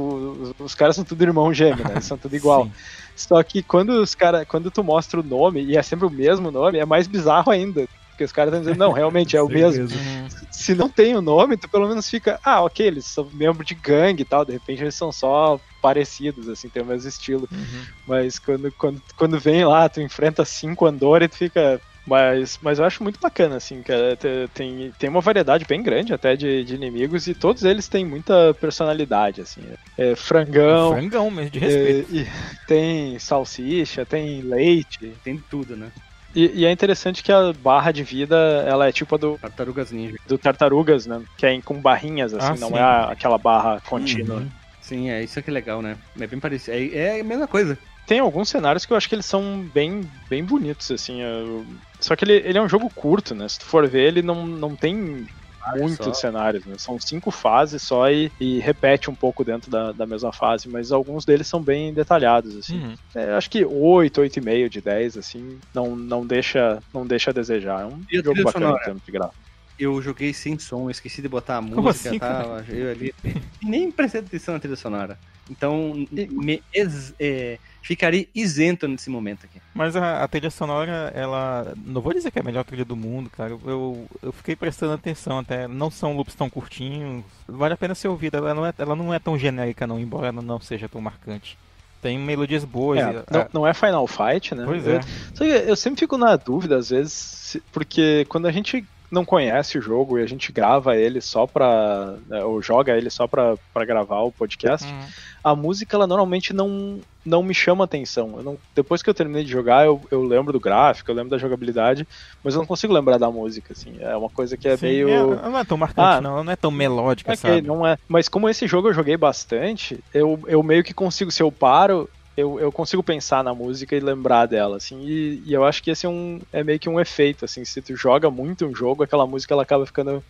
Speaker 2: Os, os caras são tudo irmão gêmeo, né? Eles são tudo igual. Só que quando os cara, quando tu mostra o nome, e é sempre o mesmo nome, é mais bizarro ainda. Porque os caras estão dizendo, não, realmente é o mesmo.
Speaker 5: Uhum.
Speaker 2: Se não tem o nome, tu pelo menos fica, ah, ok, eles são membros de gangue e tal, de repente eles são só parecidos, assim, tem o mesmo estilo.
Speaker 5: Uhum.
Speaker 2: Mas quando, quando, quando vem lá, tu enfrenta cinco Andor e tu fica. Mas, mas eu acho muito bacana, assim, cara. Te- Tem, tem uma variedade bem grande até de, de inimigos e todos eles têm muita personalidade, assim. É frangão,
Speaker 5: Frangão mesmo, de respeito.
Speaker 2: é, e tem salsicha, tem leite.
Speaker 1: Tem tudo, né?
Speaker 2: E, e é interessante que a barra de vida, ela é tipo a do,
Speaker 1: Tartarugas Ninja.
Speaker 2: do Tartarugas, né? Que é em- com barrinhas, assim,
Speaker 5: Ah,
Speaker 2: não
Speaker 5: sim.
Speaker 2: é a- aquela barra contínua.
Speaker 5: Uhum.
Speaker 1: Sim, é isso que é legal, né? É bem parecido. É, é a mesma coisa.
Speaker 2: Tem alguns cenários que eu acho que eles são bem, bem bonitos, assim. eu- Só que ele, ele é um jogo curto, né? Se tu for ver, ele não, não tem muitos
Speaker 1: só.
Speaker 2: cenários, né? São cinco fases só e, e repete um pouco dentro da, da mesma fase, mas alguns deles são bem detalhados, assim.
Speaker 5: Uhum.
Speaker 2: É, acho que 8, 8,5 de 10, assim, não, não, deixa, não deixa a desejar. É um
Speaker 1: E
Speaker 2: jogo bacana em termos de gráfico.
Speaker 1: Eu joguei sem som, eu esqueci de botar a
Speaker 5: Como
Speaker 1: música
Speaker 5: assim,
Speaker 1: e tal. Eu ali. E nem prestei atenção na trilha sonora. Então, me ex- é, ficaria isento nesse momento aqui.
Speaker 5: Mas a, a trilha sonora, ela. Não vou dizer que é a melhor trilha do mundo, cara. Eu, eu fiquei prestando atenção até. Não são loops tão curtinhos. Vale a pena ser ouvida. Ela não é, ela não é tão genérica, não, embora ela não seja tão marcante. Tem melodias boas.
Speaker 2: É,
Speaker 5: e-
Speaker 2: não,
Speaker 5: a-
Speaker 2: não é Final Fight, né?
Speaker 5: Pois
Speaker 2: Eu-
Speaker 5: é.
Speaker 2: Só que eu sempre fico na dúvida, às vezes, porque quando a gente não conhece o jogo e a gente grava ele só pra. né, ou joga ele só pra, pra gravar o podcast,
Speaker 5: Uhum.
Speaker 2: a música ela normalmente não, não me chama atenção. Não- depois que eu terminei de jogar, eu, eu lembro do gráfico, eu lembro da jogabilidade, mas eu não consigo lembrar da música, assim. É uma coisa que é
Speaker 5: Sim,
Speaker 2: meio.
Speaker 5: é, não é tão marcante,
Speaker 2: Ah,
Speaker 5: não. Não é tão melódica,
Speaker 2: Ok,
Speaker 5: sabe?
Speaker 2: não é. Mas como esse jogo eu joguei bastante, eu, eu meio que consigo, se eu paro, eu, eu consigo pensar na música e lembrar dela, assim, e, e eu acho que esse é, um, é meio que um efeito, assim, se tu joga muito um jogo, aquela música ela acaba ficando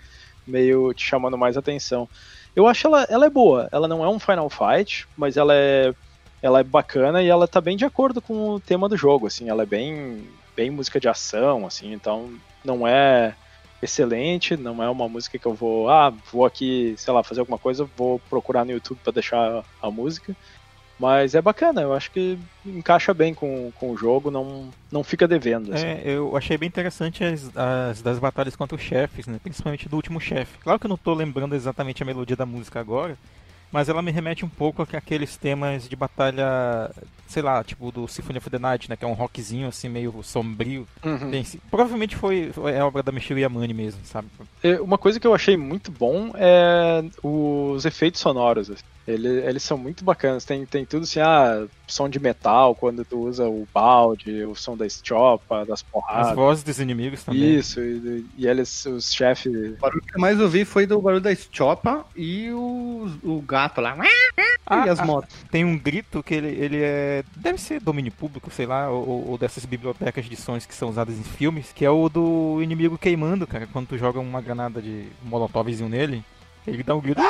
Speaker 2: meio te chamando mais atenção. Eu acho ela, ela é boa, ela não é um Final Fight, mas ela é, ela é bacana e ela tá bem de acordo com o tema do jogo, assim, ela é bem, bem música de ação, assim, então não é excelente, não é uma música que eu vou, ah, vou aqui, sei lá, fazer alguma coisa, vou procurar no YouTube para deixar a música. Mas é bacana, eu acho que encaixa bem com, com o jogo, não, não fica devendo. Assim.
Speaker 5: É, eu achei bem interessante as, as das batalhas contra os chefes, né? Principalmente do último chefe. Claro que eu não tô lembrando exatamente a melodia da música agora, mas ela me remete um pouco àqueles temas de batalha, sei lá, tipo do Symphony of the Night, né? Que é um rockzinho assim meio sombrio.
Speaker 2: Uhum.
Speaker 5: Tem- provavelmente foi, foi é obra da Michiru Yamane mesmo, sabe?
Speaker 2: É, Uma coisa que eu achei muito bom é os efeitos sonoros. assim. Ele- eles são muito bacanas. Tem, tem tudo assim, ah, som de metal quando tu usa o balde, o som da estropa, das
Speaker 5: As
Speaker 2: porradas.
Speaker 5: vozes dos inimigos também.
Speaker 2: Isso, e, e eles, os chefes.
Speaker 1: O barulho que eu mais ouvi foi do barulho da Estiopa e o, o gato lá.
Speaker 5: Ah,
Speaker 1: e as
Speaker 5: ah,
Speaker 1: motos.
Speaker 5: Tem um grito que ele, ele é. Deve ser domínio público, sei lá, ou, ou dessas bibliotecas de sons que são usadas em filmes, que é o do inimigo queimando, cara. Quando tu joga uma granada de molotovzinho nele, ele dá um grito.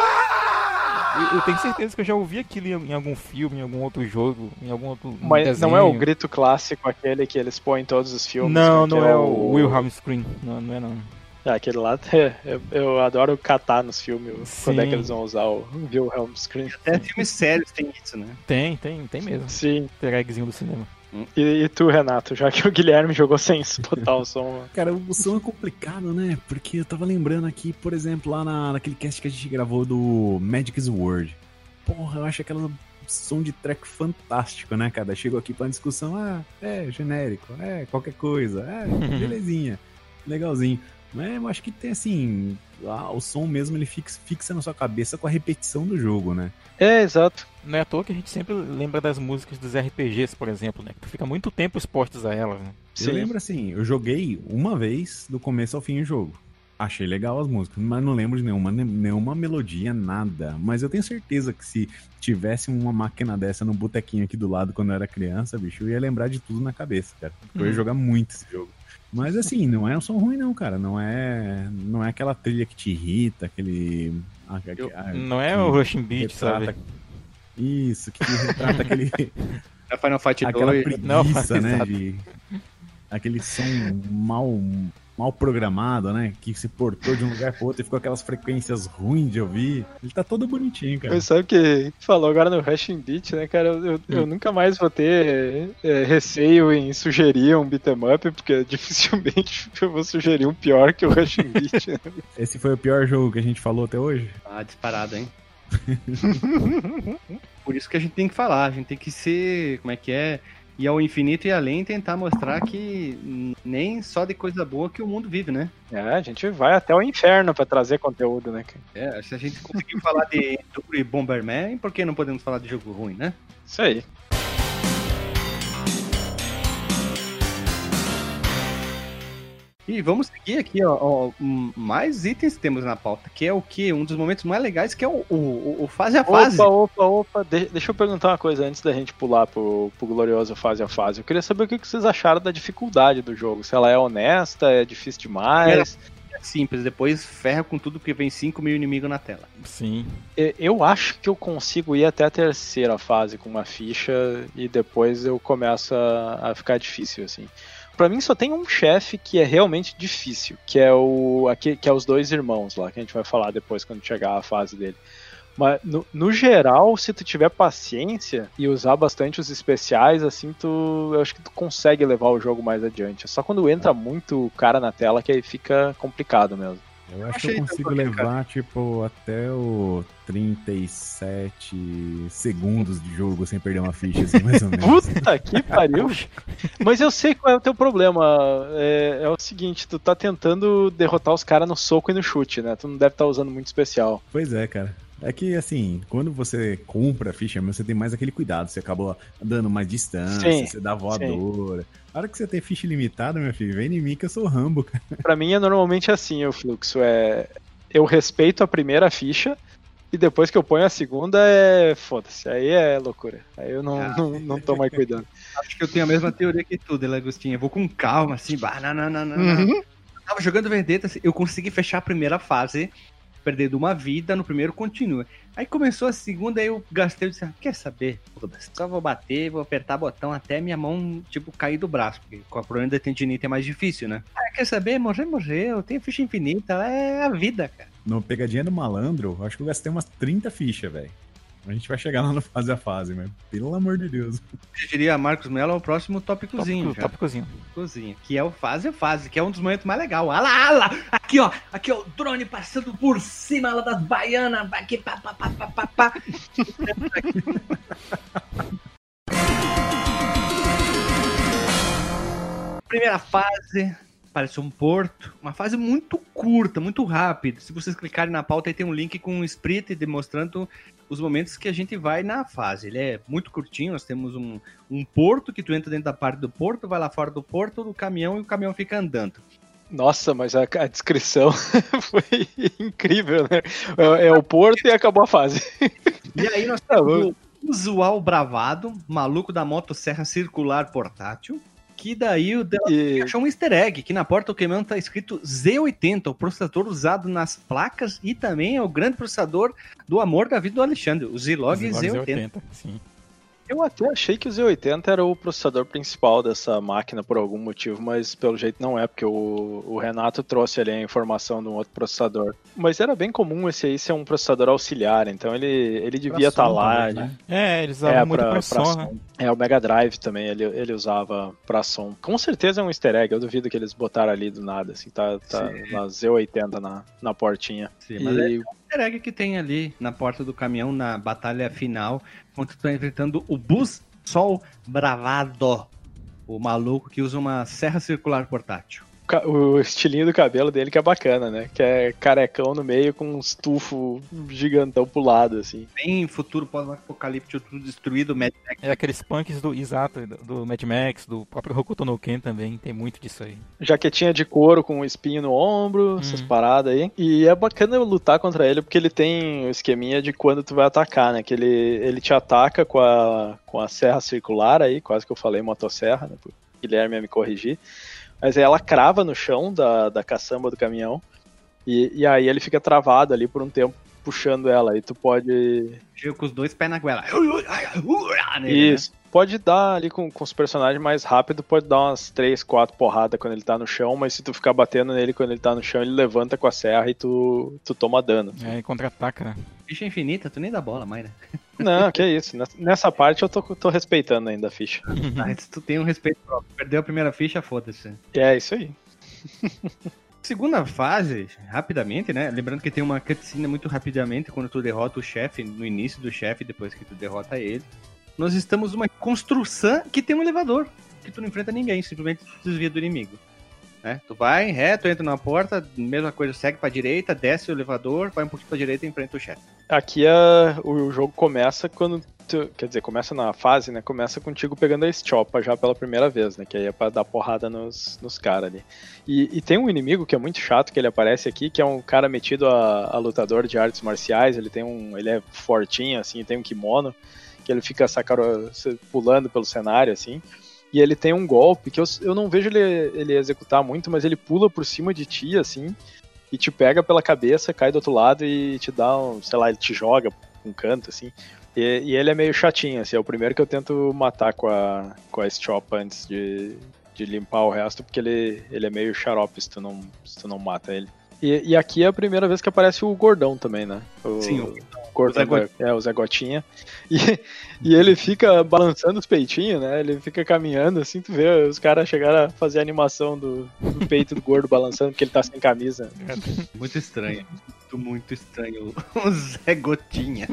Speaker 5: Eu, eu tenho certeza que eu já ouvi aquilo em, algum filme, em algum outro jogo, em algum outro
Speaker 2: Mas
Speaker 5: desenho.
Speaker 2: não é o grito clássico, aquele que eles põem em todos os filmes.
Speaker 5: Não, não
Speaker 2: é
Speaker 5: é o Wilhelm Scream. Não, não é não.
Speaker 2: É, aquele lá, é, eu, eu adoro catar nos filmes quando é
Speaker 5: Sim.
Speaker 2: que eles vão usar o Wilhelm Scream.
Speaker 1: Até filmes sérios tem isso, né?
Speaker 5: Tem, tem, tem mesmo.
Speaker 2: Sim.
Speaker 5: Easter eggzinho do cinema.
Speaker 2: E, e tu, Renato, já que o Guilherme jogou sem botar o som.
Speaker 4: Cara, o som é complicado, né? Porque eu tava lembrando aqui, por exemplo, lá na, naquele cast que a gente gravou do Magic is Word. Porra, eu acho aquela som de track fantástico, né, cara? Chegou aqui pra uma discussão, ah, é genérico, é qualquer coisa, é belezinha, legalzinho. Mas eu acho que tem assim, ah, o som mesmo ele fixa, fixa na sua cabeça com a repetição do jogo, né?
Speaker 2: É, exato.
Speaker 5: Não é à toa que a gente sempre lembra das músicas dos RPGs, por exemplo, né? Que tu fica muito tempo expostos a elas, né?
Speaker 4: Eu lembro assim, eu joguei uma vez do começo ao fim o jogo. Achei legal as músicas, mas não lembro de nenhuma, nenhuma melodia, nada. Mas eu tenho certeza que se tivesse uma máquina dessa no botequinho aqui do lado quando eu era criança, bicho, eu ia lembrar de tudo na cabeça, cara. Eu ia
Speaker 5: Uhum.
Speaker 4: jogar muito esse jogo. Mas assim, não é um som ruim não, cara. Não é, não é aquela trilha que te irrita, aquele... a- a-
Speaker 5: Não é o Rushing Beat,
Speaker 4: retrata-
Speaker 5: sabe?
Speaker 4: Isso, que retrata aquele...
Speaker 1: É Final Fight
Speaker 4: aquela
Speaker 1: 2.
Speaker 4: preguiça,
Speaker 5: Não,
Speaker 4: né? De, aquele som mal, mal programado, né? Que se portou de um lugar pro outro e ficou aquelas frequências ruins de ouvir. Ele tá todo bonitinho, cara.
Speaker 2: Mas sabe que falou agora no Rushing Beat, né, cara? Eu, eu- eu nunca mais vou ter é, receio em sugerir um beat'em up, porque dificilmente eu vou sugerir um pior que o Rushing Beat. né?
Speaker 4: Esse foi o pior jogo que a gente falou até hoje.
Speaker 1: Ah, disparado, hein? Por isso que a gente tem que falar, a gente tem que ser, como é que é, ir ao infinito e além e tentar mostrar que nem só de coisa boa que o mundo vive, né?
Speaker 2: É, a gente vai até o inferno pra trazer conteúdo, né?
Speaker 1: É, se a gente conseguir falar de Enduro e Bomberman, por que não podemos falar de jogo ruim, né?
Speaker 2: Isso aí.
Speaker 1: E vamos seguir aqui, ó, ó, mais itens temos na pauta, que é o que? Um dos momentos mais legais, que é o, o, o fase a fase.
Speaker 2: Opa, opa, opa. De- deixa eu perguntar uma coisa antes da gente pular pro, pro glorioso fase a fase. Eu queria saber o que vocês acharam da dificuldade do jogo. Se ela é honesta, é difícil demais.
Speaker 1: É simples, depois ferra com tudo porque vem 5 mil inimigos na tela.
Speaker 5: Sim.
Speaker 2: Eu acho que eu consigo ir até a terceira fase com uma ficha e depois eu começo a, a ficar difícil, assim. Pra mim só tem um chefe que é realmente difícil, que é o aqui, que é os dois irmãos lá, que a gente vai falar depois quando chegar a fase dele. Mas no, no geral, se tu tiver paciência e usar bastante os especiais, assim, tu eu acho que tu consegue levar o jogo mais adiante. Só quando entra muito cara na tela que aí fica complicado mesmo.
Speaker 4: Eu acho
Speaker 1: Achei
Speaker 4: que eu consigo
Speaker 1: também,
Speaker 4: levar, tipo, até o 37 segundos de jogo sem perder uma ficha, assim, mais ou menos.
Speaker 2: Puta que pariu. Mas eu sei qual é o teu problema. É, é o seguinte, tu tá tentando derrotar os caras no soco e no chute, né? Tu não deve estar usando muito especial.
Speaker 4: Pois é, cara. É que, assim, quando você compra a ficha, você tem mais aquele cuidado. Você acaba dando mais distância,
Speaker 2: Sim,
Speaker 4: você dá voadora. A hora que você tem ficha limitada, meu filho, vem em mim que eu sou Rambo, cara.
Speaker 2: Pra mim é normalmente assim o fluxo. É, eu respeito a primeira ficha e depois que eu ponho a segunda é. Foda-se, aí é loucura. Aí eu não,
Speaker 1: Ah.
Speaker 2: não, não tô mais cuidando.
Speaker 1: Acho que eu tenho a mesma teoria que tu, Agostinho. Eu vou com calma, assim, bah, não, não, não, não, não.
Speaker 2: Uhum.
Speaker 1: Eu tava jogando Vendetta, assim, eu consegui fechar a primeira fase, perdendo uma vida, no primeiro continua. Aí começou a segunda, aí eu gastei, eu disse, ah, quer saber? Só vou bater, vou apertar botão até minha mão, tipo, cair do braço, porque com a problema da tendinite é mais difícil, né? Ah, quer saber? Morrer, morreu, tem ficha infinita, é a vida, cara.
Speaker 4: No Pegadinha do Malandro, eu acho que eu gastei umas 30 fichas, velho. A gente vai chegar lá no fase a fase, mas pelo amor de Deus.
Speaker 1: Eu diria Marcos Mello é o próximo tópicozinho,
Speaker 5: Tópico,
Speaker 1: já.
Speaker 5: tópicozinho.
Speaker 1: cozinha, que é o fase a fase, que é um dos momentos mais legais. Olha lá, olha lá, aqui ó, aqui ó, o drone passando por cima lá das baianas, aqui, pá, pá, pá, pá, pá, pá. Primeira fase, parece um porto, uma fase muito curta, muito rápida. Se vocês clicarem na pauta, aí tem um link com um split demonstrando os momentos que a gente vai na fase. Ele é muito curtinho, nós temos um, um porto que tu entra dentro da parte do porto, vai lá fora do porto, do caminhão e o caminhão fica andando.
Speaker 2: Nossa, mas a, a descrição foi incrível, né? É, é o porto e acabou a fase.
Speaker 1: E aí nós
Speaker 2: Tá
Speaker 1: temos o usual bravado, maluco da motosserra circular portátil, que daí o dela
Speaker 2: E
Speaker 1: achou um easter egg, que na porta do caminhão tá escrito Z80, o processador usado nas placas e também é o grande processador do amor da vida do Alexandre, o Zilog Z80.
Speaker 5: Sim.
Speaker 2: Eu até achei que o Z80 era o processador principal dessa máquina por algum motivo, mas pelo jeito não é, porque o, o Renato trouxe ali a informação de um outro processador. Mas era bem comum esse aí ser um processador auxiliar, então ele, ele devia estar
Speaker 4: som
Speaker 2: lá.
Speaker 4: também, né?
Speaker 5: É, eles usavam
Speaker 2: É,
Speaker 5: muito
Speaker 2: pra,
Speaker 5: pra,
Speaker 2: pra
Speaker 5: som, né?
Speaker 2: som. É, o Mega Drive também ele, ele usava pra som. Com certeza é um easter egg, eu duvido que eles botaram ali do nada, assim, tá, tá na Z80 na, na portinha.
Speaker 1: Sim, mas é
Speaker 2: E
Speaker 1: o easter egg que tem ali na porta do caminhão, na batalha final, quando tu tá enfrentando o Bus Sol Bravado, o maluco que usa uma serra circular portátil.
Speaker 2: O estilinho do cabelo dele que é bacana, né? Que é carecão no meio com um estufo gigantão pro lado, assim.
Speaker 1: Bem futuro pós-apocalíptico, tudo destruído, Mad Max.
Speaker 5: É aqueles punks do. Exato, do, do Mad Max, do próprio Hokuto no Ken também, tem muito disso aí.
Speaker 2: Jaquetinha de couro com um espinho no ombro, essas
Speaker 5: Uhum.
Speaker 2: paradas aí. E é bacana eu lutar contra ele porque ele tem o esqueminha de quando tu vai atacar, né? Que ele, ele te ataca com a, com a serra circular aí, quase que eu falei motosserra, né? pro Guilherme ia me corrigir. Mas aí ela crava no chão da, da caçamba do caminhão. E, e aí ele fica travado ali por um tempo puxando ela. E tu pode
Speaker 1: Chega com os dois pés na goela. Né?
Speaker 2: Isso. Pode dar ali com, com os personagens mais rápido, pode dar umas 3, 4 porradas quando ele tá no chão, mas se tu ficar batendo nele quando ele tá no chão, ele levanta com a serra e tu, tu toma dano.
Speaker 5: É, e contra-ataca, né?
Speaker 1: Ficha infinita, tu nem dá bola, Mayra.
Speaker 2: Não, que isso. Nessa- Nessa parte eu tô, tô respeitando ainda a ficha.
Speaker 1: Mas tu tem um respeito próprio. Perdeu a primeira ficha, foda-se.
Speaker 2: É isso aí.
Speaker 1: Segunda fase, rapidamente, né? Lembrando que tem uma cutscene muito rapidamente quando tu derrota o chefe, no início do chefe, depois que tu derrota ele. Nós estamos numa construção que tem um elevador, que tu não enfrenta ninguém, simplesmente desvia do inimigo. Né? Tu vai reto, entra na porta, mesma coisa, segue pra direita, desce o elevador, vai um pouquinho pra direita e enfrenta o chefe.
Speaker 2: Aqui a, o jogo começa quando. tu- quer dizer, começa na fase, né? Começa contigo pegando a Estiopa já pela primeira vez, né? Que aí é pra dar porrada nos, nos caras ali. E, e tem um inimigo que é muito chato que ele aparece aqui, que é um cara metido a, a lutador de artes marciais. Ele tem um. Ele é fortinho, assim, tem um kimono, que ele fica sacaro, pulando pelo cenário, assim. E ele tem um golpe que eu, eu não vejo ele, ele executar muito, mas ele pula por cima de ti, assim, e te pega pela cabeça, cai do outro lado e te dá um, sei lá, ele te joga um canto, assim. E, e ele é meio chatinho, assim, é o primeiro que eu tento matar com a, com a Stop antes de, de limpar o resto, porque ele, ele é meio xarope se tu não, se tu não mata ele. E, e aqui é a primeira vez que aparece o gordão também, né? O,
Speaker 1: Sim, o
Speaker 2: da- é o Zé Gotinha. E, e ele fica balançando os peitinhos, né? Ele fica caminhando, assim, tu vê os caras chegaram a fazer a animação do, do peito do gordo balançando, porque ele tá sem camisa.
Speaker 1: Muito estranho. Muito, muito estranho. O Zé Gotinha.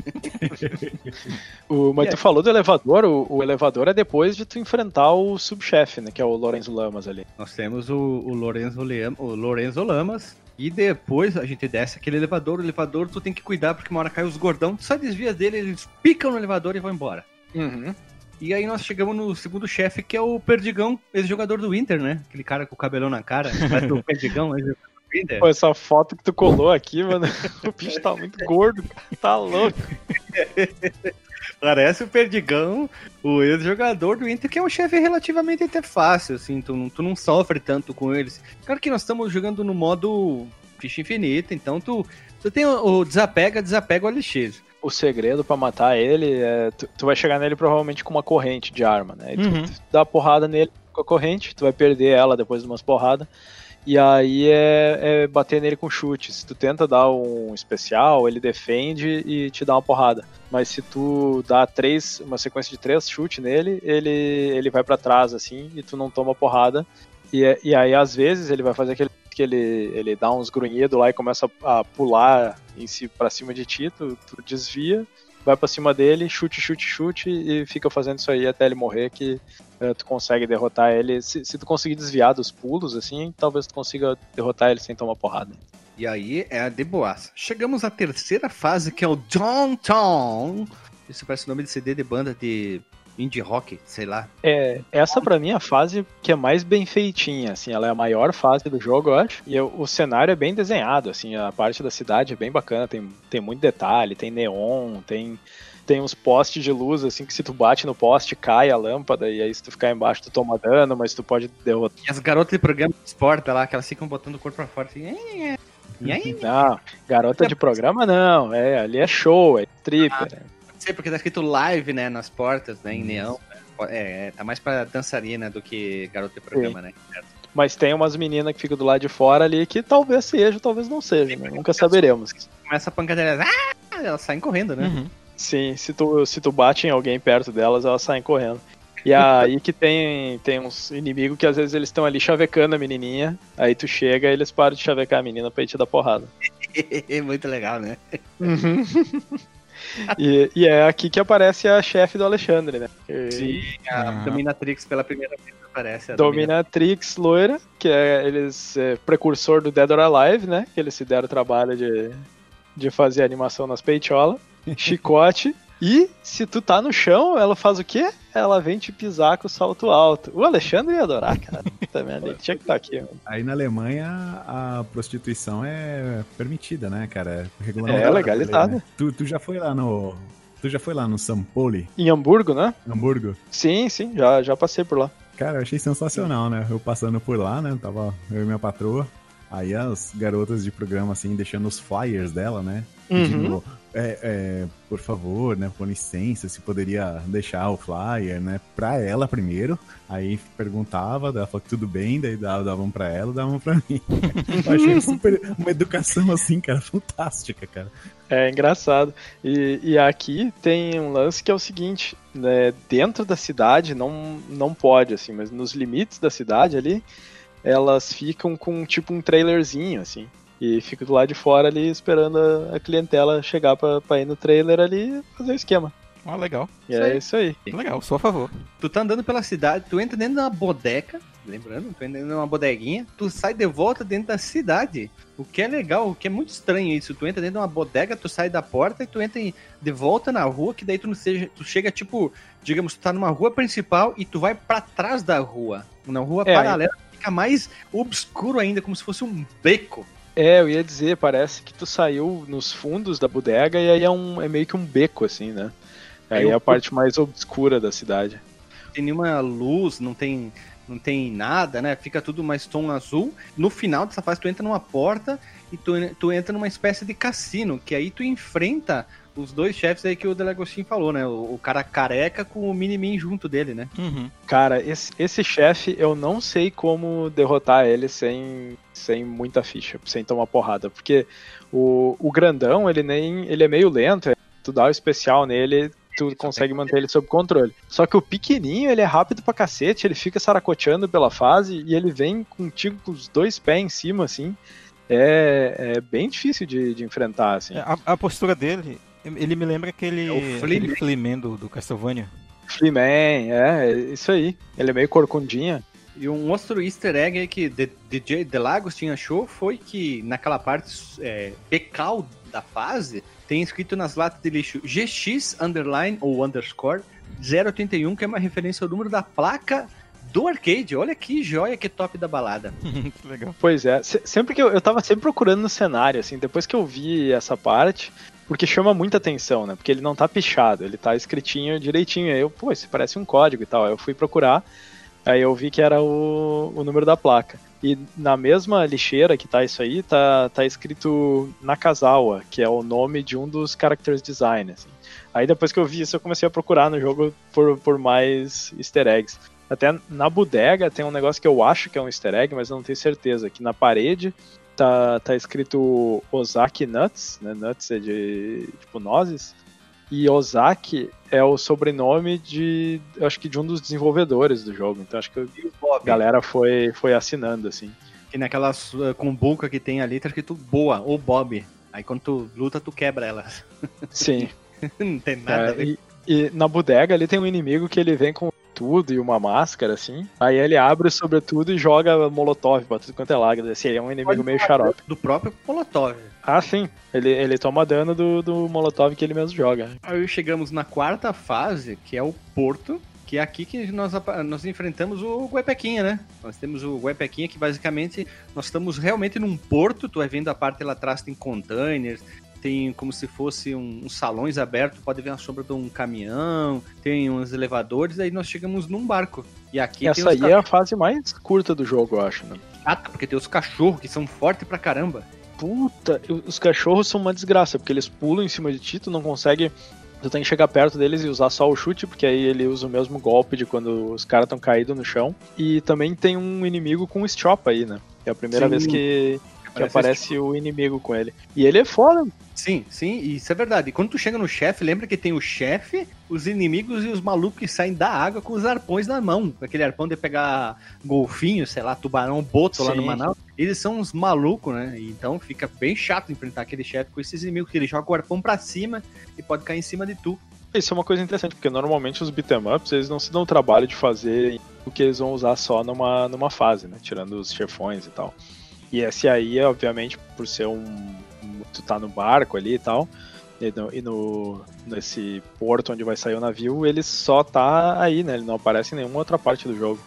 Speaker 2: O, mas tu falou do elevador, o, o elevador é depois de tu enfrentar o subchefe, né? Que é o Lorenzo Lamas ali.
Speaker 1: Nós temos o, o, Lorenzo, Leam, o Lorenzo Lamas. E depois a gente desce aquele elevador. O elevador tu tem que cuidar porque uma hora cai os gordão. Tu só desvia dele, eles picam no elevador e vão embora.
Speaker 2: Uhum.
Speaker 1: E aí nós chegamos no segundo chefe, que é o Perdigão, ex-jogador do Inter, né? Aquele cara com o cabelão na cara. Mas o Perdigão, do Inter.
Speaker 2: Pô, essa foto que tu colou aqui, mano, o bicho tá muito gordo, tá louco.
Speaker 1: Parece o Perdigão, o ex-jogador do Inter, que é um chefe relativamente até fácil, assim, tu, não- tu não sofre tanto com eles. Claro que nós estamos jogando no modo ficha infinita, então tu, tu tem o, o desapega, desapega o LX.
Speaker 2: O segredo pra matar ele é. Tu, tu vai chegar nele provavelmente com uma corrente de arma, né? E tu,
Speaker 5: Uhum.
Speaker 2: tu dá porrada nele com a corrente, tu vai perder ela depois de umas porradas. E aí é, é bater nele com chute. Se tu tenta dar um especial, ele defende e te dá uma porrada. Mas se tu dá três, uma sequência de três chutes nele, ele, ele vai pra trás, assim, e tu não toma porrada. E, é- e aí, às vezes, ele vai fazer aquele que ele, ele dá uns grunhidos lá e começa a pular em si, pra cima de ti, tu, tu desvia, vai pra cima dele, chute, chute, chute, e fica fazendo isso aí até ele morrer, que tu consegue derrotar ele. Se, se tu conseguir desviar dos pulos, assim, talvez tu consiga derrotar ele sem tomar porrada.
Speaker 1: E aí é a de boaça. Chegamos à terceira fase, que é o Downtown. Isso parece o nome de CD de banda de indie rock, sei lá.
Speaker 2: É, essa pra mim é a fase que é mais bem feitinha, assim, ela é a maior fase do jogo, eu acho. E eu- o cenário é bem desenhado, assim, a parte da cidade é bem bacana, tem, tem muito detalhe, tem neon, tem tem uns postes de luz, assim, que se tu bate no poste, cai a lâmpada, e aí se tu ficar embaixo tu toma dano, mas tu pode derrotar.
Speaker 1: E as garotas de programa de esporte lá, que elas ficam botando o corpo pra fora assim. E aí,
Speaker 2: Não, garota de programa não, é, ali é show, é stripper.
Speaker 1: não sei, porque tá escrito live, né, nas portas, né, em neão. né. É, é, tá mais pra dançarina do que garota de programa, né?
Speaker 2: Mas tem umas meninas que ficam do lado de fora ali que talvez seja, talvez não seja, né? nunca saberemos.
Speaker 1: Começa a pancadeira, ah, elas saem correndo, né?
Speaker 5: Uhum.
Speaker 2: Sim, se tu, se tu bate em alguém perto delas, elas saem correndo. E aí que tem, tem uns inimigos que às vezes eles estão ali chavecando a menininha, aí tu chega e eles param de chavecar a menina pra ir te dar porrada.
Speaker 1: Muito legal, né?
Speaker 2: E, e é aqui que aparece a chefe do Alexandre, né? Que-
Speaker 1: Sim, a. Dominatrix pela primeira vez aparece. A
Speaker 2: Dominatrix loira, que é eles é, precursor do Dead or Alive, né? Que eles se deram o trabalho de, de fazer animação nas peitolas. Chicote. E se tu tá no chão, ela faz o quê? Ela vem te pisar com o salto alto. O Alexandre ia adorar, cara. Também ele tinha que estar aqui. mano.
Speaker 4: Aí na Alemanha a prostituição é permitida, né, cara?
Speaker 2: É,
Speaker 4: Regulamentada
Speaker 2: legalizada.
Speaker 4: né? Tu, tu já foi lá no. Tu já foi lá no Sampoli,
Speaker 2: Em Hamburgo, né?
Speaker 4: Hamburgo?
Speaker 2: Sim, sim, já, já passei por lá.
Speaker 4: Cara, eu achei sensacional, né? Eu passando por lá, né? Tava eu e minha patroa. Aí as garotas de programa, assim, deixando os flyers dela, né? Pedindo, é, é, por favor, né? Com licença, se poderia deixar o flyer, né? Pra ela primeiro. Aí perguntava, ela falou que tudo bem, daí dava- davam pra ela, davam pra mim. Eu achei super uma educação, assim, cara, fantástica, cara.
Speaker 2: É engraçado. E, e aqui tem um lance que é o seguinte, né? Dentro da cidade não, não pode, assim, mas nos limites da cidade ali, elas ficam com tipo um trailerzinho, assim. E fica do lado de fora ali esperando a, a clientela chegar pra, pra ir no trailer ali e fazer o esquema.
Speaker 5: Ah, legal.
Speaker 2: E
Speaker 1: Isso
Speaker 2: é
Speaker 1: aí.
Speaker 2: isso aí.
Speaker 5: Legal, sou a favor.
Speaker 1: Tu tá andando pela cidade, tu entra dentro de uma bodeca, lembrando, tu entra dentro de uma bodeguinha, tu sai de volta dentro da cidade. O que é legal, o que é muito estranho isso. Tu entra dentro de uma bodega, tu sai da porta e tu entra em- de volta na rua, que daí tu não seja. Tu chega, tipo, digamos, tu tá numa rua principal e tu vai pra trás da rua. Na rua
Speaker 2: É,
Speaker 1: paralela fica mais obscuro ainda, como se fosse um beco.
Speaker 2: É, eu ia dizer, parece que tu saiu nos fundos da bodega e aí é, um, é meio que um beco, assim, né? Aí é a parte mais obscura da cidade.
Speaker 1: Não tem nenhuma luz, não tem, não tem nada, né? Fica tudo mais tom azul. No final dessa fase, tu entra numa porta e tu, tu entra numa espécie de cassino, que aí tu enfrenta os dois chefes aí que o Delagostin falou, né? O, o cara careca com o Minimin junto dele, né?
Speaker 5: Uhum.
Speaker 2: Cara, esse, esse chefe eu não sei como derrotar ele sem, sem muita ficha, sem tomar porrada. Porque o, o grandão, ele nem. ele é meio lento. tu dá o especial nele, tu consegue manter ele sob controle. Só que o pequenininho, ele é rápido pra cacete, ele fica saracoteando pela fase e ele vem contigo com os dois pés em cima, assim. É, é bem difícil de, de enfrentar, assim.
Speaker 5: É, A, a postura dele, ele me lembra aquele,
Speaker 1: É
Speaker 5: aquele Fleaman do, do Castlevania.
Speaker 2: Fleaman, é, é isso aí. Ele é meio corcundinha.
Speaker 1: E um outro easter egg aí que DJ Delagostin achou foi que naquela parte é, pecal da fase tem escrito nas latas de lixo GX underline ou underscore 081, que é uma referência ao número da placa do arcade. Olha que joia, que top da balada.
Speaker 5: que legal.
Speaker 2: Pois é, se- sempre que eu, eu tava sempre procurando no cenário, assim, depois que eu vi essa parte, porque chama muita atenção, né? Porque ele não tá pichado, ele tá escritinho direitinho. Aí eu, pô, isso parece um código e tal. Aí eu fui procurar, aí eu vi que era o, o número da placa. E na mesma lixeira que tá isso aí, tá, tá escrito Nakazawa, que é o nome de um dos characters design, assim. Aí depois que eu vi isso, eu comecei a procurar no jogo por, por mais easter eggs. Até na bodega tem um negócio que eu acho que é um easter egg, mas eu não tenho certeza. Que na parede tá, tá escrito Ozaki Nuts, né? Nuts é de tipo nozes. E Ozaki é o sobrenome de, acho que de um dos desenvolvedores do jogo. Então acho que a galera foi, foi assinando, assim.
Speaker 1: Que naquelas uh, cumbuca que tem ali tá escrito boa ou Bob. Aí quando tu luta, tu quebra elas.
Speaker 2: Sim.
Speaker 1: Não tem nada a
Speaker 2: É,
Speaker 1: ver.
Speaker 2: e, e na bodega ali tem um inimigo que ele vem com tudo e uma máscara, assim. Aí ele abre o sobretudo e joga molotov pra tudo quanto é lado. Assim, ele é um inimigo meio xarope.
Speaker 1: Do próprio Molotov.
Speaker 2: Ah, sim. Ele, ele toma dano do, do molotov que ele mesmo joga.
Speaker 1: Aí chegamos na quarta fase, que é o Porto, que é aqui que nós, nós enfrentamos o Guepequinha, né? Nós temos o Guepequinha que basicamente nós estamos realmente num porto, tu vai vendo a parte lá atrás tem containers, tem como se fosse um, uns salões abertos, pode ver a sombra de um caminhão, tem uns elevadores, aí nós chegamos num barco. E aqui
Speaker 2: Essa aí é a fase mais curta do jogo, eu acho, né?
Speaker 1: cachorros, porque tem os cachorros que são fortes pra caramba.
Speaker 2: Puta, os cachorros são uma desgraça, porque eles pulam em cima de ti, tu não consegue. Tu tem que chegar perto deles e usar só o chute, porque aí ele usa o mesmo golpe de quando os caras estão caídos no chão. E também tem um inimigo com Strop aí, né? É a primeira
Speaker 1: Sim.
Speaker 2: vez que, que
Speaker 1: Aparece
Speaker 2: aparece o inimigo com ele. E ele é foda.
Speaker 1: Sim, sim, isso é verdade. E quando tu chega no chefe, lembra que tem o chefe, os inimigos e os malucos que saem da água com os arpões na mão. Aquele arpão de pegar golfinho, sei lá, tubarão, boto lá no
Speaker 2: Sim.
Speaker 1: Manaus. Eles são uns malucos, né? Então fica bem chato enfrentar aquele chefe com esses inimigos, que ele joga o arpão pra cima e pode cair em cima de tu.
Speaker 2: Isso é uma coisa interessante, porque normalmente os beat'em ups, eles não se dão o trabalho de fazer o que eles vão usar só numa, numa fase, né? Tirando os chefões e tal. E esse aí, obviamente, por ser um. um- Tu tá no barco ali e tal. E, no, e no- nesse porto onde vai sair o navio, ele só tá aí, né? Ele não aparece em nenhuma outra parte do jogo.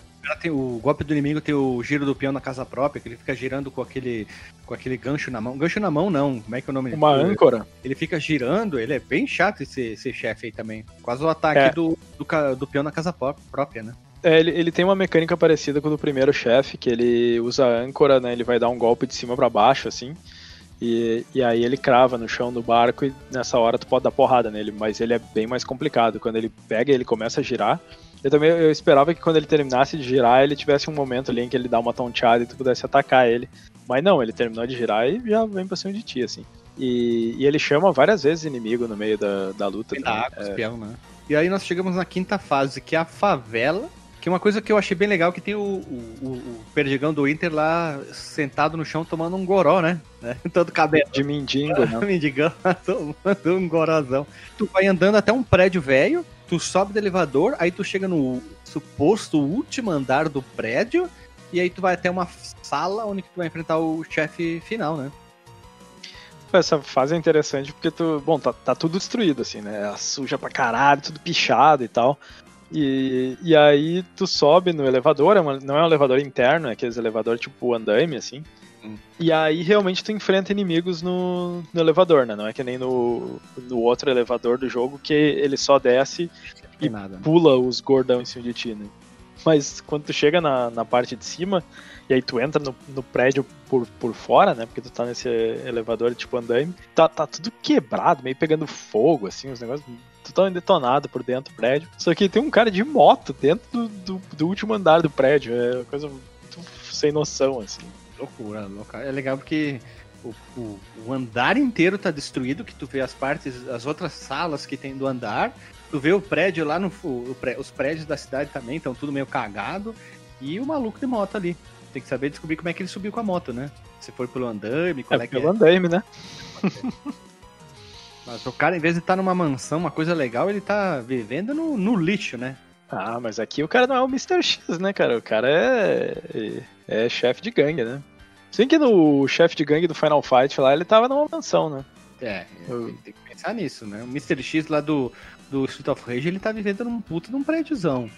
Speaker 1: Tem- o golpe do inimigo tem o giro do peão na casa própria, que ele fica girando com aquele, com aquele gancho na mão. Gancho na mão, não. Como é que é o nome
Speaker 2: Uma âncora.
Speaker 1: Ele fica girando, ele é bem chato esse, esse chefe aí também. Quase o ataque
Speaker 2: É.
Speaker 1: do, do, do peão na casa pró- própria, né?
Speaker 2: É, ele, ele tem uma mecânica parecida com o do primeiro chefe, que ele usa a âncora, né? Ele vai dar um golpe de cima pra baixo, assim. E, e aí ele crava no chão do barco e nessa hora tu pode dar porrada nele, mas ele é bem mais complicado. Quando ele pega ele começa a girar. Eu também eu esperava que quando ele terminasse de girar, ele tivesse um momento ali em que ele dá uma tonteada e tu pudesse atacar ele. Mas não, ele terminou de girar e já vem pra cima de ti, assim. E, e ele chama várias vezes inimigo no meio da, da luta.
Speaker 1: Tem da água, peão, né? E aí nós chegamos na quinta fase, que é a favela. Que é uma coisa que eu achei bem legal, que tem o, o, o- perdigão do Inter lá sentado no chão tomando um goró, né? né? Todo cabelo.
Speaker 2: De mendigo, né?
Speaker 1: Mendigão, tomando um gorozão. Tu vai andando até um prédio velho, tu sobe do elevador, aí tu chega no suposto último andar do prédio, e aí tu vai até uma sala onde tu vai enfrentar o chefe final, né?
Speaker 2: Essa fase é interessante porque tu. Bom, tá, tá tudo destruído, assim, né? Suja pra caralho, tudo pichado e tal. E, e aí tu sobe no elevador, é uma- não é um elevador interno, é aqueles elevador tipo andaime, assim.
Speaker 1: Hum.
Speaker 2: E aí realmente tu enfrenta inimigos no, no elevador, né? Não é que nem no, no outro elevador do jogo que ele só desce
Speaker 1: tem nada. né?
Speaker 2: pula os gordão em cima de ti, né? Mas quando tu chega na, na parte de cima, e aí tu entra no, no prédio por, por fora, né? Porque tu tá nesse elevador tipo andaime, tá, tá tudo quebrado, meio pegando fogo, assim, os negócios totalmente detonado por dentro do prédio. Só que tem um cara de moto dentro do, do, do último andar do prédio. É uma coisa muito sem noção, assim.
Speaker 1: Loucura, louca. É legal porque o, o, o andar inteiro tá destruído, que tu vê as partes, as outras salas que tem do andar. Tu vê o prédio lá no. o os prédios da cidade também estão tudo meio cagado. E o maluco de moto ali. Tem que saber descobrir como é que ele subiu com a moto, né? Se foi pelo andame, qual é,
Speaker 2: É
Speaker 1: que
Speaker 2: pelo
Speaker 1: é.
Speaker 2: andaime, né?
Speaker 1: Mas o cara, em vez de estar numa mansão, uma coisa legal, ele tá vivendo no, no lixo, né?
Speaker 2: Ah, mas aqui o cara não é o Mr. X, né, cara? O cara é. é chefe de gangue, né? Sim que no chefe de gangue do Final Fight lá, ele tava numa mansão, né?
Speaker 1: É, tem que pensar nisso, né? O Mr. X lá do, do Street of Rage, ele tá vivendo num puto num prédiozão.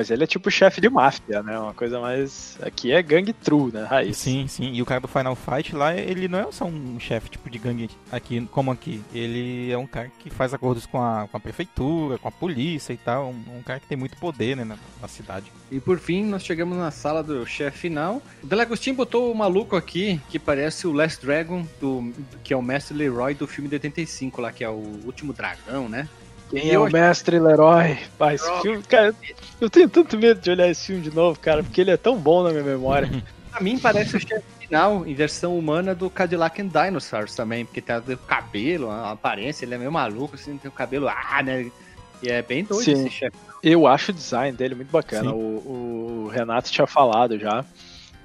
Speaker 2: Mas ele é tipo chefe de máfia, né? Uma coisa mais. Aqui é gangue true, né? Raiz.
Speaker 5: Sim, sim. E o cara do Final Fight lá, ele não é só um chefe tipo de gangue aqui, como aqui. Ele é um cara que faz acordos com a, com a prefeitura, com a polícia e tal. Um, um cara que tem muito poder, né, na, na cidade.
Speaker 1: E por fim, nós chegamos na sala do chefe final. O Delagostin botou o maluco aqui, que parece o Last Dragon, do, que é o mestre Leroy do filme de 85 lá, que é o Último Dragão, né?
Speaker 2: Quem
Speaker 1: E
Speaker 2: é o
Speaker 1: acho-
Speaker 2: mestre Leroy? Pai, esse filme, cara, eu tenho tanto medo de olhar esse filme de novo, cara, porque ele é tão bom na minha memória.
Speaker 1: Pra mim parece o chefe final, em versão humana do Cadillac and Dinosaurs também, porque tem o cabelo, a aparência, ele é meio maluco, assim, tem o cabelo, ah, né? E é bem doido
Speaker 2: Sim.
Speaker 1: esse chefe.
Speaker 2: Eu acho o design dele muito bacana. O, o Renato tinha falado já.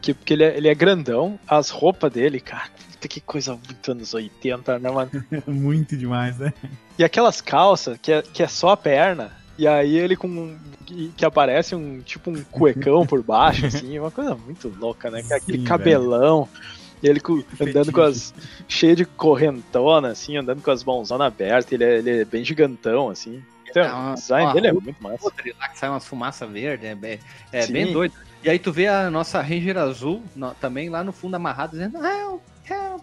Speaker 2: Que, porque ele é, ele é grandão, as roupas dele, cara, puta que coisa muito anos 80, né, mano?
Speaker 4: Muito demais, né?
Speaker 2: E aquelas calças que é, que é só a perna, e aí ele com. que, que aparece um tipo um cuecão por baixo, assim, uma coisa muito louca, né? Aquele
Speaker 4: Sim,
Speaker 2: cabelão. E ele com- andando com as. cheio de correntona, assim, andando com as mãozonas abertas, ele é, ele é bem gigantão, assim. Então,
Speaker 1: Ah,
Speaker 2: o design
Speaker 1: ah,
Speaker 2: dele é muito massa.
Speaker 1: Outro lá que sai umas fumaça verde, é, bem, é
Speaker 2: Sim.
Speaker 1: bem doido. E aí tu vê a nossa Ranger azul no- também lá no fundo amarrada, dizendo, help.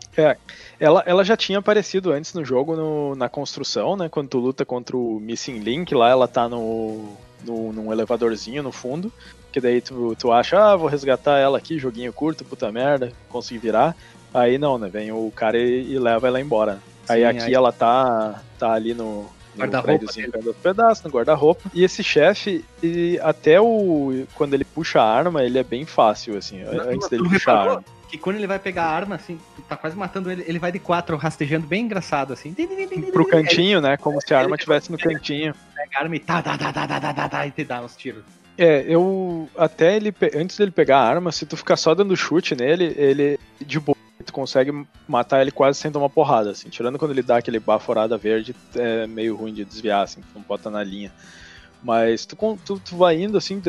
Speaker 2: Ela, ela já tinha aparecido antes no jogo, no- na construção, né? Quando tu luta contra o Missing Link, lá ela tá no, no, num elevadorzinho no fundo. Que daí tu, tu acha, ah, vou resgatar ela aqui, joguinho curto, puta merda, consegui virar. Aí não, né? Vem o cara e, e leva ela embora. aí
Speaker 1: Sim,
Speaker 2: aqui
Speaker 1: aí-
Speaker 2: ela tá, tá ali no, no
Speaker 1: Guarda-roupa
Speaker 2: do pedaço, no guarda-roupa. E esse chefe, e até o. Quando ele puxa a arma, ele é bem fácil, assim, antes
Speaker 1: tu
Speaker 2: dele
Speaker 1: não
Speaker 2: puxar a
Speaker 1: reparou?
Speaker 2: arma.
Speaker 1: Que quando ele vai pegar a arma, assim, tá quase matando ele, ele vai de quatro, rastejando bem engraçado, assim.
Speaker 2: Pro cantinho, né? Como se a arma estivesse no cantinho.
Speaker 1: Pega a arma e tá, tá, tá, tá, tá, tá, tá, tá, e te dá uns tiros.
Speaker 2: É, eu. Até ele. Antes dele pegar a arma, se tu ficar só dando chute nele, ele. De boa. Tu consegue matar ele quase sem tomar porrada, assim. Tirando quando ele dá aquele baforada verde, é meio ruim de desviar, assim, tu não bota na linha. Mas tu, tu, tu vai indo, assim,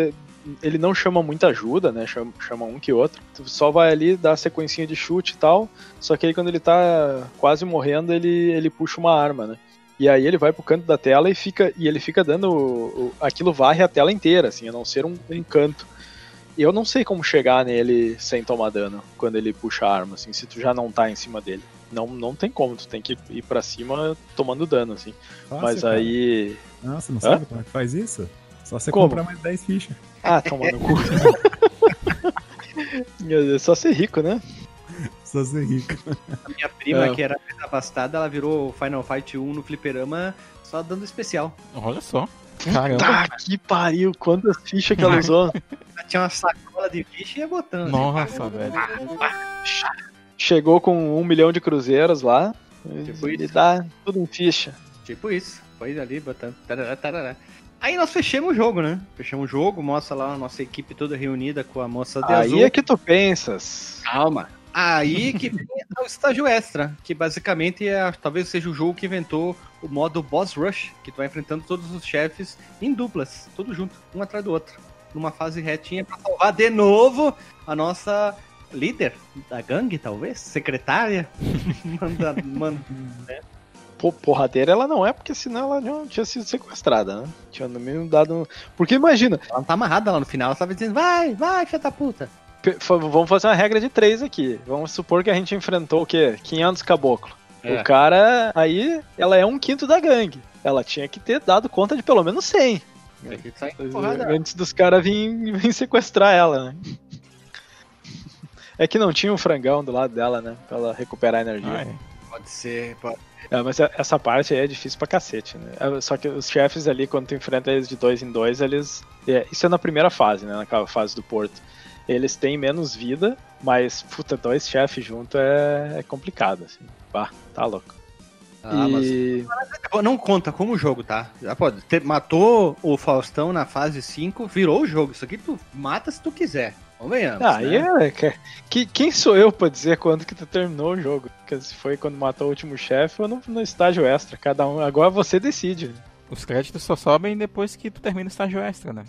Speaker 2: ele não chama muita ajuda, né? Chama, chama um que outro. Tu só vai ali, dá a sequencinha de chute e tal. Só que aí quando ele tá quase morrendo, ele, ele puxa uma arma, né? E aí ele vai pro canto da tela e fica e ele fica dando o- o- aquilo varre a tela inteira, assim, a não ser um, um canto. E eu não sei como chegar nele sem tomar dano quando ele puxa a arma, assim, se tu já não tá em cima dele. Não, não tem como, tu tem que ir pra cima tomando dano, assim.
Speaker 4: Fácil,
Speaker 2: Mas
Speaker 4: cara.
Speaker 2: aí.
Speaker 4: Nossa, não
Speaker 2: Hã?
Speaker 4: sabe como é que faz isso? Só você
Speaker 2: Como?
Speaker 4: comprar mais 10 fichas.
Speaker 2: Ah, toma no cu. é só ser rico, né?
Speaker 4: Só ser rico.
Speaker 1: A minha prima,
Speaker 2: É.
Speaker 1: que era mais abastada, ela virou Final Fight 1 no fliperama só dando especial.
Speaker 5: Olha só. Caramba.
Speaker 2: Tá que pariu, quantas fichas que ela usou.
Speaker 1: Ela tinha uma sacola de ficha e ia botando.
Speaker 5: Nossa, velho.
Speaker 2: Chegou com um milhão de cruzeiros lá.
Speaker 1: Tipo
Speaker 2: e
Speaker 1: isso.
Speaker 2: dá tudo em ficha.
Speaker 1: Tipo isso. Foi ali botando. Tarará, tarará. Aí nós fechamos o jogo, né? Fechamos o jogo, mostra lá a nossa equipe toda reunida com a moça de
Speaker 2: Aí
Speaker 1: azul.
Speaker 2: é que tu pensas.
Speaker 1: Calma. Aí que vem o estágio extra, que basicamente é talvez seja o jogo que inventou o modo Boss Rush, que tu vai enfrentando todos os chefes em duplas, tudo junto, um atrás do outro, numa fase retinha pra salvar de novo a nossa líder da gangue, talvez, secretária. manda, manda,
Speaker 2: Pô, porradeira ela não é, porque senão ela não tinha sido sequestrada, né? Tinha no meio dado. Porque imagina,
Speaker 1: ela não tá amarrada lá no final, ela tava dizendo, vai, vai, filha da puta.
Speaker 2: fa- vamos fazer uma regra de três aqui. Vamos supor que a gente enfrentou o quê? 500 caboclo.
Speaker 1: É.
Speaker 2: O cara, aí, ela é um quinto da gangue. Ela tinha que ter dado conta de pelo menos 100.
Speaker 1: Aí sai porrada.
Speaker 2: Antes dos caras virem vir sequestrar ela, né? É que não tinha um frangão do lado dela, né? Pra ela recuperar a energia.
Speaker 5: Ah, é.
Speaker 1: Pode ser, pode
Speaker 2: É, mas a- essa parte aí é difícil pra cacete, né? É, Só que os chefes ali, quando tu enfrenta eles de dois em dois, eles. é, isso é na primeira fase, né? Naquela fase do porto. eles têm menos vida, mas, puta, dois chefes junto é, é complicado, assim. Bah, tá louco.
Speaker 1: Ah,
Speaker 2: e...
Speaker 1: mas não conta como jogo, tá? Já pode. Te- matou o Faustão na fase 5, virou o jogo. Isso aqui tu mata se tu quiser. Convenhamos.
Speaker 2: Ah,
Speaker 1: né?
Speaker 2: é. que- que- quem sou eu pra dizer quando que tu terminou o jogo? Porque se foi quando matou o último chefe ou no, no estágio extra. Cada um. Agora você decide.
Speaker 5: Os créditos só sobem depois que tu termina o estágio extra, né?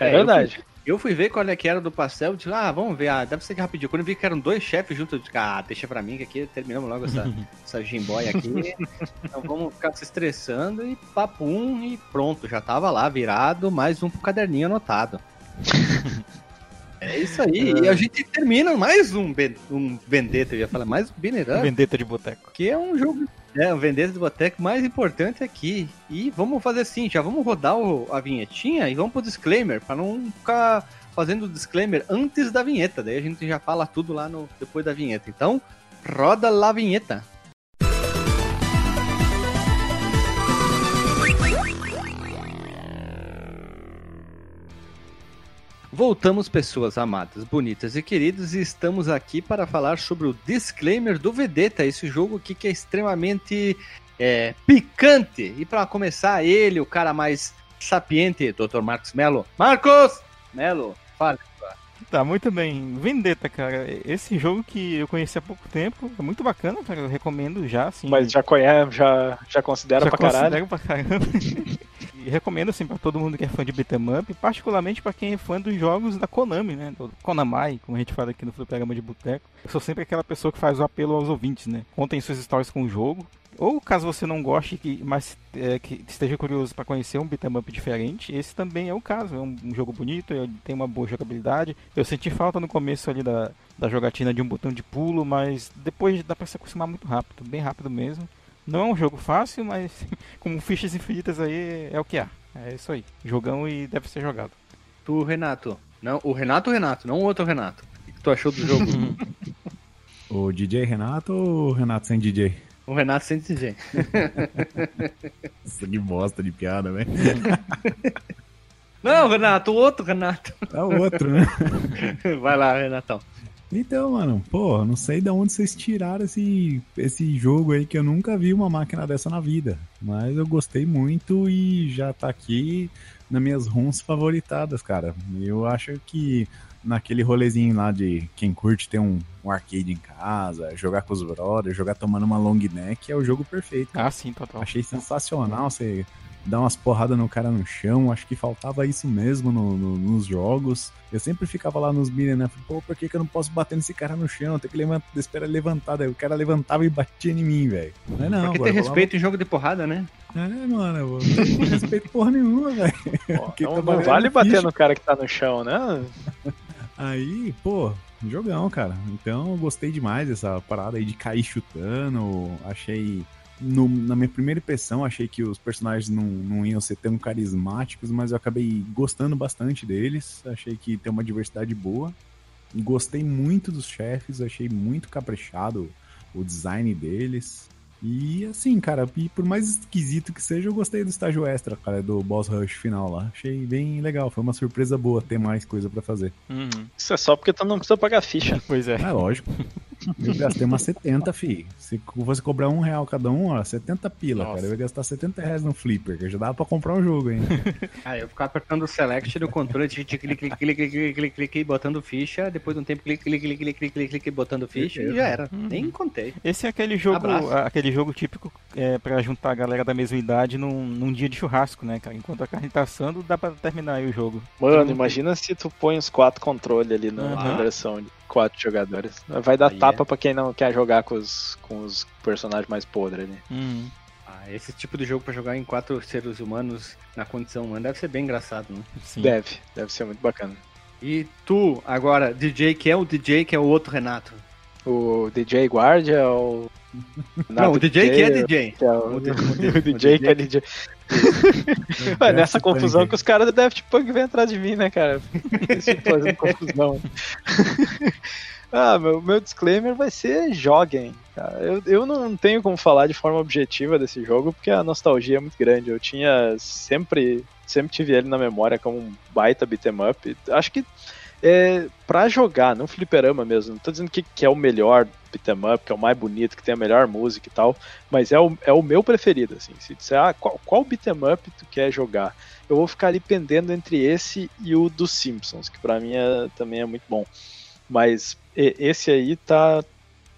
Speaker 2: É,
Speaker 1: É,
Speaker 2: verdade.
Speaker 1: Eu fui ver qual é que era do pastel, eu disse, ah, vamos ver, ah, deve ser que rapidinho. Quando eu vi que eram dois chefes juntos, eu disse, ah, deixa pra mim que aqui terminamos logo essa, essa jimbóia aqui. Então vamos ficar se estressando e papum e pronto, já tava lá virado, mais um pro caderninho anotado. É isso aí, e a gente termina mais um, ben, um Vendetta, eu ia falar, mais um Binner Up,
Speaker 5: Vendetta de boteco.
Speaker 1: que é um jogo, é, o Vendetta do Boteco mais importante aqui. E vamos fazer assim, já vamos rodar o- a vinhetinha e vamos pro disclaimer, pra não ficar fazendo o disclaimer antes da vinheta, daí a gente já fala tudo lá no depois da vinheta. Então, roda lá a vinheta. Voltamos, pessoas amadas, bonitas e queridas, e estamos aqui para falar sobre o disclaimer do Vedetta, esse jogo aqui que é extremamente é, picante. E para começar, ele, o cara mais sapiente, Dr. Marcos Melo. Marcos! Melo, fala.
Speaker 5: Tá, muito bem. Vendetta, cara. Esse jogo que eu conheci há pouco tempo é muito bacana, cara. Eu recomendo já, assim.
Speaker 2: Mas já conhece, já, já considera
Speaker 5: já
Speaker 2: pra caralho.
Speaker 5: considero pra caramba. recomendo, assim, pra todo mundo que é fã de beat'em up, particularmente pra quem é fã dos jogos da Konami, né? Do Konamai, como a gente fala aqui no programa de Boteco. Eu sou sempre aquela pessoa que faz o apelo aos ouvintes, né? Contem suas histórias com o jogo. Ou caso você não goste, que, mas é, que esteja curioso pra conhecer um beat'em up diferente, esse também é o caso. É um, um jogo bonito, ele tem uma boa jogabilidade. Eu senti falta no começo ali da, da jogatina de um botão de pulo, mas depois dá pra se acostumar muito rápido, bem rápido mesmo. Não é um jogo fácil, mas como fichas infinitas aí é o que há. É isso aí. Jogão e deve ser jogado.
Speaker 1: Tu, Renato. Não, o Renato Renato, não o outro Renato. O que tu achou do jogo?
Speaker 4: O DJ Renato ou o Renato sem DJ?
Speaker 1: o Renato sem dizer.
Speaker 4: Nossa, que bosta de piada, velho.
Speaker 1: Não, Renato, o outro Renato.
Speaker 4: É o outro, né?
Speaker 1: Vai lá, Renatão.
Speaker 4: Então, mano, pô, não sei de onde vocês tiraram esse, esse jogo aí que eu nunca vi uma máquina dessa na vida. Mas eu gostei muito e já tá aqui nas minhas runs favoritadas, cara. Eu acho que naquele rolezinho lá de quem curte ter um, um arcade em casa, jogar com os brothers, jogar tomando uma long neck, é o jogo perfeito.
Speaker 5: Ah, sim, total.
Speaker 4: Achei sensacional você dar umas porradas no cara no chão. Acho que faltava isso mesmo no- no- nos jogos. Eu sempre ficava lá nos minions, né? Falei, Pô, por que, que eu não posso bater nesse cara no chão? Tem que levantar, esperar ele levantar. Daí o cara levantava e batia em mim, velho. Mas não,
Speaker 1: Porque tem respeito em jogo de porrada, né?
Speaker 4: É, mano, eu não tenho respeito porra nenhuma, velho.
Speaker 2: Não, não vale bater
Speaker 4: ficha.
Speaker 2: no cara que tá no chão, né?
Speaker 4: Aí, pô, jogão, cara. Então eu gostei demais dessa parada aí de cair chutando. Achei. No- na minha primeira impressão, achei que os personagens não, não iam ser tão carismáticos, mas eu acabei gostando bastante deles. Achei que tem uma diversidade boa. Gostei muito dos chefes, achei muito caprichado o design deles. E assim, cara, e por mais esquisito que seja, eu gostei do estágio extra, cara, do boss rush final lá. Achei bem legal, foi uma surpresa boa ter mais coisa pra fazer.
Speaker 5: Uhum.
Speaker 2: Isso é só porque tu não precisa pagar ficha.
Speaker 5: Pois é.
Speaker 4: É lógico. Eu gastei umas 70, fi. Se você cobrar um real cada um, ó, 70 pila,
Speaker 5: Nossa.
Speaker 4: cara. Eu ia gastar 70 reais no Flipper, que já dava pra comprar um jogo ainda.
Speaker 1: Ah, eu ficava apertando o select do controle, clique, clique, clique, clique, clique, clique, clique, botando ficha, depois de um tempo, clique, clique, clique, clique, clique, clique, botando ficha e já era.
Speaker 5: Uhum.
Speaker 1: Nem contei.
Speaker 5: Esse é aquele jogo,
Speaker 1: Abraço.
Speaker 5: aquele jogo típico é, para juntar a galera da mesma idade num, num dia de churrasco, né, cara? Enquanto a carne tá assando, dá pra terminar aí o jogo.
Speaker 2: Mano, imagina se tu põe os quatro controles ali na, na
Speaker 5: Uhum.
Speaker 2: versão de quatro jogadores. Vai dar
Speaker 1: Aí
Speaker 2: tapa
Speaker 1: é.
Speaker 2: pra quem não quer jogar com os, com os personagens mais podres ali.
Speaker 5: Uhum.
Speaker 1: Ah, esse tipo de jogo pra jogar em quatro seres humanos na condição humana deve ser bem engraçado, né?
Speaker 5: Sim.
Speaker 2: Deve, deve ser muito bacana.
Speaker 1: E tu, agora, DJ, que é o DJ, que é o outro Renato.
Speaker 2: O DJ Guardia é o.
Speaker 1: Não, o DJ que é DJ.
Speaker 2: é o,
Speaker 1: O D-
Speaker 2: o DJ que é DJ. Ué, nessa confusão que os caras do Daft Punk vêm atrás de mim, né, cara? Fazendo confusão. Ah, meu, meu disclaimer vai ser joguem. cara. Eu, eu não tenho como falar de forma objetiva desse jogo, porque a nostalgia é muito grande. Eu tinha sempre, sempre tive ele na memória como um baita beat'em up. Acho que é pra jogar, não fliperama mesmo. Não tô dizendo que, que é o melhor beat'em up, que é o mais bonito, que tem a melhor música e tal, mas é o, é o meu preferido, assim. Se disser, ah, qual, qual beat'em up tu quer jogar? Eu vou ficar ali pendendo entre esse e o dos Simpsons, que pra mim é, também é muito bom. Mas esse aí tá,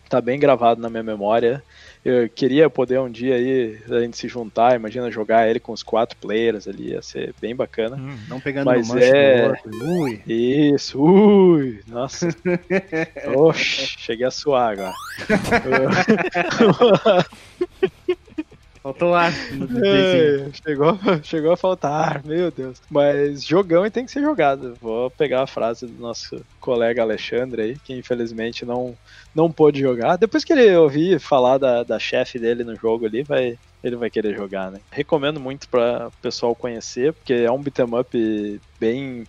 Speaker 2: tá bem gravado na minha memória. Eu queria poder um dia aí a gente se juntar, imagina jogar ele com os quatro players ali, ia ser bem bacana.
Speaker 5: Hum.
Speaker 1: Não pegando
Speaker 2: Mas
Speaker 1: no
Speaker 2: é-.
Speaker 1: Ui.
Speaker 2: Isso, ui, nossa. Oxe, cheguei a suar agora.
Speaker 1: Faltou ar.
Speaker 2: É, chegou, chegou a faltar, meu Deus. Mas jogão e tem que ser jogado. Vou pegar a frase do nosso colega Alexandre aí, que infelizmente não, não pôde jogar. Depois que ele ouvir falar da, da chefe dele no jogo ali, vai, ele vai querer jogar, né? Recomendo muito para o pessoal conhecer, porque é um beat'em up bem.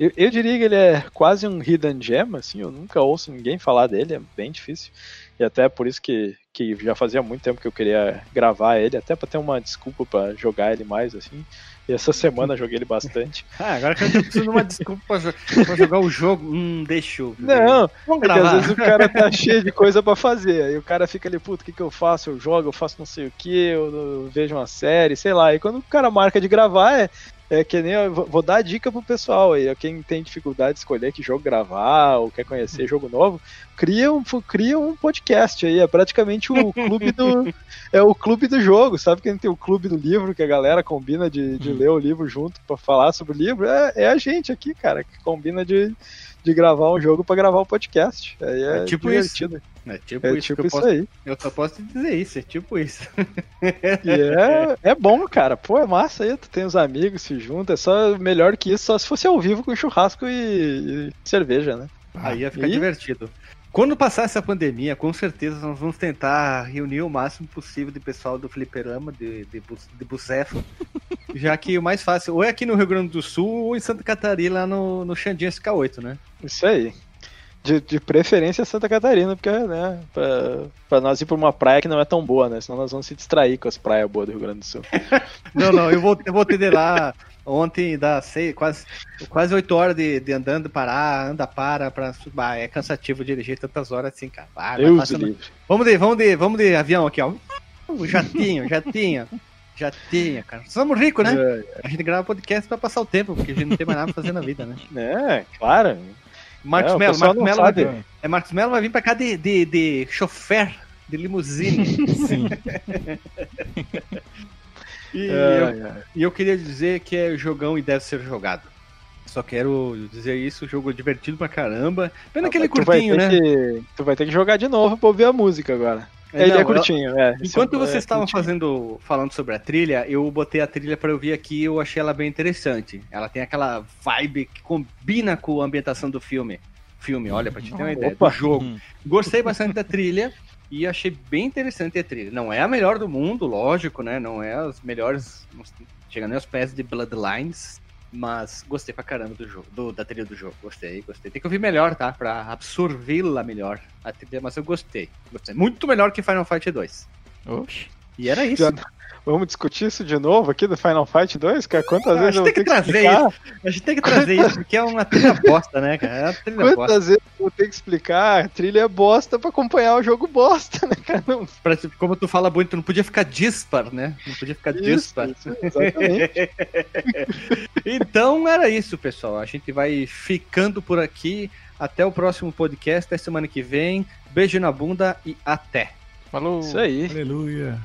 Speaker 2: Eu, eu diria que ele é quase um hidden gem, assim, eu nunca ouço ninguém falar dele, é bem difícil. E até por isso que, que já fazia muito tempo que eu queria gravar ele, até pra ter uma desculpa pra jogar ele mais, assim. E essa semana eu joguei ele bastante.
Speaker 1: Ah, agora que eu preciso de uma desculpa pra, jo- pra jogar o jogo. Hum, deixa eu.
Speaker 2: Não,
Speaker 1: vamos
Speaker 2: é às vezes o cara tá cheio de coisa pra fazer. Aí o cara fica ali, puto, o que, que eu faço? Eu jogo, eu faço não sei o que, eu, eu vejo uma série, sei lá. E quando o cara marca de gravar, é, é que nem. Eu vou- dar a dica pro pessoal aí. Quem tem dificuldade de escolher que jogo gravar ou quer conhecer jogo novo, cria um, cria um podcast aí. É praticamente o clube do. É o clube do jogo, sabe que a gente tem o clube do livro, que a galera combina de, de ler o livro junto pra falar sobre o livro. É, é a gente aqui, cara, que combina de, de gravar um jogo pra gravar um podcast. Aí é,
Speaker 1: É tipo
Speaker 2: divertido.
Speaker 1: É tipo
Speaker 2: É
Speaker 1: isso
Speaker 2: tipo isso
Speaker 1: posso.
Speaker 2: aí.
Speaker 1: Eu só posso te dizer isso, é tipo isso.
Speaker 2: E é, é bom, cara. Pô, é massa aí. Tu tem os amigos, se junta. É só melhor que isso, só se fosse ao vivo com churrasco e, e cerveja, né?
Speaker 1: Aí ia ficar
Speaker 2: E-
Speaker 1: divertido. Quando passar essa pandemia, com certeza nós vamos tentar reunir o máximo possível de pessoal do fliperama, de, de, de Bucefa. já que o mais fácil, ou é aqui no Rio Grande do Sul, ou em Santa Catarina, lá no, no Xandinha SK8, né?
Speaker 2: Isso aí. De, de preferência Santa Catarina, porque, né, pra, pra nós ir pra uma praia que não é tão boa, né? Senão nós vamos se distrair com as praias boas do Rio Grande do Sul.
Speaker 1: Não, não, eu vou, eu vou ter de lá ontem, dá seis, quase, quase 8 horas de, de andando, parar, anda, para, pra, bah, é cansativo dirigir tantas horas assim, cara. Ah,
Speaker 2: Deus livre.
Speaker 1: Vamos de, vamos de, vamos de avião aqui, ó. Uh, Jatinho, jatinho. Jatinho, cara. Somos ricos, né? A gente grava podcast pra passar o tempo, porque a gente não tem mais nada pra fazer na vida, né?
Speaker 2: É, claro.
Speaker 1: Marcos
Speaker 2: É,
Speaker 1: Melo, Marcos Melo, vai, é, Marcos Melo vai vir pra cá de, de, de chofer, de limusine.
Speaker 5: Sim.
Speaker 1: E,
Speaker 2: É,
Speaker 1: eu,
Speaker 2: é.
Speaker 1: e eu queria dizer que é jogão e deve ser jogado. Só quero dizer isso, jogo divertido pra caramba. Pena aquele
Speaker 2: tu vai
Speaker 1: curtinho, né?
Speaker 2: que- tu vai ter que jogar de novo pra ouvir a música agora.
Speaker 1: É,
Speaker 2: Ele
Speaker 1: não,
Speaker 2: é
Speaker 1: eu-
Speaker 2: curtinho, é.
Speaker 1: Enquanto
Speaker 2: é-
Speaker 1: vocês
Speaker 2: é
Speaker 1: estavam
Speaker 2: curtinho.
Speaker 1: fazendo, falando sobre a trilha, eu botei a trilha pra ouvir aqui e eu achei ela bem interessante. Ela tem aquela vibe que combina com a ambientação do filme. Filme, olha, pra te ter uma ideia,
Speaker 2: Opa.
Speaker 1: do jogo.
Speaker 5: Hum.
Speaker 1: Gostei bastante da trilha e achei bem interessante a trilha. Não é a melhor do mundo, lógico, né? Não é as melhores, chega nem aos pés de Bloodlines, mas gostei pra caramba do jogo, do- da trilha do jogo. Gostei, gostei. Tem que ouvir melhor, tá? Pra absorvê-la melhor a trilha, mas eu gostei. gostei. Muito melhor que Final Fight 2.
Speaker 5: Oxi.
Speaker 1: E era isso.
Speaker 2: Já- Vamos discutir isso de novo aqui do Final Fight 2, cara? Quantas
Speaker 1: Ah,
Speaker 2: vezes
Speaker 1: a gente
Speaker 2: eu
Speaker 1: tem
Speaker 2: vou
Speaker 1: que
Speaker 2: ter
Speaker 1: trazer
Speaker 2: explicar?
Speaker 1: A gente tem que trazer isso, porque é uma trilha bosta, né, cara? É uma trilha bosta.
Speaker 2: Quantas vezes eu vou ter que explicar? A trilha é bosta pra acompanhar o jogo bosta, né, cara? Não...
Speaker 1: Pra- Como tu fala muito, não podia ficar dispar, né? Não podia ficar
Speaker 2: Isso,
Speaker 1: dispar.
Speaker 2: isso, exatamente.
Speaker 1: Então era isso, pessoal. A gente vai ficando por aqui. Até o próximo podcast, até semana que vem. Beijo na bunda e até.
Speaker 5: Falou.
Speaker 2: Isso aí.
Speaker 4: Aleluia.